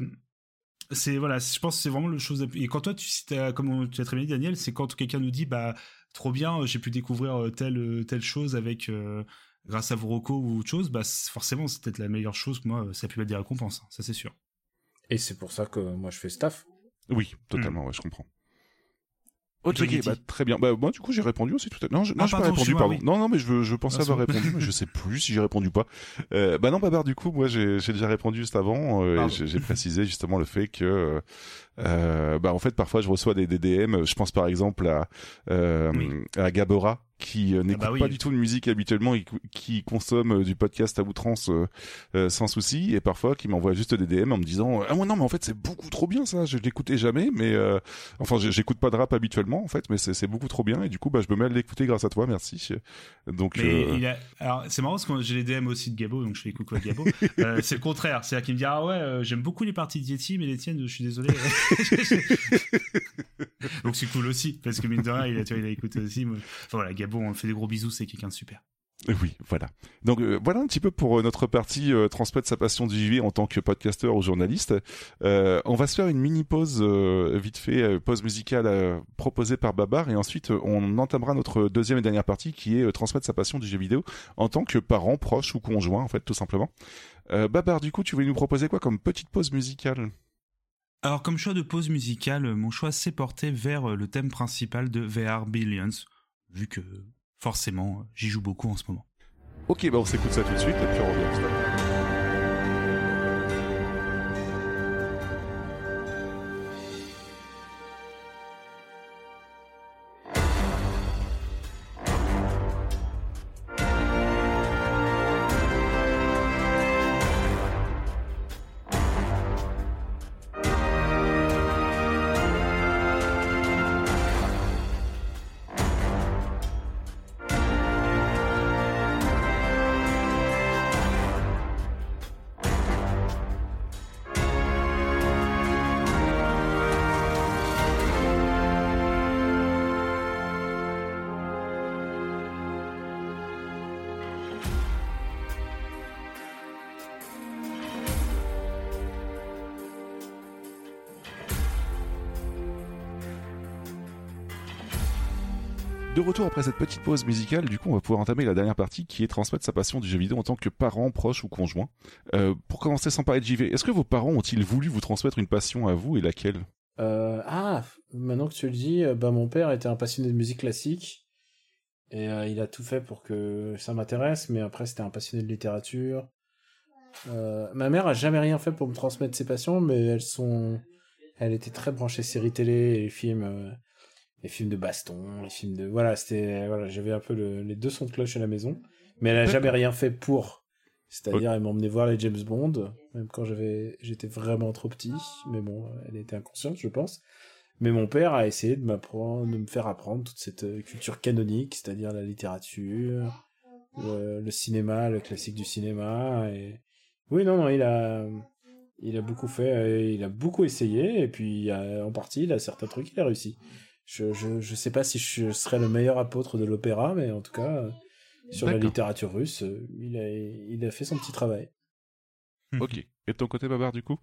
c'est voilà, je pense que c'est vraiment le chose. Et quand toi, tu comme tu as très bien dit, Daniel, c'est quand quelqu'un nous dit bah trop bien, j'ai pu découvrir euh, telle euh, telle chose avec grâce à vos recos ou autre chose, bah forcément c'est peut-être la meilleure chose que moi ça a pu être des récompenses, hein, ça c'est sûr. Et c'est pour ça que moi je fais staff. Oui, totalement, ouais, je comprends. Ok, bah, très bien. Bah, moi, du coup, j'ai répondu aussi tout à l'heure. Non, je, non, ah, pas répondu, pardon. Non, non, mais je, je pensais avoir répondu, mais je sais plus si j'ai répondu ou pas. Euh, bah non, Babar, du coup, moi, j'ai déjà répondu juste avant, euh, j'ai précisé justement le fait que, euh, bah, en fait, parfois, je reçois des, des DM. Je pense par exemple à, euh, à Gabora, qui euh, ah n'écoute bah pas du tout de musique habituellement et qui consomme euh, du podcast à outrance euh, sans souci et parfois qui m'envoie juste des DM en me disant ah ouais non mais en fait c'est beaucoup trop bien ça. Je l'écoutais jamais mais enfin j'écoute pas de rap habituellement en fait mais c'est beaucoup trop bien et du coup bah je me mets à l'écouter grâce à toi. Merci. Donc il a... alors c'est marrant parce que j'ai les DM aussi de Gabo donc je fais coucou à Gabo. C'est le contraire. C'est à qu'il me dit ah ouais j'aime beaucoup les parties de Yeti mais les tiennes je suis désolé. Donc c'est cool aussi parce que mine de rien il a, il a écouté aussi. Enfin voilà Gabo bon, on fait des gros bisous, c'est quelqu'un de super. Oui, voilà. Donc euh, voilà un petit peu pour euh, notre partie euh, transmettre sa passion du JV en tant que podcasteur ou journaliste. on va se faire une mini pause vite fait, pause musicale proposée par Babar et ensuite on entamera notre deuxième et dernière partie qui est transmettre sa passion du jeu vidéo en tant que parent, proche ou conjoint en fait tout simplement. Babar, du coup, tu voulais nous proposer quoi comme petite pause musicale? Alors comme choix de pause musicale, mon choix s'est porté vers le thème principal de VR Billions vu que forcément j'y joue beaucoup en ce moment. Ok, bah on s'écoute ça tout de suite et puis on revient. De retour après cette petite pause musicale, du coup, on va pouvoir entamer la dernière partie qui est transmettre sa passion du jeu vidéo en tant que parent, proche ou conjoint. Euh, pour commencer sans parler de JV, est-ce que vos parents ont-ils voulu vous transmettre une passion à vous et laquelle? Euh, Ah, maintenant que tu le dis, euh, bah mon père était un passionné de musique classique et il a tout fait pour que ça m'intéresse, mais après c'était un passionné de littérature. Ma mère a jamais rien fait pour me transmettre ses passions, mais elles sont, elle était très branchée séries télé et films. Les films de baston, les films de voilà, c'était voilà, j'avais un peu les deux sons de cloche à la maison, mais elle a jamais rien fait pour. C'est-à-dire, elle m'emmenait voir les James Bond, même quand j'avais, j'étais vraiment trop petit, mais bon, elle était inconsciente, je pense. Mais mon père a essayé de m'apprendre, de me faire apprendre toute cette euh, culture canonique, c'est-à-dire la littérature, le, le, cinéma, le classique du cinéma. Et oui, non, non, il a, il a beaucoup fait, il a beaucoup essayé, et puis en partie, il a certains trucs, il a réussi je, je, je sais pas si je serais le meilleur apôtre de l'opéra, mais en tout cas, sur la littérature russe, euh, il a, il a fait son petit travail. Ok. Et de ton côté, Babar, du coup?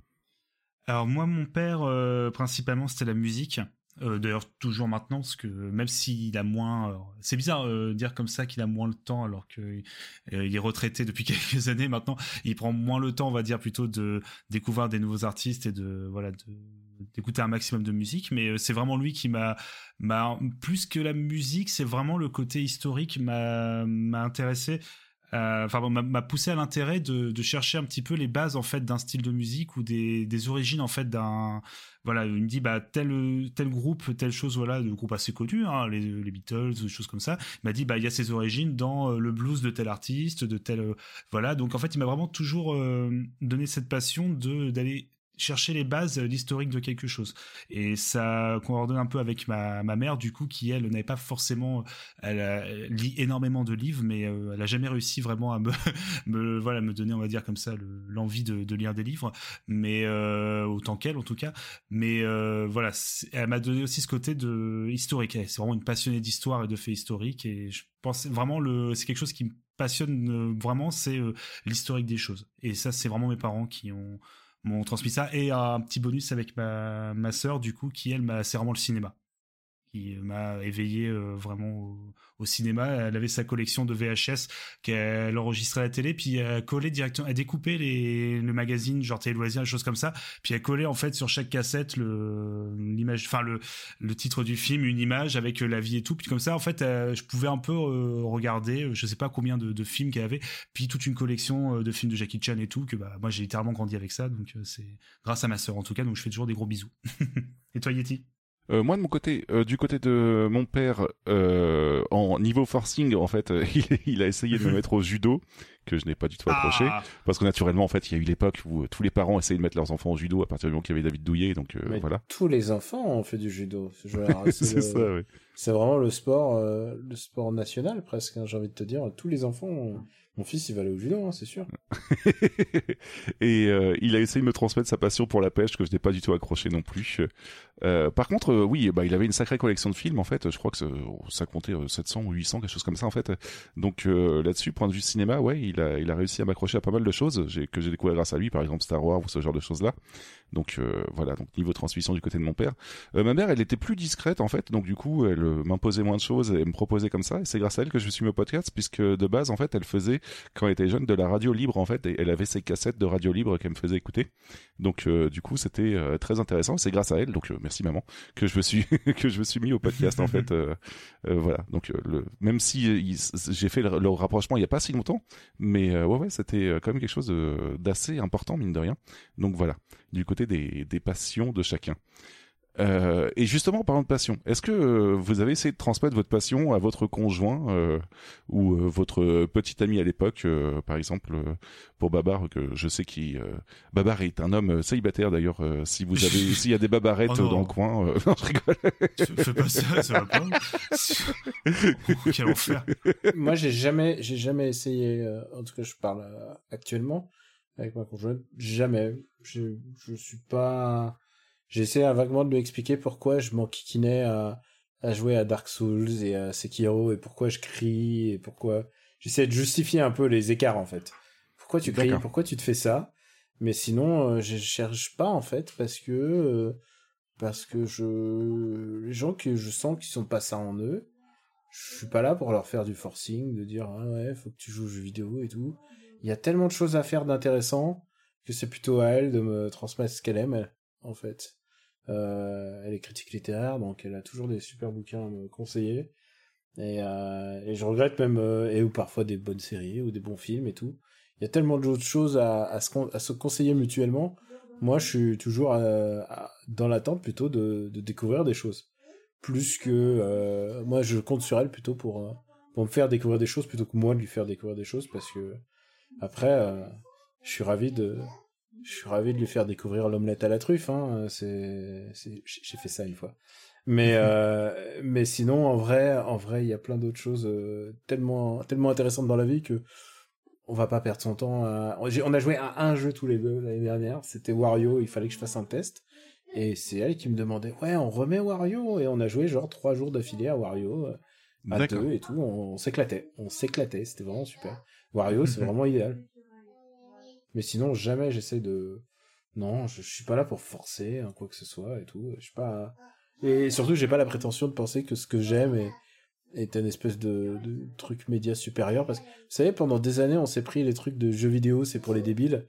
Alors, moi, mon père, euh, principalement, c'était la musique. Euh, d'ailleurs, toujours maintenant, parce que même s'il a moins, c'est bizarre de dire comme ça qu'il a moins le temps, alors qu'il est retraité depuis quelques années maintenant. Il prend moins le temps, on va dire, plutôt de découvrir des nouveaux artistes et de voilà de d'écouter un maximum de musique, mais euh, c'est vraiment lui qui m'a, m'a plus que la musique, c'est vraiment le côté historique m'a, m'a intéressé. Euh, enfin, m'a poussé à l'intérêt de, de, chercher un petit peu les bases en fait d'un style de musique ou des, des origines en fait d'un voilà il me dit bah tel tel groupe telle chose voilà de groupe assez connu hein, les, les Beatles des choses comme ça il m'a dit bah il y a ses origines dans euh, le blues de tel artiste de tel voilà donc en fait il m'a vraiment toujours donné cette passion de d'aller chercher les bases, l'historique de quelque chose. Et ça coordonne un peu avec ma, ma mère, du coup, qui, elle, n'avait pas forcément... Elle, lit énormément de livres, mais euh, elle a jamais réussi vraiment à me, voilà, me donner, on va dire comme ça, l'envie de, lire des livres, mais euh, autant qu'elle, en tout cas. Mais euh, voilà, elle m'a donné aussi ce côté de historique. C'est vraiment une passionnée d'histoire et de faits historiques, et je pense vraiment, le c'est quelque chose qui me passionne vraiment, c'est l'historique des choses. Et ça, c'est vraiment mes parents qui ont m'ont transmis ça. Et un petit bonus avec ma ma sœur du coup qui elle m'a c'est vraiment le cinéma qui m'a éveillé euh, vraiment au, cinéma. Elle avait sa collection de VHS qu'elle enregistrait à la télé, puis elle collait directement, elle découpait les, le magazine, genre Télé Loisirs, des choses comme ça, puis elle collait en fait sur chaque cassette le l'image, enfin le titre du film, une image avec la vie et tout, puis comme ça en fait euh, je pouvais un peu euh, regarder, je sais pas combien de, de films qu'elle avait, puis toute une collection de films de Jackie Chan et tout que bah moi j'ai littéralement grandi avec ça, donc c'est grâce à ma sœur en tout cas, donc je fais toujours des gros bisous. et toi Yeti? Euh, moi de mon côté, euh, du côté de mon père, euh, en niveau forcing, en fait, il, il, a essayé de me mettre au judo, que je n'ai pas du tout accroché, ah. parce que naturellement, en fait, il y a eu l'époque où tous les parents essayaient de mettre leurs enfants au judo à partir du moment qu'il y avait David Douillet, donc voilà. Tous les enfants ont fait du judo. C'est ça, oui. C'est vraiment le sport, le sport national presque. Hein, j'ai envie de te dire, tous les enfants. Ont mon fils, il va aller au judo, hein, c'est sûr. et euh, il a essayé de me transmettre sa passion pour la pêche que je n'ai pas du tout accroché non plus. Euh, par contre, euh, oui, bah, il avait une sacrée collection de films en fait. Je crois que ça, comptait 700 ou 800, quelque chose comme ça en fait. Donc là-dessus, point de vue cinéma, ouais, il a, il a réussi à m'accrocher à pas mal de choses que j'ai découvert grâce à lui, par exemple Star Wars ou ce genre de choses-là. Donc voilà, donc niveau transmission du côté de mon père. ma mère, elle était plus discrète en fait, donc du coup, elle m'imposait moins de choses et me proposait comme ça. Et c'est grâce à elle que je suis mis au podcast, puisque de base, en fait, elle faisait quand elle était jeune de la radio libre en fait. Et elle avait ses cassettes de radio libre qu'elle me faisait écouter. Donc euh, du coup c'était euh, très intéressant. C'est grâce à elle donc euh, merci maman que je me suis que je me suis mis au podcast en fait. Voilà. Donc le même si j'ai fait le, rapprochement il y a pas si longtemps mais ouais ouais c'était quand même quelque chose d'assez important mine de rien. Donc voilà du côté des, des passions de chacun euh, et justement, en parlant de passion, est-ce que euh, vous avez essayé de transmettre votre passion à votre conjoint euh, ou votre petit ami à l'époque, par exemple, pour Babar, que je sais qui Babar est un homme célibataire d'ailleurs. si vous avez, s'il y a des babarettes oh dans le coin, non, je rigole. Fais pas ça, ça va pas. Quel enfer. Moi, j'ai jamais, j'ai jamais essayé. en tout cas, je parle actuellement avec ma conjointe. Jamais. Je, je suis pas J'essaie vaguement de lui expliquer pourquoi je m'enquiquinais à, à jouer à Dark Souls et à Sekiro et pourquoi je crie et pourquoi j'essaie de justifier un peu les écarts en fait. Pourquoi tu cries, pourquoi tu te fais ça? Mais sinon, euh, je cherche pas en fait parce que euh, parce que je les gens que je sens qui sont pas ça en eux, je suis pas là pour leur faire du forcing, de dire ah ouais, faut que tu joues aux jeux vidéo et tout. Il y a tellement de choses à faire d'intéressant que c'est plutôt à elle de me transmettre ce qu'elle aime, en fait. Euh, elle est critique littéraire, donc elle a toujours des super bouquins à me conseiller. Et, euh, je regrette même, euh, et ou parfois des bonnes séries ou des bons films et tout. Il y a tellement d'autres choses à, se, conseiller mutuellement. Moi, je suis toujours dans l'attente plutôt de, de découvrir des choses plus que moi je compte sur elle plutôt pour pour me faire découvrir des choses plutôt que moi de lui faire découvrir des choses parce que après euh, je suis ravi de je suis ravi de lui faire découvrir l'omelette à la truffe hein c'est j'ai fait ça une fois mais mais sinon en vrai en vrai il y a plein d'autres choses tellement tellement intéressantes dans la vie que on va pas perdre son temps à... on a joué à un jeu tous les deux l'année dernière c'était Wario il fallait que je fasse un test et c'est elle qui me demandait, ouais, on remet Wario? Et on a joué genre trois jours d'affilée à Wario, euh, à deux et tout. On, s'éclatait. On s'éclatait. C'était vraiment super. Wario, c'est vraiment idéal. Mais sinon, jamais j'essaie de. Non, je, suis pas là pour forcer hein, quoi que ce soit et tout. Je suis pas. Et surtout, j'ai pas la prétention de penser que ce que j'aime est, est une espèce de, de truc média supérieur. Parce que, vous savez, pendant des années, on s'est pris les trucs de jeux vidéo, c'est pour les débiles.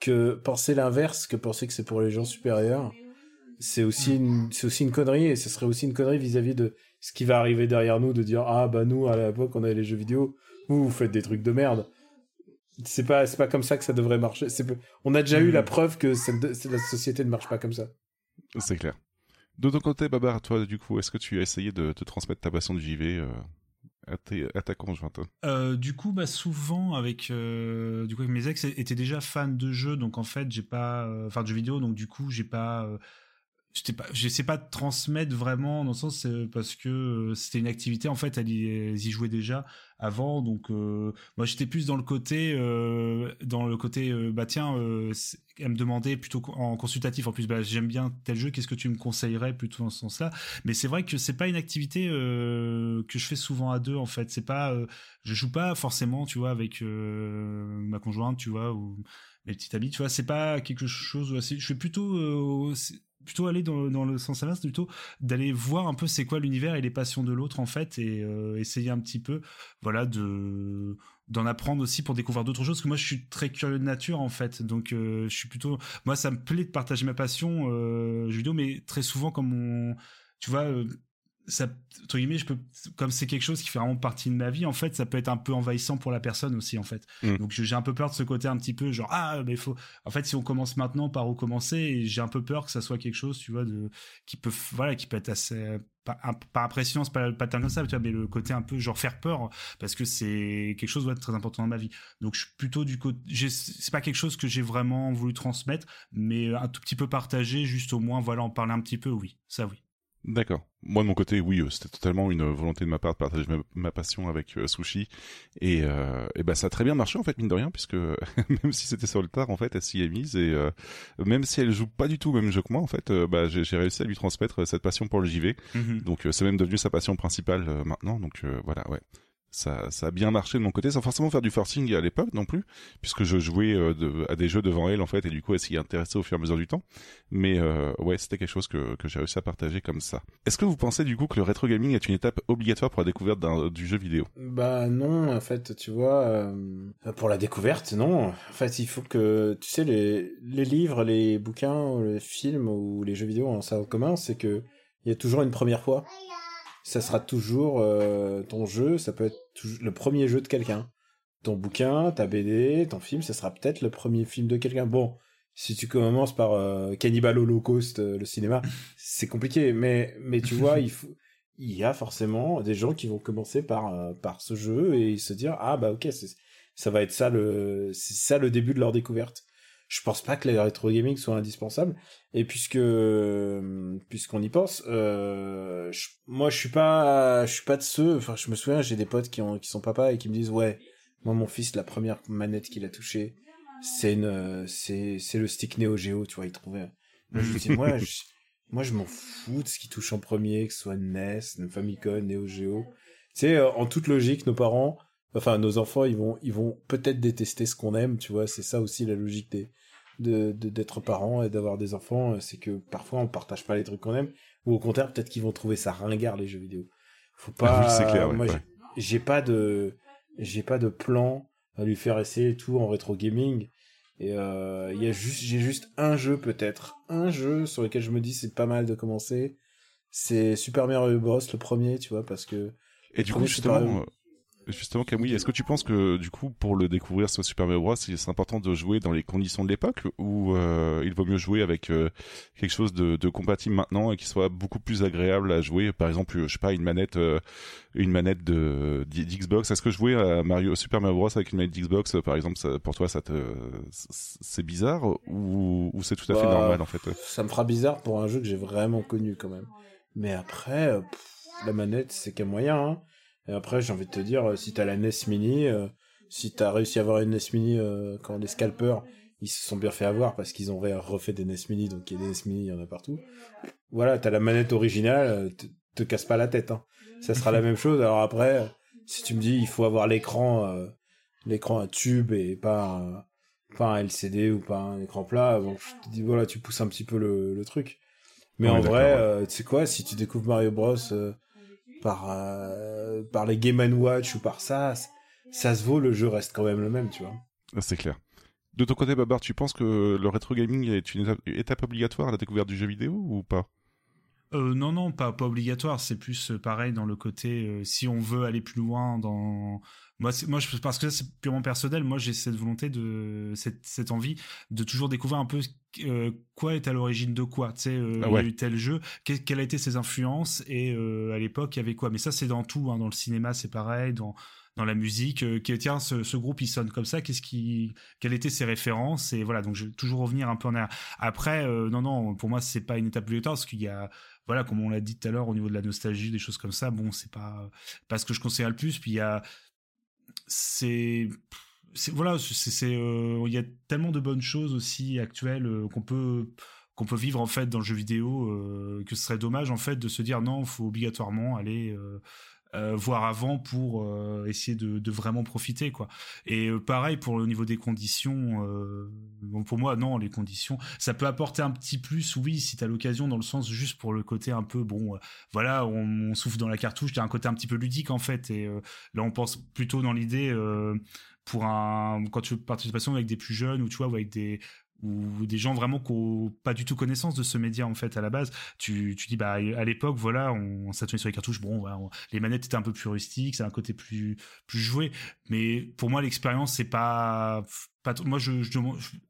Que penser l'inverse, que penser que c'est pour les gens supérieurs c'est aussi une, c'est aussi une connerie et ce serait aussi une connerie vis-à-vis de ce qui va arriver derrière nous de dire ah bah nous à l'époque on avait les jeux vidéo vous vous faites des trucs de merde. C'est pas c'est pas comme ça que ça devrait marcher. C'est on a déjà eu la mm. preuve que cette, la société ne marche pas comme ça. C'est clair. De ton côté Babar toi du coup est-ce que tu as essayé de te transmettre ta passion du JV euh, à, à, ta conjointe euh, Du coup, bah souvent avec euh, du coup mes ex étaient déjà fans de jeux, donc en fait j'ai pas, enfin de jeux vidéo, donc du coup j'ai pas j'étais pas j'essaie pas de transmettre vraiment dans le sens parce que euh, c'était une activité en fait elles, y jouaient déjà avant donc euh, moi j'étais plus dans le côté euh, dans le côté bah tiens elle me demandait plutôt en consultatif en plus bah j'aime bien tel jeu qu'est-ce que tu me conseillerais plutôt dans ce sens-là. Mais c'est vrai que c'est pas une activité que je fais souvent à deux en fait. C'est pas je joue pas forcément tu vois avec ma conjointe tu vois ou mes petites amies tu vois. C'est pas quelque chose je fais plutôt plutôt aller dans, le sens inverse, plutôt d'aller voir un peu c'est quoi l'univers et les passions de l'autre en fait et euh, essayer un petit peu, voilà, de d'en apprendre aussi pour découvrir d'autres choses. Parce que moi, je suis très curieux de nature en fait, donc euh, je suis plutôt, moi, ça me plaît de partager ma passion euh, jeu vidéo, mais très souvent comme on, tu vois ça entre guillemets je peux comme c'est quelque chose qui fait vraiment partie de ma vie en fait ça peut être un peu envahissant pour la personne aussi en fait mm. donc j'ai un peu peur de ce côté un petit peu genre ah mais faut en fait si on commence maintenant par recommencer j'ai un peu peur que ça soit quelque chose tu vois de qui peut voilà qui peut être assez pas, pas impressionnant c'est pas, pas ça tu vois mais le côté un peu genre faire peur parce que c'est quelque chose de très important dans ma vie donc je suis plutôt du côté c'est pas quelque chose que j'ai vraiment voulu transmettre mais un tout petit peu partager juste au moins voilà en parler un petit peu oui ça oui D'accord. Moi de mon côté, oui, euh, c'était totalement une volonté de ma part de partager ma, passion avec euh, Sushi et, euh, et bah ça a très bien marché en fait mine de rien puisque même si c'était sur le tard en fait, elle s'y est mise et euh, même si elle joue pas du tout le même jeu que moi en fait, bah j'ai réussi à lui transmettre cette passion pour le JV. Mm-hmm. Donc c'est même devenu sa passion principale maintenant. Donc voilà, ouais ça, a bien marché de mon côté sans forcément faire du forcing à l'époque non plus puisque je jouais euh, à des jeux devant elle en fait et du coup elle s'y intéressait au fur et à mesure du temps. Mais euh, ouais c'était quelque chose que, que j'ai réussi à partager comme ça. Est-ce que vous pensez du coup que le rétro gaming est une étape obligatoire pour la découverte du jeu vidéo? Bah non en fait tu vois euh, pour la découverte non. En fait il faut que tu sais les, livres les bouquins les films ou les jeux vidéo en ça commun c'est que il y a toujours une première fois ça sera toujours euh, ton jeu, ça peut être le premier jeu de quelqu'un. Ton bouquin, ta BD, ton film, ça sera peut-être le premier film de quelqu'un. Bon, si tu commences par euh, Cannibal Holocaust, euh, le cinéma, c'est compliqué, mais mais tu vois, il faut il y a forcément des gens qui vont commencer par par ce jeu et se dire ah bah ok ça va être ça le ça le début de leur découverte je pense pas que les rétro gaming soit indispensable et puisque puisqu'on y pense euh, moi je suis pas je suis pas de ceux enfin je me souviens j'ai des potes qui ont qui sont papa et qui me disent ouais moi mon fils la première manette qu'il a touchée c'est une c'est c'est le stick Neo Geo tu vois il trouvait. Moi je dis moi je, moi je m'en fous de ce qui touche en premier que ce soit NES Famicom Neo Geo. Tu sais en toute logique nos parents enfin nos enfants ils vont ils vont peut-être détester ce qu'on aime tu vois c'est ça aussi la logique des de d'être parent et d'avoir des enfants c'est que parfois on partage pas les trucs qu'on aime ou au contraire peut-être qu'ils vont trouver ça ringard les jeux vidéo Faut pas. c'est clair. moi, j'ai pas de, j'ai pas de plan à lui faire essayer tout en rétro gaming. Et euh, y a juste, j'ai juste un jeu peut-être, un jeu sur lequel je me dis c'est pas mal de commencer. C'est Super Mario Bros le premier, tu vois, parce que. Et du coup justement, justement, Camille, est-ce que tu penses que du coup, pour le découvrir sur Super Mario Bros, c'est important de jouer dans les conditions de l'époque ou euh, il vaut mieux jouer avec euh, quelque chose de, de, compatible maintenant et qui soit beaucoup plus agréable à jouer? Par exemple, je sais pas, une manette, euh, une manette de d'Xbox. Est-ce que jouer à Mario Super Mario Bros avec une manette d'Xbox, par exemple, ça, pour toi, ça te c'est bizarre ou, ou c'est tout à fait bah, normal en fait? Ça me fera bizarre pour un jeu que j'ai vraiment connu quand même. Mais après, la manette, c'est qu'un moyen. Hein. Et après, j'ai envie de te dire, euh, si t'as la NES Mini, euh, si t'as réussi à avoir une NES Mini euh, quand les scalpers, ils se sont bien fait avoir parce qu'ils ont refait des NES Mini, donc il y a des NES Mini, il y en a partout. Voilà, t'as la manette originale, te, te casse pas la tête. Hein. Ça sera la même chose. Alors après, si tu me dis, il faut avoir l'écran, l'écran à tube et pas un, pas un LCD ou pas un écran plat, bon, je te dis, voilà, tu pousses un petit peu le, le truc. Mais en vrai, tu sais quoi, si tu découvres Mario Bros par, euh, par les Game Watch ou par ça, ça se vaut, le jeu reste quand même le même, tu vois. Ah, c'est clair. De ton côté, Babar, tu penses que le rétro gaming est une étape, obligatoire à la découverte du jeu vidéo ou pas? Euh, non, non, pas, pas obligatoire. C'est plus euh, pareil dans le côté, si on veut aller plus loin dans, moi, moi, je, parce que c'est purement personnel. Moi, j'ai cette volonté de cette, cette envie de toujours découvrir un peu euh, quoi est à l'origine de quoi. Tu sais, euh, ah il y a eu tel jeu, quelle a été ses influences et euh, à l'époque il y avait quoi. Mais ça, c'est dans tout. Hein, dans le cinéma, c'est pareil. Dans dans la musique, qui tiens, ce, ce, groupe il sonne comme ça. Qu'est-ce qui, quelles étaient ses références et voilà. Donc, je vais toujours revenir un peu en arrière. Après, non, non, pour moi, c'est pas une étape obligatoire parce qu'il y a voilà, comme on l'a dit tout à l'heure, au niveau de la nostalgie, des choses comme ça, bon, c'est pas, pas ce que je conseille le plus. Puis il y a, c'est voilà, c'est euh, il y a tellement de bonnes choses aussi actuelles euh, qu'on peut vivre en fait dans le jeu vidéo euh, que ce serait dommage en fait de se dire non, faut obligatoirement aller voir avant pour euh, essayer de, vraiment profiter quoi. Et euh, pareil pour le niveau des conditions. bon pour moi non les conditions ça peut apporter un petit plus oui si t'as l'occasion dans le sens juste pour le côté un peu bon voilà on, souffle dans la cartouche t'as un côté un petit peu ludique en fait et là on pense plutôt dans l'idée pour un quand tu participation avec des plus jeunes ou tu vois ou avec des ou des gens vraiment qui n'ont pas du tout connaissance de ce média en fait à la base. Tu, tu dis bah à l'époque voilà on, s'attendait sur les cartouches bon voilà, les manettes étaient un peu plus rustiques, c'est un côté plus plus joué. Mais pour moi l'expérience c'est pas moi, je, je,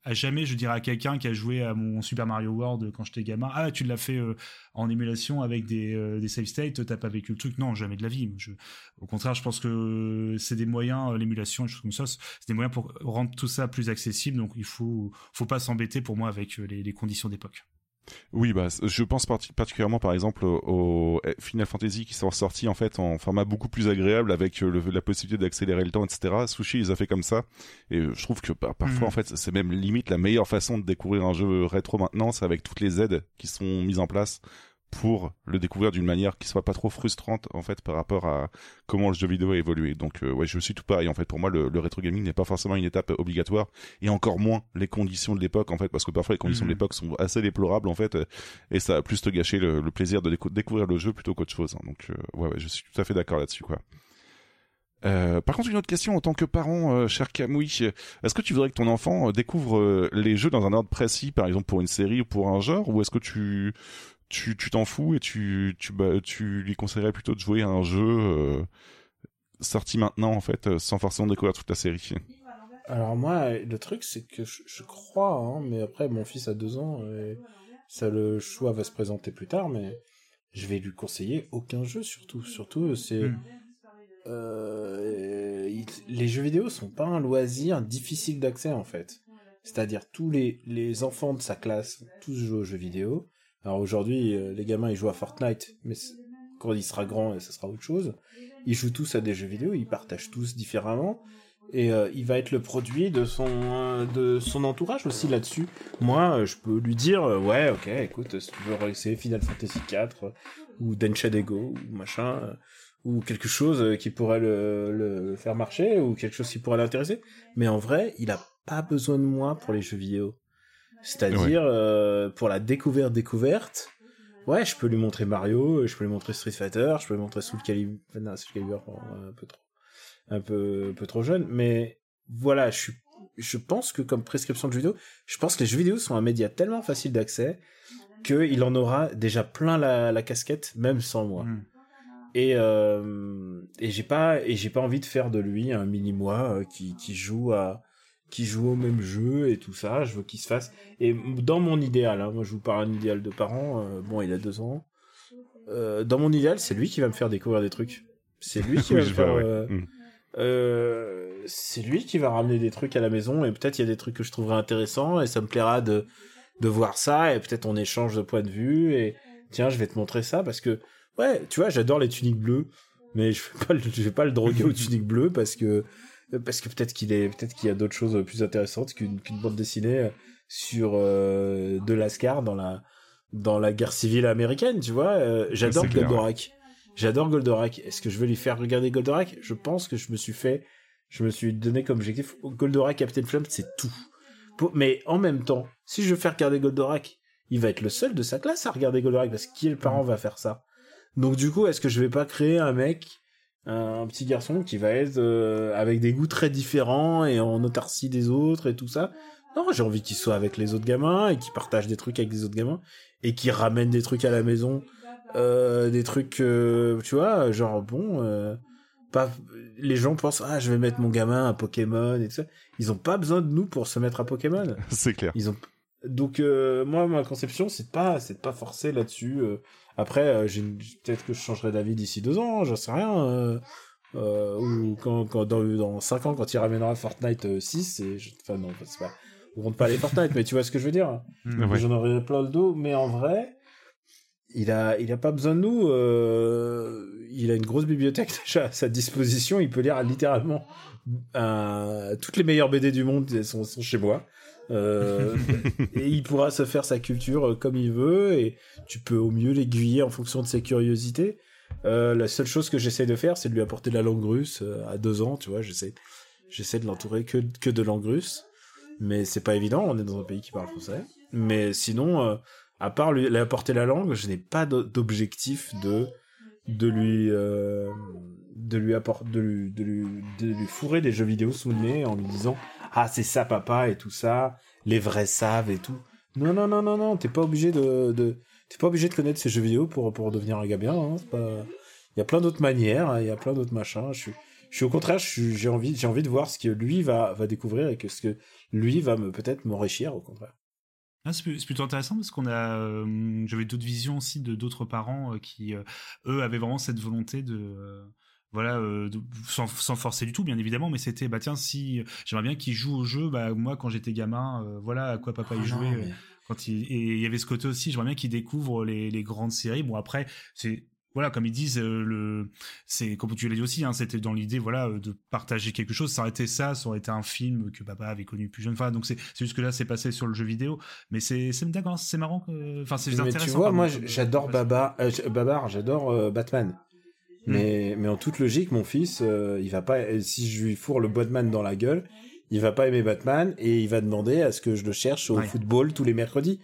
à jamais, je dirais à quelqu'un qui a joué à mon Super Mario World quand j'étais gamin, ah, tu l'as fait euh, en émulation avec des, euh, des save states, t'as pas vécu le truc. Non, jamais de la vie. Au contraire, je pense que c'est des moyens, euh, l'émulation, des choses comme ça, c'est des moyens pour rendre tout ça plus accessible. Donc, il faut, faut pas s'embêter pour moi avec les, les conditions d'époque. Oui, bah, je pense particulièrement par exemple au Final Fantasy qui sont sortis en fait en format beaucoup plus agréable avec euh, la possibilité d'accélérer le temps, etc. Sushi, ils ont fait comme ça, et je trouve que parfois mhm. en fait c'est même limite la meilleure façon de découvrir un jeu rétro maintenant, c'est avec toutes les aides qui sont mises en place pour le découvrir d'une manière qui soit pas trop frustrante en fait par rapport à comment le jeu vidéo a évolué. Donc euh, ouais, je suis tout pareil en fait. Pour moi, le, le rétro gaming n'est pas forcément une étape obligatoire et encore moins les conditions de l'époque en fait, parce que parfois les conditions de mhm. l'époque sont assez déplorables en fait et ça a plus te gâcher le, plaisir de découvrir le jeu plutôt qu'autre chose. Hein. Donc euh, ouais, ouais, je suis tout à fait d'accord là-dessus quoi. Euh, par contre, une autre question en tant que parent, euh, cher Camouille, est-ce que tu voudrais que ton enfant découvre les jeux dans un ordre précis, par exemple pour une série ou pour un genre, ou est-ce que tu tu tu t'en fous et tu tu bah, tu lui conseillerais plutôt de jouer à un jeu euh, sorti maintenant en fait euh, sans forcément découvrir toute la série. Alors moi le truc c'est que je, crois hein, mais après mon fils a deux ans et ça le choix va se présenter plus tard mais je vais lui conseiller aucun jeu surtout. Surtout c'est hmm. euh, les jeux vidéo sont pas un loisir difficile d'accès en fait. C'est-à-dire tous les, les enfants de sa classe tous jouent aux jeux vidéo alors aujourd'hui, euh, les gamins ils jouent à Fortnite, mais quand il sera grand, ça sera autre chose. Ils jouent tous à des jeux vidéo, ils partagent tous différemment, et euh, il va être le produit de son euh, de son entourage aussi là-dessus. Moi, je peux lui dire ouais, ok, écoute, si tu veux essayer Final Fantasy 4 ou Denshadego ou machin ou quelque chose qui pourrait le, le, faire marcher ou quelque chose qui pourrait l'intéresser. Mais en vrai, il a pas besoin de moi pour les jeux vidéo. C'est-à-dire, euh, pour la découverte découverte, ouais, je peux lui montrer Mario, je peux lui montrer Street Fighter, je peux lui montrer Soul Calibur, non, Soul Calibur un peu trop, un peu, un peu trop jeune, mais voilà, je suis, je pense que comme prescription de jeux vidéo, je pense que les jeux vidéo sont un média tellement facile d'accès qu'il en aura déjà plein la, la casquette, même sans moi. Hmm. Et, euh, et j'ai pas et j'ai pas envie de faire de lui un mini moi euh, qui, qui joue à qui joue au même jeu et tout ça. Je veux qu'il se fasse. Et dans mon idéal, hein, moi je vous parle un idéal de parents. Euh, bon, il a deux ans. Euh, dans mon idéal, c'est lui qui va me faire découvrir des trucs. C'est lui qui va me faire. Euh, euh, c'est lui qui va ramener des trucs à la maison et peut-être il y a des trucs que je trouverai intéressants et ça me plaira de de voir ça et peut-être on échange de point de vue et tiens je vais te montrer ça parce que ouais tu vois j'adore les tuniques bleues mais je vais pas je vais pas le droguer aux tuniques bleues parce que parce que peut-être qu'il est peut-être qu'il y a d'autres choses plus intéressantes qu'une qu'une bande dessinée sur euh, de Lascar dans la dans la guerre civile américaine, tu vois. Euh, j'adore Goldorak. J'adore Goldorak. Est-ce que je veux lui faire regarder Goldorak? Je pense que je me suis fait, je me suis donné comme objectif Goldorak, Captain Flame, c'est tout. mais en même temps, si je veux faire regarder Goldorak, il va être le seul de sa classe à regarder Goldorak parce que qui est le parent va faire ça? Donc du coup, est-ce que je vais pas créer un mec un petit garçon qui va être euh, avec des goûts très différents et en autarcie des autres et tout ça. Non, j'ai envie qu'il soit avec les autres gamins et qu'il partage des trucs avec des autres gamins et qu'il ramène des trucs à la maison, euh, des trucs, euh, tu vois, genre bon, pas les gens pensent ah je vais mettre mon gamin à Pokémon et tout ça. Ils ont pas besoin de nous pour se mettre à Pokémon. C'est clair. Ils ont donc moi ma conception c'est pas c'est pas forcer là-dessus après, euh, peut-être que je changerai d'avis d'ici deux ans, j'en sais rien. Euh, euh, ou quand, quand dans, dans 5 ans, quand il ramènera Fortnite 6, et enfin non, c'est pas, on compte pas les Fortnite, mais tu vois ce que je veux dire. J'en aurai plein le dos, mais en vrai, il a, il a pas besoin de nous. il a une grosse bibliothèque déjà à sa disposition. Il peut lire littéralement toutes les meilleures BD du monde sont chez moi. Euh, et il pourra se faire sa culture euh, comme il veut et tu peux au mieux l'aiguiller en fonction de ses curiosités. Euh, la seule chose que j'essaie de faire, c'est de lui apporter de la langue russe à deux ans, tu vois. J'essaie, j'essaie de l'entourer que, que de langue russe, mais c'est pas évident. On est dans un pays qui parle français. Mais sinon, à part lui, lui, apporter la langue, je n'ai pas d'objectif de de lui de lui apporter de lui, de lui de lui fourrer des jeux vidéo sous le nez en lui disant ah c'est ça papa et tout ça, les vrais savent et tout. Non non non non non, t'es pas obligé de, t'es pas obligé de connaître ces jeux vidéo pour pour devenir un gars bien. Hein. Il y a plein d'autres manières, hein, il y a plein d'autres machins. Je suis je suis au contraire, j'ai envie j'ai envie de voir ce que lui va va découvrir et que ce que lui va me peut-être m'enrichir au contraire. Ah, c'est plutôt intéressant parce qu'on a, euh, j'avais d'autres visions aussi de d'autres parents euh, qui, euh, eux, avaient vraiment cette volonté de, voilà euh, sans, sans, forcer du tout bien évidemment mais c'était bah tiens si j'aimerais bien qu'il joue au jeu bah moi quand j'étais gamin euh, voilà à quoi papa y ah jouait euh, quand il et il y avait ce côté aussi j'aimerais bien qu'il découvre les, les grandes séries. Bon après c'est voilà comme ils disent le c'est comme tu l'as dit aussi hein, c'était dans l'idée voilà de partager quelque chose. Ça aurait été ça ça aurait été un film que papa avait connu plus jeune. Enfin donc c'est juste que là c'est passé sur le jeu vidéo. Mais c'est c'est d'accord c'est marrant enfin c'est intéressant tu vois moi j'adore Babar Babar j'adore Batman. Mais, mais en toute logique, mon fils, euh, il va pas, si je lui fourre le Batman dans la gueule, il va pas aimer Batman et il va demander à ce que je le cherche au football tous les mercredis.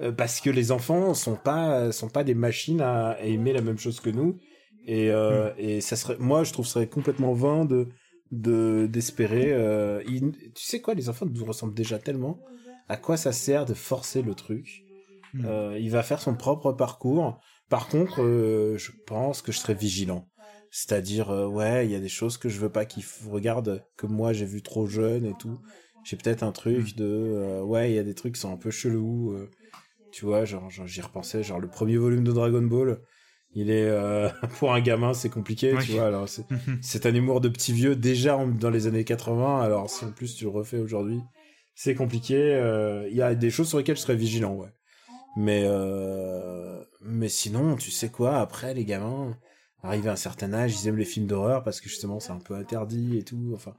Euh, parce que les enfants sont pas, sont pas des machines à, aimer la même chose que nous. Et, euh, mm. et ça serait, moi, je trouve ça serait complètement vain de, de, d'espérer, tu sais quoi, les enfants nous ressemblent déjà tellement. À quoi ça sert de forcer le truc? Mm. il va faire son propre parcours. Par contre, euh, je pense que je serai vigilant. C'est-à-dire, euh, ouais, il y a des choses que je veux pas qu'ils regardent, que moi j'ai vu trop jeune et tout. J'ai peut-être un truc mm. de, euh, ouais, il y a des trucs qui sont un peu chelous. tu vois, genre, j'y repensais, genre le premier volume de Dragon Ball, il est pour un gamin c'est compliqué tu vois alors c'est un humour de petit vieux déjà dans les années 80 alors si en plus tu le refais aujourd'hui c'est compliqué il y a des choses sur lesquelles je serais vigilant ouais mais euh, mais sinon, tu sais quoi, après les gamins, arrivés à un certain âge, ils aiment les films d'horreur parce que justement c'est un peu interdit et tout. Enfin,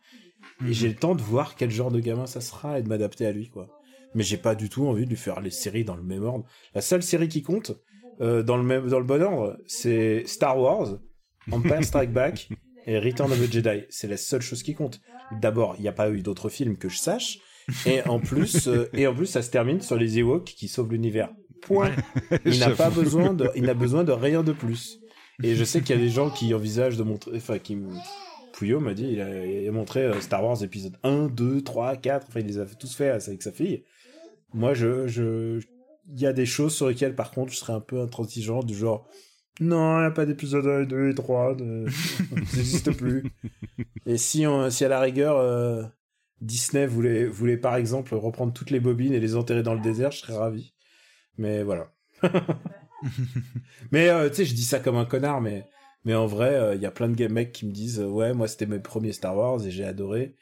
et mhm. j'ai le temps de voir quel genre de gamin ça sera et de m'adapter à lui, quoi. Mais j'ai pas du tout envie de lui faire les séries dans le même ordre. La seule série qui compte euh, dans le même dans le bon ordre, c'est Star Wars, Empire Strike Back et Return of the Jedi. C'est la seule chose qui compte. D'abord, il n'y a pas eu d'autres films que je sache. Et en plus, euh, et en plus, ça se termine sur les Ewoks qui sauvent l'univers. Point. Il n'a pas besoin de, il n'a besoin de rien de plus. Et je sais qu'il y a des gens qui envisagent de montrer, enfin, qui, Pouillot m'a dit, il a, montré euh, Star Wars épisode 1, 2, 3, 4, enfin, il les a tous fait avec sa fille. Moi, je, je, il y a des choses sur lesquelles, par contre, je serais un peu intransigeant, du genre, non, il n'y a pas d'épisode 1, 2 et 3, de... ça n'existe plus. Et si, on, si à la rigueur, euh, Disney voulait, voulait par exemple reprendre toutes les bobines et les enterrer dans le désert, je serais ravi. Mais voilà. mais euh, tu sais, je dis ça comme un connard, mais, mais en vrai, euh, il y a plein de mecs qui me disent Ouais, moi c'était mes premiers Star Wars et j'ai adoré.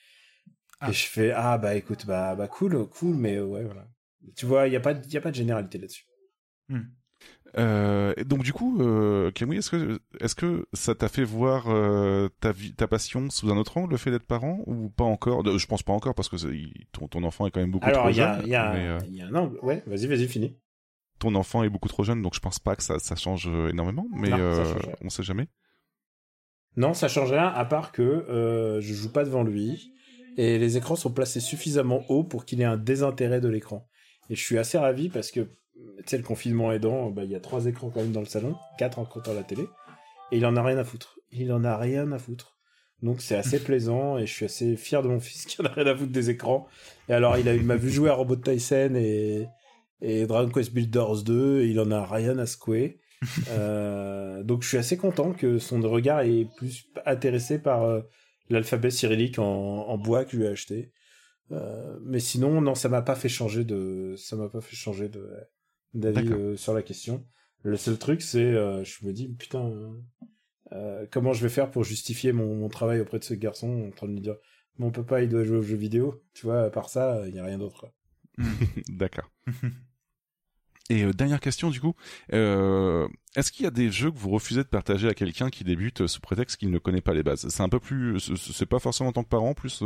Ah. Et je fais Ah bah écoute, bah, bah cool, cool, mais ouais, voilà. Tu vois, il n'y a, pas, y a pas de généralité là-dessus. Hmm. Euh, donc du coup, euh, Camille, est-ce que est-ce que ça t'a fait voir euh, ta vie, ta passion sous un autre angle, le fait d'être parent, ou pas encore? Je pense pas encore parce que ton, ton enfant est quand même beaucoup trop jeune. Alors il y a, y a un angle. Ouais, vas-y, vas-y, finis. Ton enfant est beaucoup trop jeune, donc je pense pas que ça, ça change énormément, mais on sait jamais. Non, ça change rien, à part que je joue pas devant lui et les écrans sont placés suffisamment haut pour qu'il ait un désintérêt de l'écran. Et je suis assez ravi parce que tu sais, le confinement aidant, bah, il y a trois écrans quand même dans le salon, quatre en comptant la télé, et il en a rien à foutre. Il en a rien à foutre. Donc c'est assez plaisant et je suis assez fier de mon fils qui en a rien à foutre des écrans. Et alors il a, m'a vu jouer à Robot Tyson et, et Dragon Quest Builders 2 et il en a rien à secouer. euh, donc je suis assez content que son regard est plus intéressé par euh, l'alphabet cyrillique en, en, bois que je lui ai acheté. Euh, mais sinon non ça m'a pas fait changer de ça m'a pas fait changer de d'avis euh, sur la question. Le seul truc, c'est, euh, je me dis, putain, euh, comment je vais faire pour justifier mon, mon, travail auprès de ce garçon en train de lui dire, mon papa, il doit jouer aux jeux vidéo. Tu vois, à part ça, il n'y a rien d'autre. D'accord. Et euh, dernière question du coup, euh, est-ce qu'il y a des jeux que vous refusez de partager à quelqu'un qui débute euh, sous prétexte qu'il ne connaît pas les bases? C'est un peu plus, c'est pas forcément en tant que parent, plus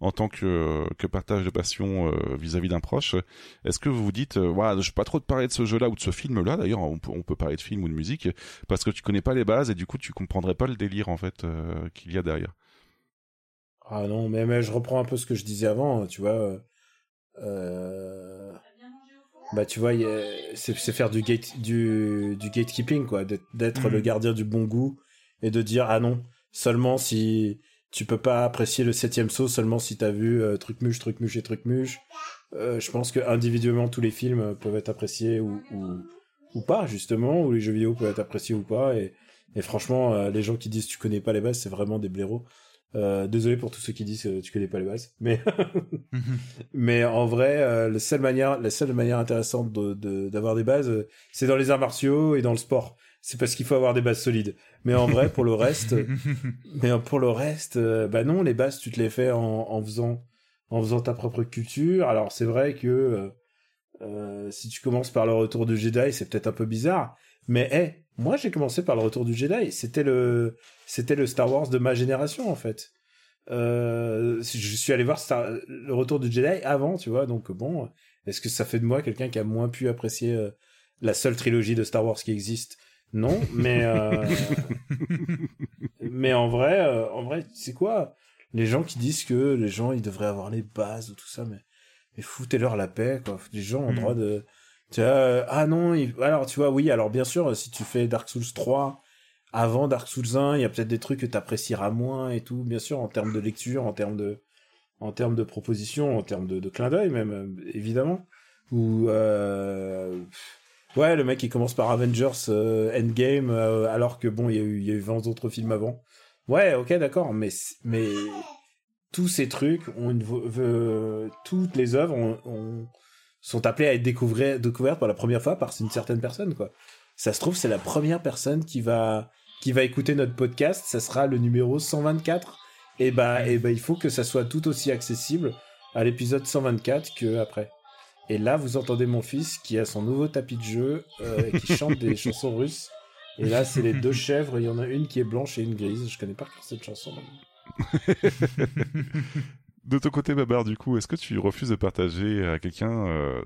en tant que, que partage de passion vis-à-vis d'un proche. Est-ce que vous vous dites, voilà, je peux pas trop te parler de ce jeu-là ou de ce film-là. D'ailleurs, on, on, peut parler de film ou de musique parce que tu connais pas les bases et du coup tu comprendrais pas le délire en fait qu'il y a derrière. Ah non, mais, mais je reprends un peu ce que je disais avant, tu vois. Euh bah tu vois, c'est faire du, gate, du, du gatekeeping, quoi, d'être le mhm. gardien du bon goût et de dire ah non, seulement si tu peux pas apprécier le septième saut, seulement si t'as vu euh, truc muche, truc muche et truc muche. Euh, je pense que individuellement tous les films peuvent être appréciés ou, ou, ou, pas justement, ou les jeux vidéo peuvent être appréciés ou pas. Et, et franchement, euh, les gens qui disent tu connais pas les bases, c'est vraiment des blaireaux. Euh, désolé pour tous ceux qui disent que tu connais pas les bases, mais mais en vrai, euh, la seule manière, la seule manière intéressante de d'avoir des bases, euh, c'est dans les arts martiaux et dans le sport. C'est parce qu'il faut avoir des bases solides. Mais en vrai, pour le reste, mais pour le reste, bah non, les bases, tu te les fais en, en faisant en faisant ta propre culture. Alors c'est vrai que si tu commences par le retour du Jedi, c'est peut-être un peu bizarre, mais hey, moi j'ai commencé par le retour du Jedi. C'était le c'était le Star Wars de ma génération en fait. Euh, je suis allé voir le retour du Jedi avant, tu vois, donc bon, est-ce que ça fait de moi quelqu'un qui a moins pu apprécier euh, la seule trilogie de Star Wars qui existe? Non, mais euh, mais en vrai, en vrai, c'est quoi? Les gens qui disent que les gens ils devraient avoir les bases ou tout ça, mais, mais foutez-leur la paix, quoi. Les gens ont le hmm. droit de tu vois, ah non, alors tu vois, oui, alors bien sûr, si tu fais Dark Souls 3 avant Dark Souls 1, il y a peut-être des trucs que tu apprécieras moins et tout, bien sûr, en termes de lecture, en termes de, en termes de propositions, en termes de, de clin d'œil même, euh, évidemment. Ou, euh... ouais, le mec qui commence par Avengers euh, Endgame, euh, alors que bon, il y, a eu, il y a eu 20 autres films avant. Ouais, ok, d'accord, mais, mais tous ces trucs une, toutes les œuvres ont, sont appelées à être découvertes pour la première fois par une certaine personne, quoi. Ça se trouve, c'est la première personne qui va, qui va écouter notre podcast, ça sera le numéro 124. Et bah, et bah, il faut que ça soit tout aussi accessible à l'épisode 124 que après. Et là, vous entendez mon fils qui a son nouveau tapis de jeu, euh, qui chante des chansons russes. Et là, c'est les deux chèvres. Il y en a une qui est blanche et une grise. Je connais pas cette chanson. de ton côté, Babar, du coup, est-ce que tu refuses de partager à quelqu'un euh,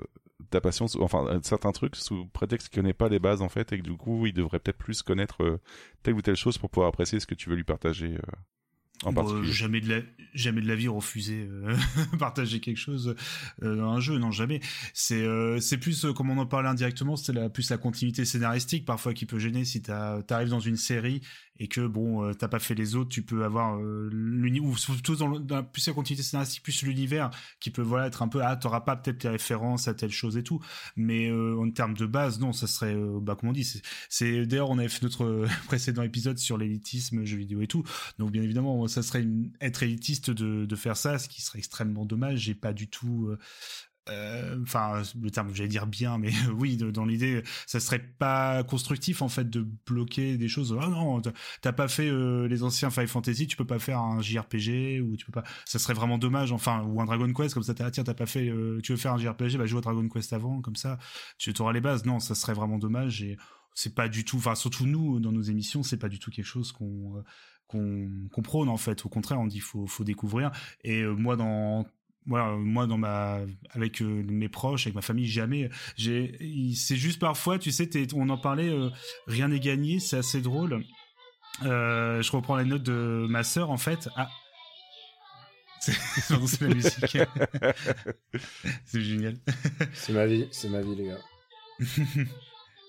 ta passion, enfin certains trucs sous prétexte qu'il connaît pas les bases en fait et que du coup il devrait peut-être plus connaître euh, telle ou telle chose pour pouvoir apprécier ce que tu veux lui partager. Euh. en particulier Jamais de la jamais de la vie refuser euh, partager quelque chose euh, dans un jeu, non jamais. C'est euh, c'est plus comme on en parlait indirectement, c'est la plus la continuité scénaristique parfois qui peut gêner si tu arrives dans une série et que bon euh, t'as pas fait les autres tu peux avoir euh, ou surtout dans, dans plus la continuité scénaristique plus l'univers qui peut voilà être un peu ah t'auras pas peut-être les références à telle chose et tout. Mais euh, en termes de base non ça serait euh, bah comme on dit c'est d'ailleurs on avait fait notre précédent épisode sur l'élitisme jeux vidéo et tout. Donc bien évidemment ça serait être élitiste de, de faire ça ce qui serait extrêmement dommage. J'ai pas du tout euh, enfin le terme j'allais dire bien mais oui dans l'idée ça serait pas constructif en fait de bloquer des choses. Ah non t'as pas fait euh, les anciens Final Fantasy tu peux pas faire un JRPG ou tu peux pas ça serait vraiment dommage enfin ou un Dragon Quest comme ça t'as tiens t'as pas fait euh, tu veux faire un JRPG bah joue à Dragon Quest avant comme ça tu auras les bases. Non ça serait vraiment dommage et c'est pas du tout enfin surtout nous dans nos émissions c'est pas du tout quelque chose qu'on qu'on prône en fait. Au contraire on dit faut faut découvrir. Et moi dans voilà, moi dans ma avec euh, mes proches, avec ma famille, jamais. J'ai, c'est juste parfois, tu sais, on en parlait, euh, rien n'est gagné, c'est assez drôle. Euh, je reprends les notes de ma sœur en fait. Ah, c'est la musique. c'est génial. c'est ma vie, c'est ma vie les gars.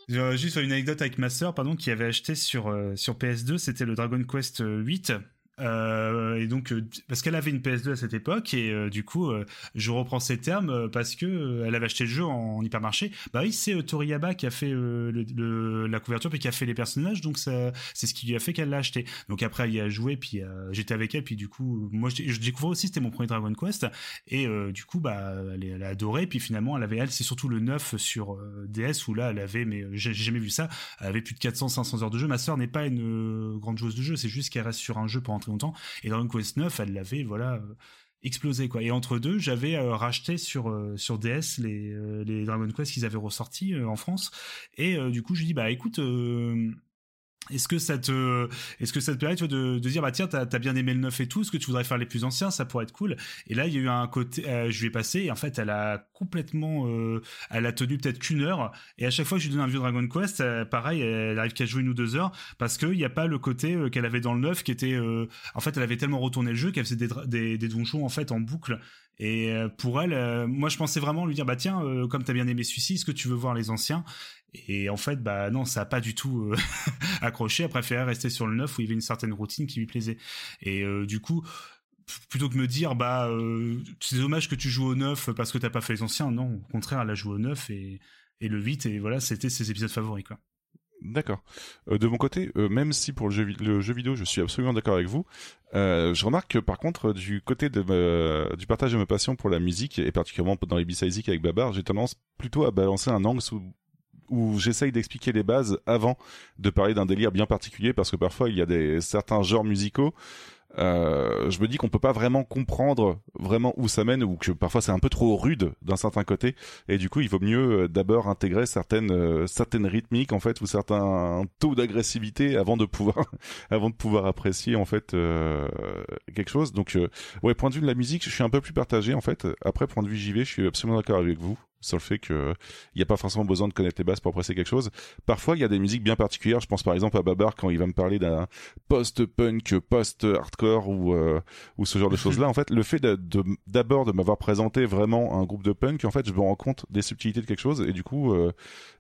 Juste une anecdote avec ma sœur, pardon, qui avait acheté sur sur PS2, c'était le Dragon Quest 8 euh, et donc euh, parce qu'elle avait une PS2 à cette époque et euh, du coup je reprends ces termes parce que elle avait acheté le jeu en, hypermarché. Bah oui c'est Toriyaba qui a fait le, la couverture puis qui a fait les personnages donc c'est ce qui lui a fait qu'elle l'a acheté. Donc après elle y a joué puis j'étais avec elle puis du coup moi je, je découvrais aussi c'était mon premier Dragon Quest et du coup bah elle, elle, a adoré puis finalement elle avait elle c'est surtout le 9 sur DS où là elle avait mais j'ai jamais vu ça elle avait plus de 400 500 heures de jeu. Ma soeur n'est pas une grande joueuse de jeu c'est juste qu'elle reste sur un jeu pour entrer longtemps. Et Dragon Quest 9, elle l'avait, voilà, euh, explosé quoi. Et entre deux, j'avais euh, racheté sur euh, sur DS les les Dragon Quest qu'ils avaient ressortis en France. Et du coup, je lui dis bah écoute est-ce que ça te, est-ce que ça te permet de, de dire bah tiens t'as as bien aimé le 9 et tout, est-ce que tu voudrais faire les plus anciens, ça pourrait être cool. Et là il y a eu un côté, euh, je lui ai passé et en fait elle a complètement, euh, elle a tenu peut-être qu'une heure et à chaque fois que je lui donne un vieux Dragon Quest, euh, pareil elle arrive qu'à jouer une ou deux heures parce qu'il n'y a pas le côté qu'elle avait dans le 9 qui était, en fait elle avait tellement retourné le jeu qu'elle faisait des, des, des donjons en fait en boucle et pour elle, moi je pensais vraiment lui dire bah tiens comme t'as bien aimé celui-ci, est-ce que tu veux voir les anciens? Et en fait, bah non, ça a pas du tout euh, accroché. Elle préférait rester sur le 9 où il y avait une certaine routine qui lui plaisait. Et euh, du coup, plutôt que me dire, bah euh, c'est dommage que tu joues au 9 parce que t'as pas fait les anciens, non, au contraire, elle a joué au 9 et, et le 8 et voilà, c'était ses épisodes favoris quoi. D'accord. de mon côté, même si pour le jeu, vidéo, je suis absolument d'accord avec vous, je remarque que par contre, du côté du partage de ma passion pour la musique, et particulièrement dans les B-Sides avec Babar, j'ai tendance plutôt à balancer un angle où j'essaye d'expliquer les bases avant de parler d'un délire bien particulier parce que parfois il y a des certains genres musicaux euh, je me dis qu'on peut pas vraiment comprendre vraiment où ça mène ou que parfois c'est un peu trop rude d'un certain côté. Et du coup il vaut mieux euh, d'abord intégrer certaines euh, certaines rythmiques en fait ou certains taux d'agressivité avant de pouvoir avant de pouvoir apprécier en fait euh, quelque chose. Donc ouais point de vue de la musique je suis un peu plus partagé en fait. Après point de vue JV je suis absolument d'accord avec vous sur le fait que il n'y a pas forcément besoin de connaître les bases pour apprécier quelque chose. Parfois, il y a des musiques bien particulières. Je pense par exemple à Babar quand il va me parler d'un post-punk, post-hardcore ou euh, ou ce genre de choses-là. En fait, le fait d'abord de, m'avoir présenté vraiment un groupe de punk, en fait, je me rends compte des subtilités de quelque chose et du coup, euh,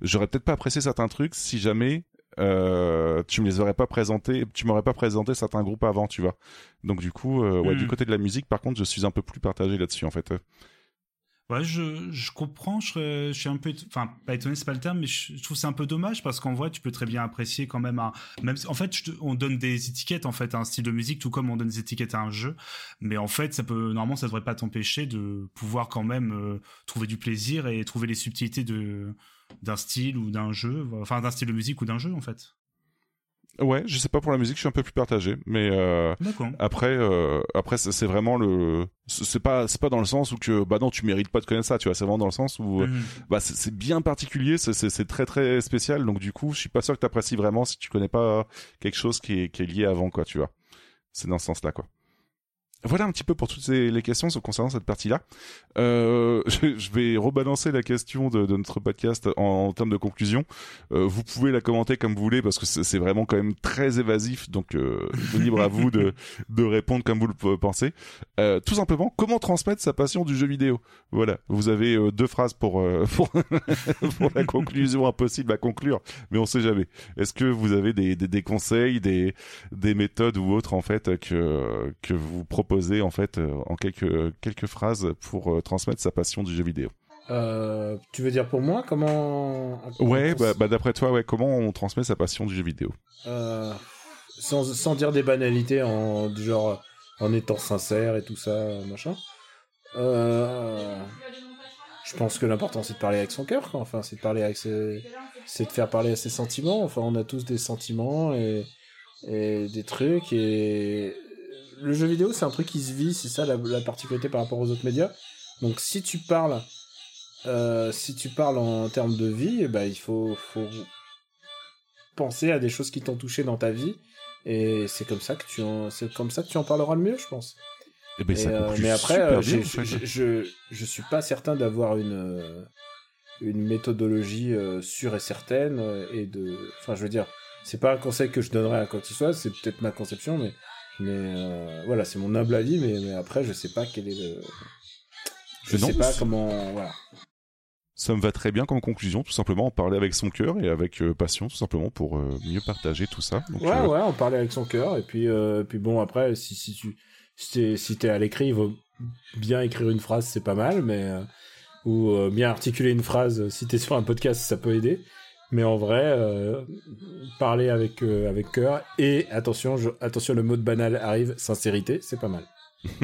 j'aurais peut-être pas apprécié certains trucs si jamais euh, tu me les aurais pas présentés, tu m'aurais pas présenté certains groupes avant, tu vois. Donc du coup, ouais, du hmm. côté de la musique, par contre, je suis un peu plus partagé là-dessus en fait. Ouais, je, je comprends, je, suis un peu, enfin, pas étonné, c'est pas le terme, mais je, trouve c'est un peu dommage parce qu'en vrai, tu peux très bien apprécier quand même un, même, en fait, on donne des étiquettes, en fait, à un style de musique, tout comme on donne des étiquettes à un jeu. Mais en fait, ça peut, normalement, ça devrait pas t'empêcher de pouvoir quand même euh, trouver du plaisir et trouver les subtilités de, d'un style ou d'un jeu, enfin, d'un style de musique ou d'un jeu, en fait. Ouais, je sais pas pour la musique, je suis un peu plus partagé, mais euh, après, euh, après c'est vraiment le, c'est pas, c'est pas dans le sens où que bah non, tu mérites pas de connaître ça, tu vois, c'est vraiment dans le sens où mhm. bah c'est bien particulier, c'est très très spécial, donc du coup, je suis pas sûr que t'apprécies vraiment si tu connais pas quelque chose qui est, qui est lié avant quoi, tu vois. C'est dans ce sens-là quoi. Voilà un petit peu pour toutes ces, les questions concernant cette partie-là. Euh, je, vais rebalancer la question de, de notre podcast en, en, termes de conclusion. Euh, vous pouvez la commenter comme vous voulez parce que c'est vraiment quand même très évasif, donc euh, libre à vous de, de répondre comme vous le pensez. Euh, tout simplement, comment transmettre sa passion du jeu vidéo? Voilà, vous avez euh, deux phrases pour euh, pour, pour la conclusion impossible à conclure, mais on sait jamais. Est-ce que vous avez des, des, des conseils, des, des méthodes ou autres en fait que que vous proposez en fait euh, en quelques quelques phrases pour euh, transmettre sa passion du jeu vidéo. Euh, tu veux dire pour moi comment Ouais, bah, bah, d'après toi, ouais, comment on transmet sa passion du jeu vidéo? Sans, sans, dire des banalités en genre en étant sincère et tout ça, machin. je pense que l'important c'est de parler avec son cœur, Enfin, c'est de parler avec ses... c'est de faire parler à ses sentiments. Enfin, on a tous des sentiments et et des trucs et le jeu vidéo, c'est un truc qui se vit, c'est ça la, particularité par rapport aux autres médias. Donc si tu parles, euh, si tu parles en termes de vie, bah, il faut, faut penser à des choses qui t'ont touché dans ta vie, et c'est comme ça que tu en, c'est comme ça que tu en parleras le mieux, je pense. Eh ben, euh, mais après, euh, je, je, je, suis pas certain d'avoir une une méthodologie sûre et certaine et de, enfin, je veux dire, c'est pas un conseil que je donnerais à quoi que ce soit, c'est peut-être ma conception, mais mais euh, voilà, c'est mon humble avis, mais, mais, après, je sais pas quel est le. Je sais pas comment. Voilà. Ça me va très bien comme conclusion, tout simplement en parler avec son cœur et avec euh, passion, tout simplement pour euh, mieux partager tout ça. ouais, ouais, en parler avec son cœur et puis, puis bon après, si si tu si t'es à l'écrit, il vaut bien écrire une phrase, c'est pas mal, mais ou bien articuler une phrase. Si t'es sur un podcast, ça peut aider. Mais en vrai, euh, parler avec euh, avec cœur et attention, je, attention, le mot de banal arrive, sincérité, c'est pas mal.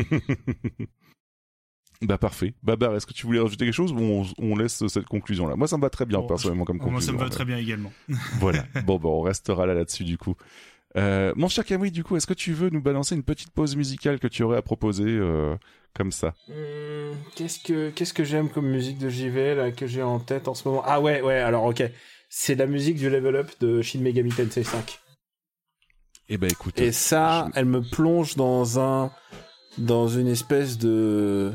bah parfait. Babar, est-ce que tu voulais rajouter quelque chose ou on, on laisse cette conclusion là Moi, ça me va très bien personnellement comme conclusion. Moi, ça me va très bien également. voilà. Bon, bon, on restera là là-dessus du coup. Euh, mon cher Camille, du coup, est-ce que tu veux nous balancer une petite pause musicale que tu aurais à proposer euh, comme ça? Hmm, Qu'est-ce que qu'est-ce que j'aime comme musique de JV là que j'ai en tête en ce moment? Ah ouais, ouais. Alors ok c'est la musique du level up de Shin Megami Tensei 5. Et eh ben écoute. Et ça, elle me plonge dans un dans une espèce de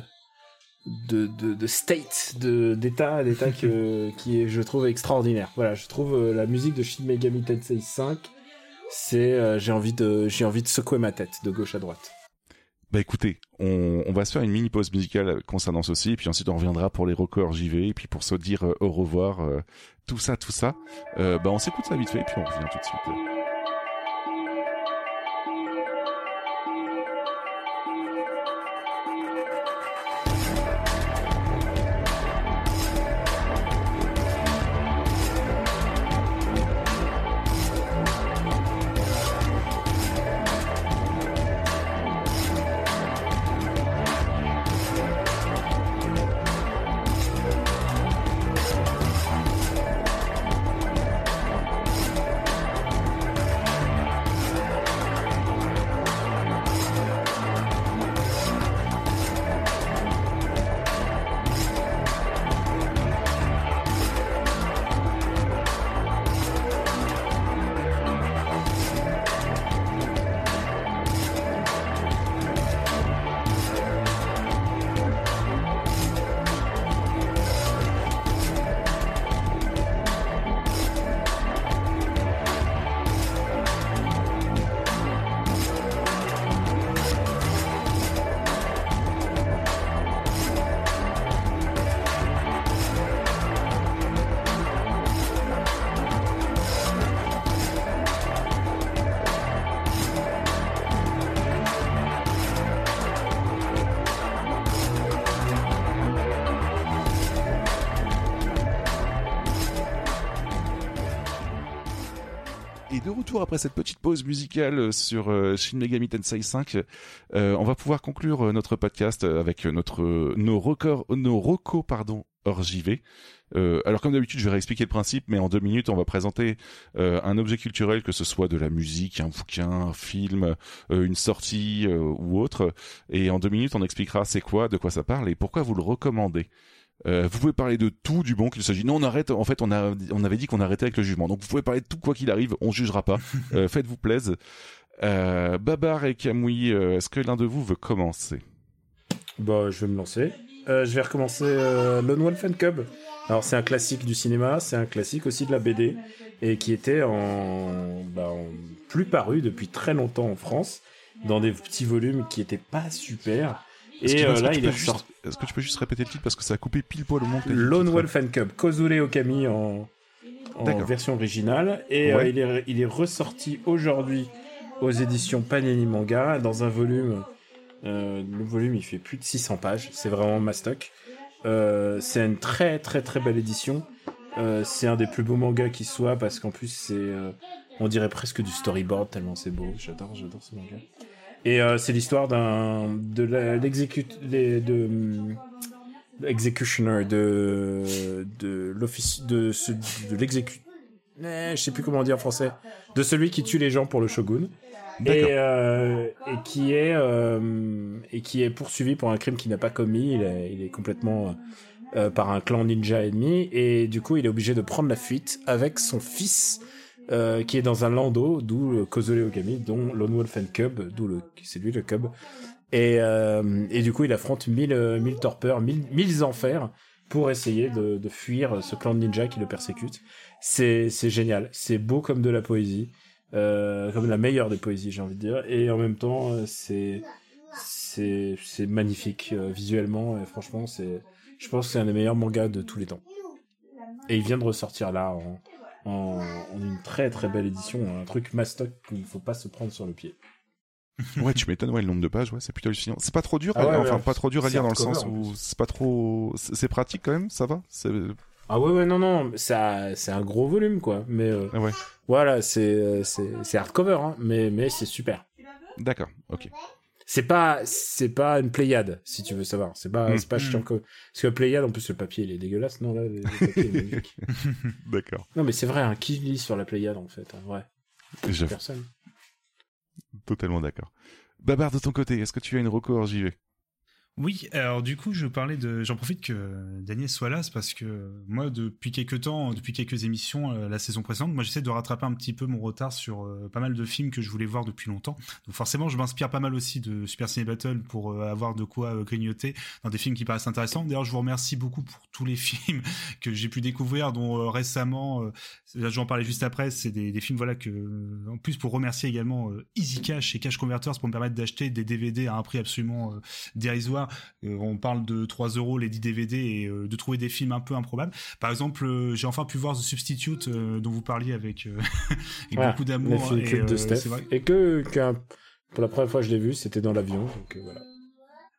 de, de, de state de d'état d'état que qui est je trouve extraordinaire. Voilà, je trouve euh, la musique de Shin Megami Tensei 5 c'est euh, j'ai envie de j'ai envie de secouer ma tête de gauche à droite. Bah écoutez, on, va se faire une mini pause musicale concernant ceci, et puis ensuite on reviendra pour les records JV, et puis pour se dire euh, au revoir, euh, tout ça, tout ça. Euh, bah on s'écoute ça vite fait, et puis on revient tout de suite. Pause musicale sur euh, Shin Megami Tensei 5, euh, on va pouvoir conclure euh, notre podcast avec notre nos records, nos recos pardon hors JV. alors comme d'habitude, je vais réexpliquer le principe, mais en deux minutes, on va présenter un objet culturel, que ce soit de la musique, un bouquin, un film, une sortie ou autre. Et en deux minutes, on expliquera c'est quoi, de quoi ça parle et pourquoi vous le recommandez. Euh, vous pouvez parler de tout du bon qu'il s'agit. Non, on arrête. En fait, on a, on avait dit qu'on arrêtait avec le jugement. Donc, vous pouvez parler de tout quoi qu'il arrive. On jugera pas. Euh, faites-vous plaise. Babar et Kamui, est-ce que l'un de vous veut commencer? Bah, je vais me lancer. je vais recommencer Lone Wolf and Cub. Alors c'est un classique du cinéma, c'est un classique aussi de la BD et qui était en, bah, plus paru depuis très longtemps en France dans des petits volumes qui étaient pas super. Et euh, là, il est juste... Est-ce que tu peux juste répéter le titre parce que ça a coupé pile poil au montage Lone Wolf and Cub, Kozure Okami en, en version originale et euh, il, est, il est ressorti aujourd'hui aux éditions Panini Manga dans un volume. Euh, le volume il fait plus de 600 pages, c'est vraiment mastoc. C'est une très très très belle édition. C'est un des plus beaux mangas qui soit parce qu'en plus c'est, on dirait presque du storyboard tellement c'est beau. J'adore, j'adore ce manga. Et c'est l'histoire d'un de l'exécute de, de executioner de de l'office de ce, de l'exécute eh, je sais plus comment dire en français de celui qui tue les gens pour le shogun. Et, euh, et qui est euh, et qui est poursuivi pour un crime qu'il n'a pas commis. Il est, il est complètement euh, par un clan ninja ennemi. Et du coup il est obligé de prendre la fuite avec son fils euh, qui est dans un landau, d'où le Kozole Okami, dont Lone Wolf and Cub, d'où le c'est lui le cub. Et, euh, et du coup il affronte mille mille torpeurs, mille, mille enfers pour essayer de, de fuir ce clan de ninja qui le persécute. C'est c'est génial, c'est beau comme de la poésie. Euh, comme la meilleure des poésies, j'ai envie de dire. Et en même temps, euh, c'est c'est c'est magnifique euh, visuellement. Et franchement, c'est je pense que c'est un des meilleurs mangas de tous les temps. Et il vient de ressortir là en, une très très belle édition, un truc mastoc qu'il ne faut pas se prendre sur le pied. ouais, tu m'étonnes, ouais, le nombre de pages, ouais, c'est plutôt hallucinant. C'est pas trop dur, ah enfin, pas trop dur à lire dans le sens où c'est pas trop, c'est pratique quand même, ça va? Ah ouais, ouais, non, non, ça, c'est un gros volume, quoi. Mais euh, ah ouais. voilà, c'est, c'est, hardcover, hein, mais, mais c'est super. D'accord, ok. C'est pas, c'est pas une Pléiade, si tu veux savoir. C'est pas, c'est pas hmm. chiant que, parce que Pléiade, en plus, le papier, il est dégueulasse. Non, là, le, papier est magnifique. D'accord. Non, mais c'est vrai, hein, qui lit sur la Pléiade, en fait, en vrai? Personne. Totalement d'accord. Babar, de ton côté, est-ce que tu as une record JV oui, alors du coup, je parlais de, j'en profite que Daniel soit là, parce que moi, depuis quelques temps, depuis quelques émissions, euh, la saison précédente, moi, j'essaie de rattraper un petit peu mon retard sur euh, pas mal de films que je voulais voir depuis longtemps. Donc forcément, je m'inspire pas mal aussi de Super Ciné Battle pour euh, avoir de quoi grignoter dans des films qui paraissent intéressants. D'ailleurs, je vous remercie beaucoup pour tous les films que j'ai pu découvrir, dont récemment, j'en parlais juste après, c'est des, des, films voilà que, en plus, pour remercier également Easy Cash et Cash Converters pour me permettre d'acheter des DVD à un prix absolument dérisoire on parle de 3 euros les 10 DVD et euh, de trouver des films un peu improbables. Par exemple, euh, j'ai enfin pu voir The Substitute dont vous parliez avec, beaucoup d'amour. Et, et que, pour la première fois je l'ai vu, c'était dans l'avion. Donc voilà.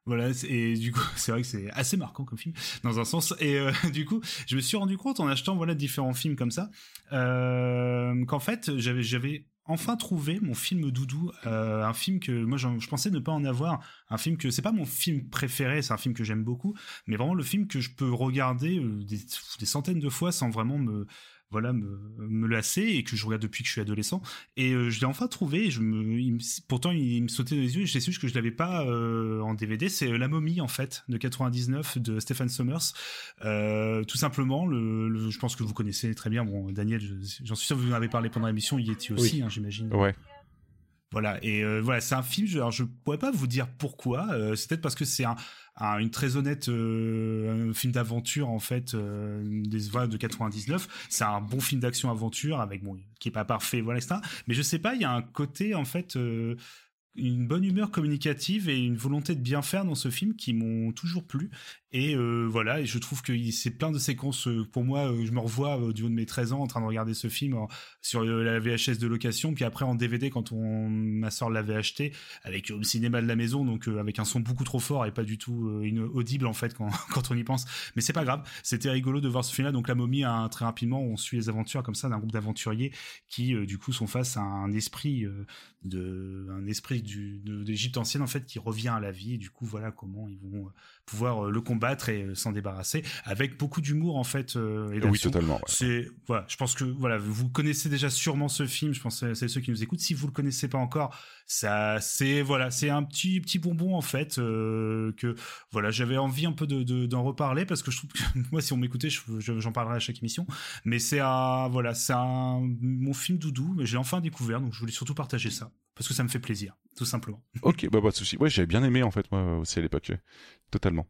Voilà, et du coup, c'est vrai que c'est assez marquant comme film, dans un sens. Et du coup, je me suis rendu compte en achetant voilà différents films comme ça, qu'en fait, j'avais j'avais enfin trouvé mon film doudou, euh, un film que moi je pensais ne pas en avoir, un film que c'est pas mon film préféré, c'est un film que j'aime beaucoup, mais vraiment le film que je peux regarder euh, des, centaines de fois sans vraiment me voilà me, me lasser et que je regarde depuis que je suis adolescent. Et euh, je l'ai enfin trouvé et je me pourtant il, me sautait dans les yeux. Et j'étais sûr que je l'avais pas euh, en DVD c'est La momie en fait de 99 de Stephen Sommers. Euh, tout simplement le, je pense que vous connaissez très bien. Bon Daniel j'en suis sûr que vous en avez parlé pendant l'émission. Il y était aussi hein, j'imagine. Ouais voilà et voilà c'est un film alors je pourrais pas vous dire pourquoi c'est peut-être parce que c'est un une très honnête euh, film d'aventure en fait euh, des voilà, de 99 c'est un bon film d'action aventure avec bon qui est pas parfait voilà etc mais je sais pas il y a un côté en fait euh, une bonne humeur communicative et une volonté de bien faire dans ce film qui m'ont toujours plu et euh, voilà, et je trouve que c'est plein de séquences. Euh, pour moi, euh, je me revois du haut de mes 13 ans en train de regarder ce film sur la VHS de location, puis après en DVD quand on ma soeur l'avait acheté avec le cinéma de la maison, donc avec un son beaucoup trop fort et pas du tout audible en fait quand, quand on y pense. Mais c'est pas grave, c'était rigolo de voir ce film-là. Donc la momie, hein, très rapidement, on suit les aventures comme ça d'un groupe d'aventuriers qui du coup sont face à un esprit de un esprit d'Égypte ancienne en fait qui revient à la vie. Et du coup voilà comment ils vont pouvoir le combattre et s'en débarrasser avec beaucoup d'humour en fait. et oui, totalement. C'est voilà, je pense que voilà, vous connaissez déjà sûrement ce film. Je pense que c'est ceux qui nous écoutent. Si vous le connaissez pas encore, ça c'est voilà, c'est un petit petit bonbon en fait que voilà, j'avais envie un peu de d'en reparler parce que je trouve que moi si on m'écoutait, j'en parlerai à chaque émission. Mais c'est un voilà, c'est un mon film doudou, mais j'ai enfin découvert donc je voulais surtout partager ça parce que ça me fait plaisir, tout simplement. Ok, bah pas de souci. Ouais, j'avais bien aimé en fait moi aussi à l'époque, totalement.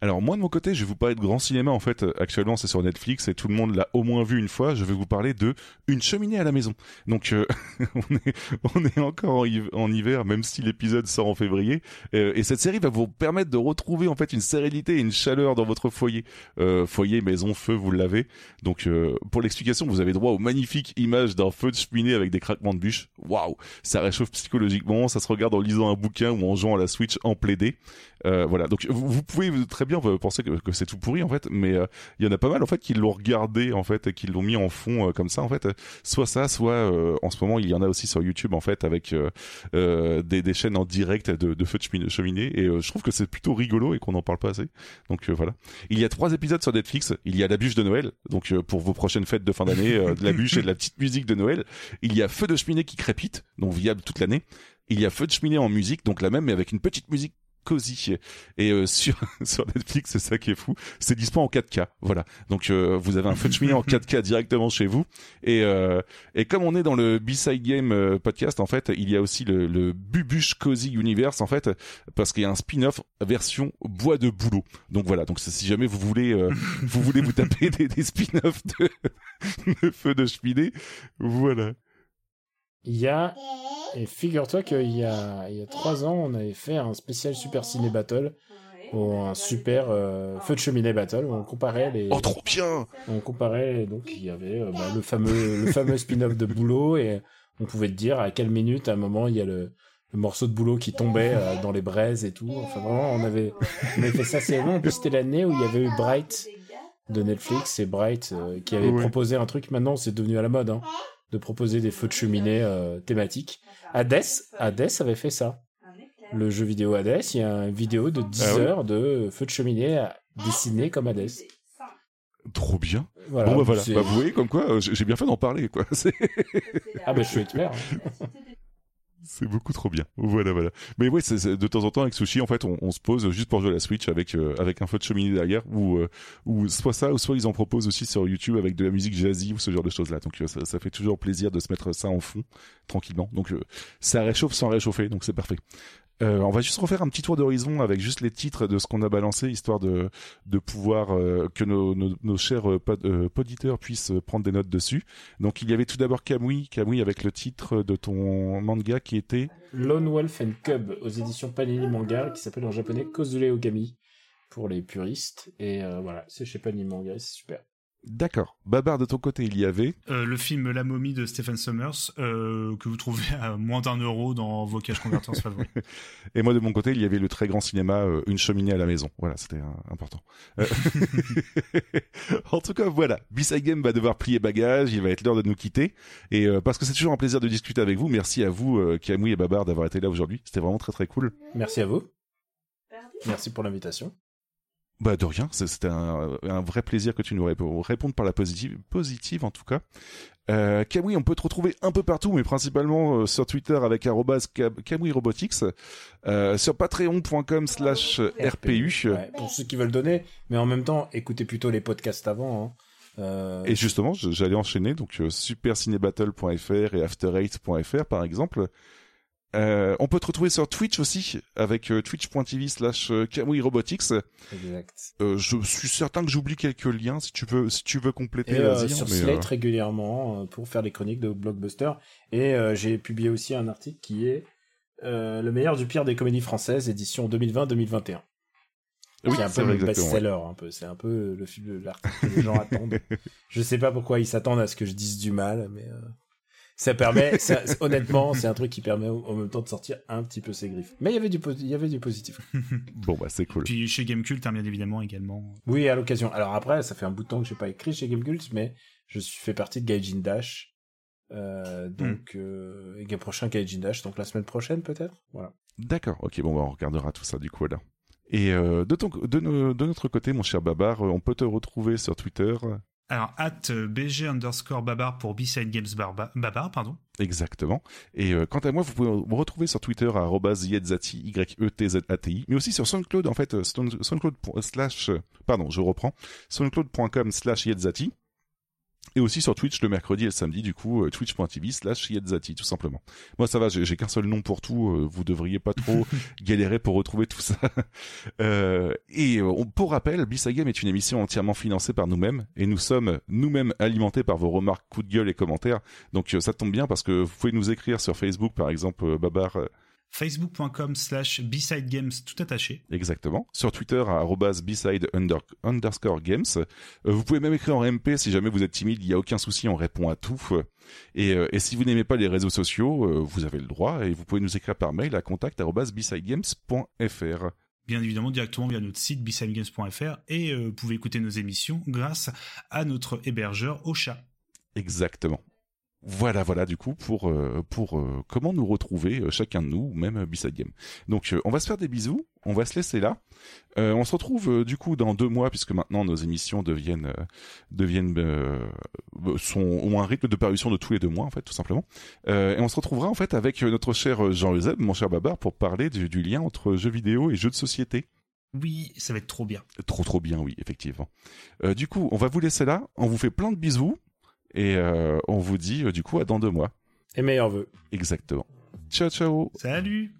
Alors moi de mon côté, je vais vous parler de grand cinéma en fait. Actuellement, c'est sur Netflix et tout le monde l'a au moins vu une fois. Je vais vous parler de Une cheminée à la maison. Donc euh, on est on est encore en, hiver, même si l'épisode sort en février. Euh, et cette série va vous permettre de retrouver en fait une sérénité et une chaleur dans votre foyer. Euh, foyer, maison, feu, vous l'avez. Donc pour l'explication, vous avez droit aux magnifiques images d'un feu de cheminée avec des craquements de bûches. Waouh, ça réchauffe psychologiquement. Ça se regarde en lisant un bouquin ou en jouant à la Switch en plaidé. voilà. Donc vous, vous pouvez très bien penser que, que c'est tout pourri en fait, mais euh, il y en a pas mal en fait qui l'ont regardé en fait et qui l'ont mis en fond euh, comme ça en fait. Soit ça, soit euh, en ce moment il y en a aussi sur YouTube en fait avec des, des, chaînes en direct de, de feu de cheminée et je trouve que c'est plutôt rigolo et qu'on n'en parle pas assez. Donc voilà. Il y a trois épisodes sur Netflix. Il y a la bûche de Noël, donc pour vos prochaines fêtes de fin d'année, de la bûche et de la petite musique de Noël. Il y a feu de cheminée qui crépite, donc viable toute l'année. Il y a feu de cheminée en musique, donc la même mais avec une petite musique cosy. Et euh, sur sur Netflix c'est ça qui est fou. C'est dispo en 4K voilà. Donc euh, vous avez un feu de cheminée en 4K directement chez vous. Et euh, et comme on est dans le B-side game podcast en fait il y a aussi le, le Bubuche Cozy Universe en fait parce qu'il y a un spin-off version bois de boulot. Donc voilà. Donc si jamais vous voulez vous voulez vous taper des, des spin-offs de, de feu de cheminée voilà il y a et figure-toi qu'il y a, il y a trois ans, on avait fait un spécial Super Ciné Battle, ou un super euh, feu de cheminée battle, où on comparait les. Oh, trop bien On comparait, donc il y avait euh, bah, le fameux, le fameux spin-off de Boulot, et on pouvait te dire à quelle minute, à un moment, il y a le, le morceau de boulot qui tombait euh, dans les braises et tout. Enfin, vraiment, on avait, on avait fait ça. C'est En plus, c'était l'année où il y avait eu Bright de Netflix et Bright qui avait proposé un truc. Maintenant, c'est devenu à la mode. Hein de proposer des feux de cheminée euh, thématiques. Hades, Hades avait fait ça. Le jeu vidéo Hades, il y a une vidéo de 10 ah heures de feux de cheminée dessinés comme Hades. Trop bien. Voilà, bon bah voilà, bah, vous voyez comme quoi euh, j'ai bien fait d'en parler quoi. ah bah je suis expert. Hein. C'est beaucoup trop bien. Voilà, voilà. Mais c'est, de temps en temps avec Sushi, en fait, on, on, se pose juste pour jouer à la Switch avec euh, avec un feu de cheminée derrière, ou euh, ou soit ça, ou soit ils en proposent aussi sur YouTube avec de la musique jazzy ou ce genre de choses là. Donc euh, ça, ça, fait toujours plaisir de se mettre ça en fond tranquillement. Donc ça réchauffe sans réchauffer, donc c'est parfait. Euh, on va juste refaire un petit tour d'horizon avec juste les titres de ce qu'on a balancé, histoire de, pouvoir euh, que nos, chers euh, euh poditeurs puissent prendre des notes dessus. Donc il y avait tout d'abord Kamui, Kamui avec le titre de ton manga qui était Lone Wolf and Cub aux éditions Panini Manga, qui s'appelle en japonais Kozule Ogami pour les puristes. Et voilà, c'est chez Panini Manga, c'est super. D'accord. Babar, de ton côté, il y avait euh, le film La momie de Stephen Sommers, euh, que vous trouvez à moins d'un euro dans vos caches converteurs favoris. Et moi, de mon côté, il y avait le très grand cinéma euh, Une cheminée à la maison. Voilà, c'était important. en tout cas, voilà. B-Side Game va devoir plier bagage, il va être l'heure de nous quitter. Et parce que c'est toujours un plaisir de discuter avec vous, merci à vous, Camouille et Babar, d'avoir été là aujourd'hui. C'était vraiment très très cool. Merci à vous. Merci pour l'invitation. Bah de rien, c'était un, un, vrai plaisir que tu nous répondes par la positive, positive en tout cas. Euh, Kamui, on peut te retrouver un peu partout, mais principalement euh, sur Twitter avec Kamui Robotics, euh, sur patreon.com slash RPU. pour ceux qui veulent donner, mais en même temps, écoutez plutôt les podcasts avant. Hein. Euh... Et justement, j'allais enchaîner, donc euh, supercinébattle.fr et after8.fr par exemple. Euh, on peut te retrouver sur Twitch aussi avec euh, twitch.tv slash euh, Robotics. Exact. je suis certain que j'oublie quelques liens si tu veux si tu veux compléter. Et, sur Slate régulièrement pour faire des chroniques de blockbuster. Et j'ai publié aussi un article qui est le meilleur du pire des comédies françaises édition 2020-2021. Oui, c'est un peu le best-seller, un peu. C'est un peu le film l'article que les gens attendent. Je sais pas pourquoi ils s'attendent à ce que je dise du mal, mais ça permet, honnêtement, c'est un truc qui permet en même temps de sortir un petit peu ses griffes. Mais il y avait du, il y avait du positif. bon, bah, c'est cool. Puis chez Gamecult, hein, bien évidemment, également. Oui, à l'occasion. Alors après, ça fait un bout de temps que j'ai pas écrit chez Gamecult, mais je suis fait partie de Gaijin Dash. Euh, donc, mm. euh, et prochain Gaijin Dash, donc la semaine prochaine, peut-être? Voilà. D'accord. Ok, bon, bah, on regardera tout ça, du coup, là. Et de, de, notre côté, mon cher Babar, on peut te retrouver sur Twitter. Alors, at BG underscore Babar pour B-Side Games Babar, pardon. Exactement. Et quant à moi, vous pouvez me retrouver sur Twitter à yetzati, Y-E-T-Z-A-T-I, mais aussi sur SoundCloud, en fait, SoundCloud slash, pardon, je reprends, soundcloud.com slash yetzati. Et aussi sur Twitch le mercredi et le samedi, du coup, euh, twitch.tv slash Yetzati, tout simplement. Moi, ça va, j'ai qu'un seul nom pour tout, euh, vous devriez pas trop galérer pour retrouver tout ça. euh, et euh, pour rappel, Game est une émission entièrement financée par nous-mêmes, et nous sommes nous-mêmes alimentés par vos remarques, coups de gueule et commentaires. Donc ça tombe bien parce que vous pouvez nous écrire sur Facebook, par exemple, Babar facebook.com slash B-Side Games tout attaché. Exactement. Sur Twitter à B-Side underscore Games. Euh, vous pouvez même écrire en MP si jamais vous êtes timide, il n'y a aucun souci, on répond à tout. Et, euh, et si vous n'aimez pas les réseaux sociaux, euh, vous avez le droit et vous pouvez nous écrire par mail à contact bsidegames.fr bien évidemment directement via notre site bsidegames.fr et vous pouvez écouter nos émissions grâce à notre hébergeur Ocha. Exactement. Voilà, voilà, du coup, pour euh, pour euh, comment nous retrouver euh, chacun de nous, même Bisside Game. Donc, on va se faire des bisous, on va se laisser là. on se retrouve du coup dans deux mois, puisque maintenant nos émissions deviennent deviennent sont ont un rythme de parution de tous les deux mois, en fait, tout simplement. et on se retrouvera en fait avec notre cher Jean Euseb, mon cher Babar, pour parler du, du lien entre jeux vidéo et jeux de société. Oui, ça va être trop bien. Trop trop bien, oui, effectivement. du coup, on va vous laisser là. On vous fait plein de bisous. Et euh, on vous dit euh, du coup à dans deux mois. Et meilleurs vœux. Exactement. Ciao ciao. Salut.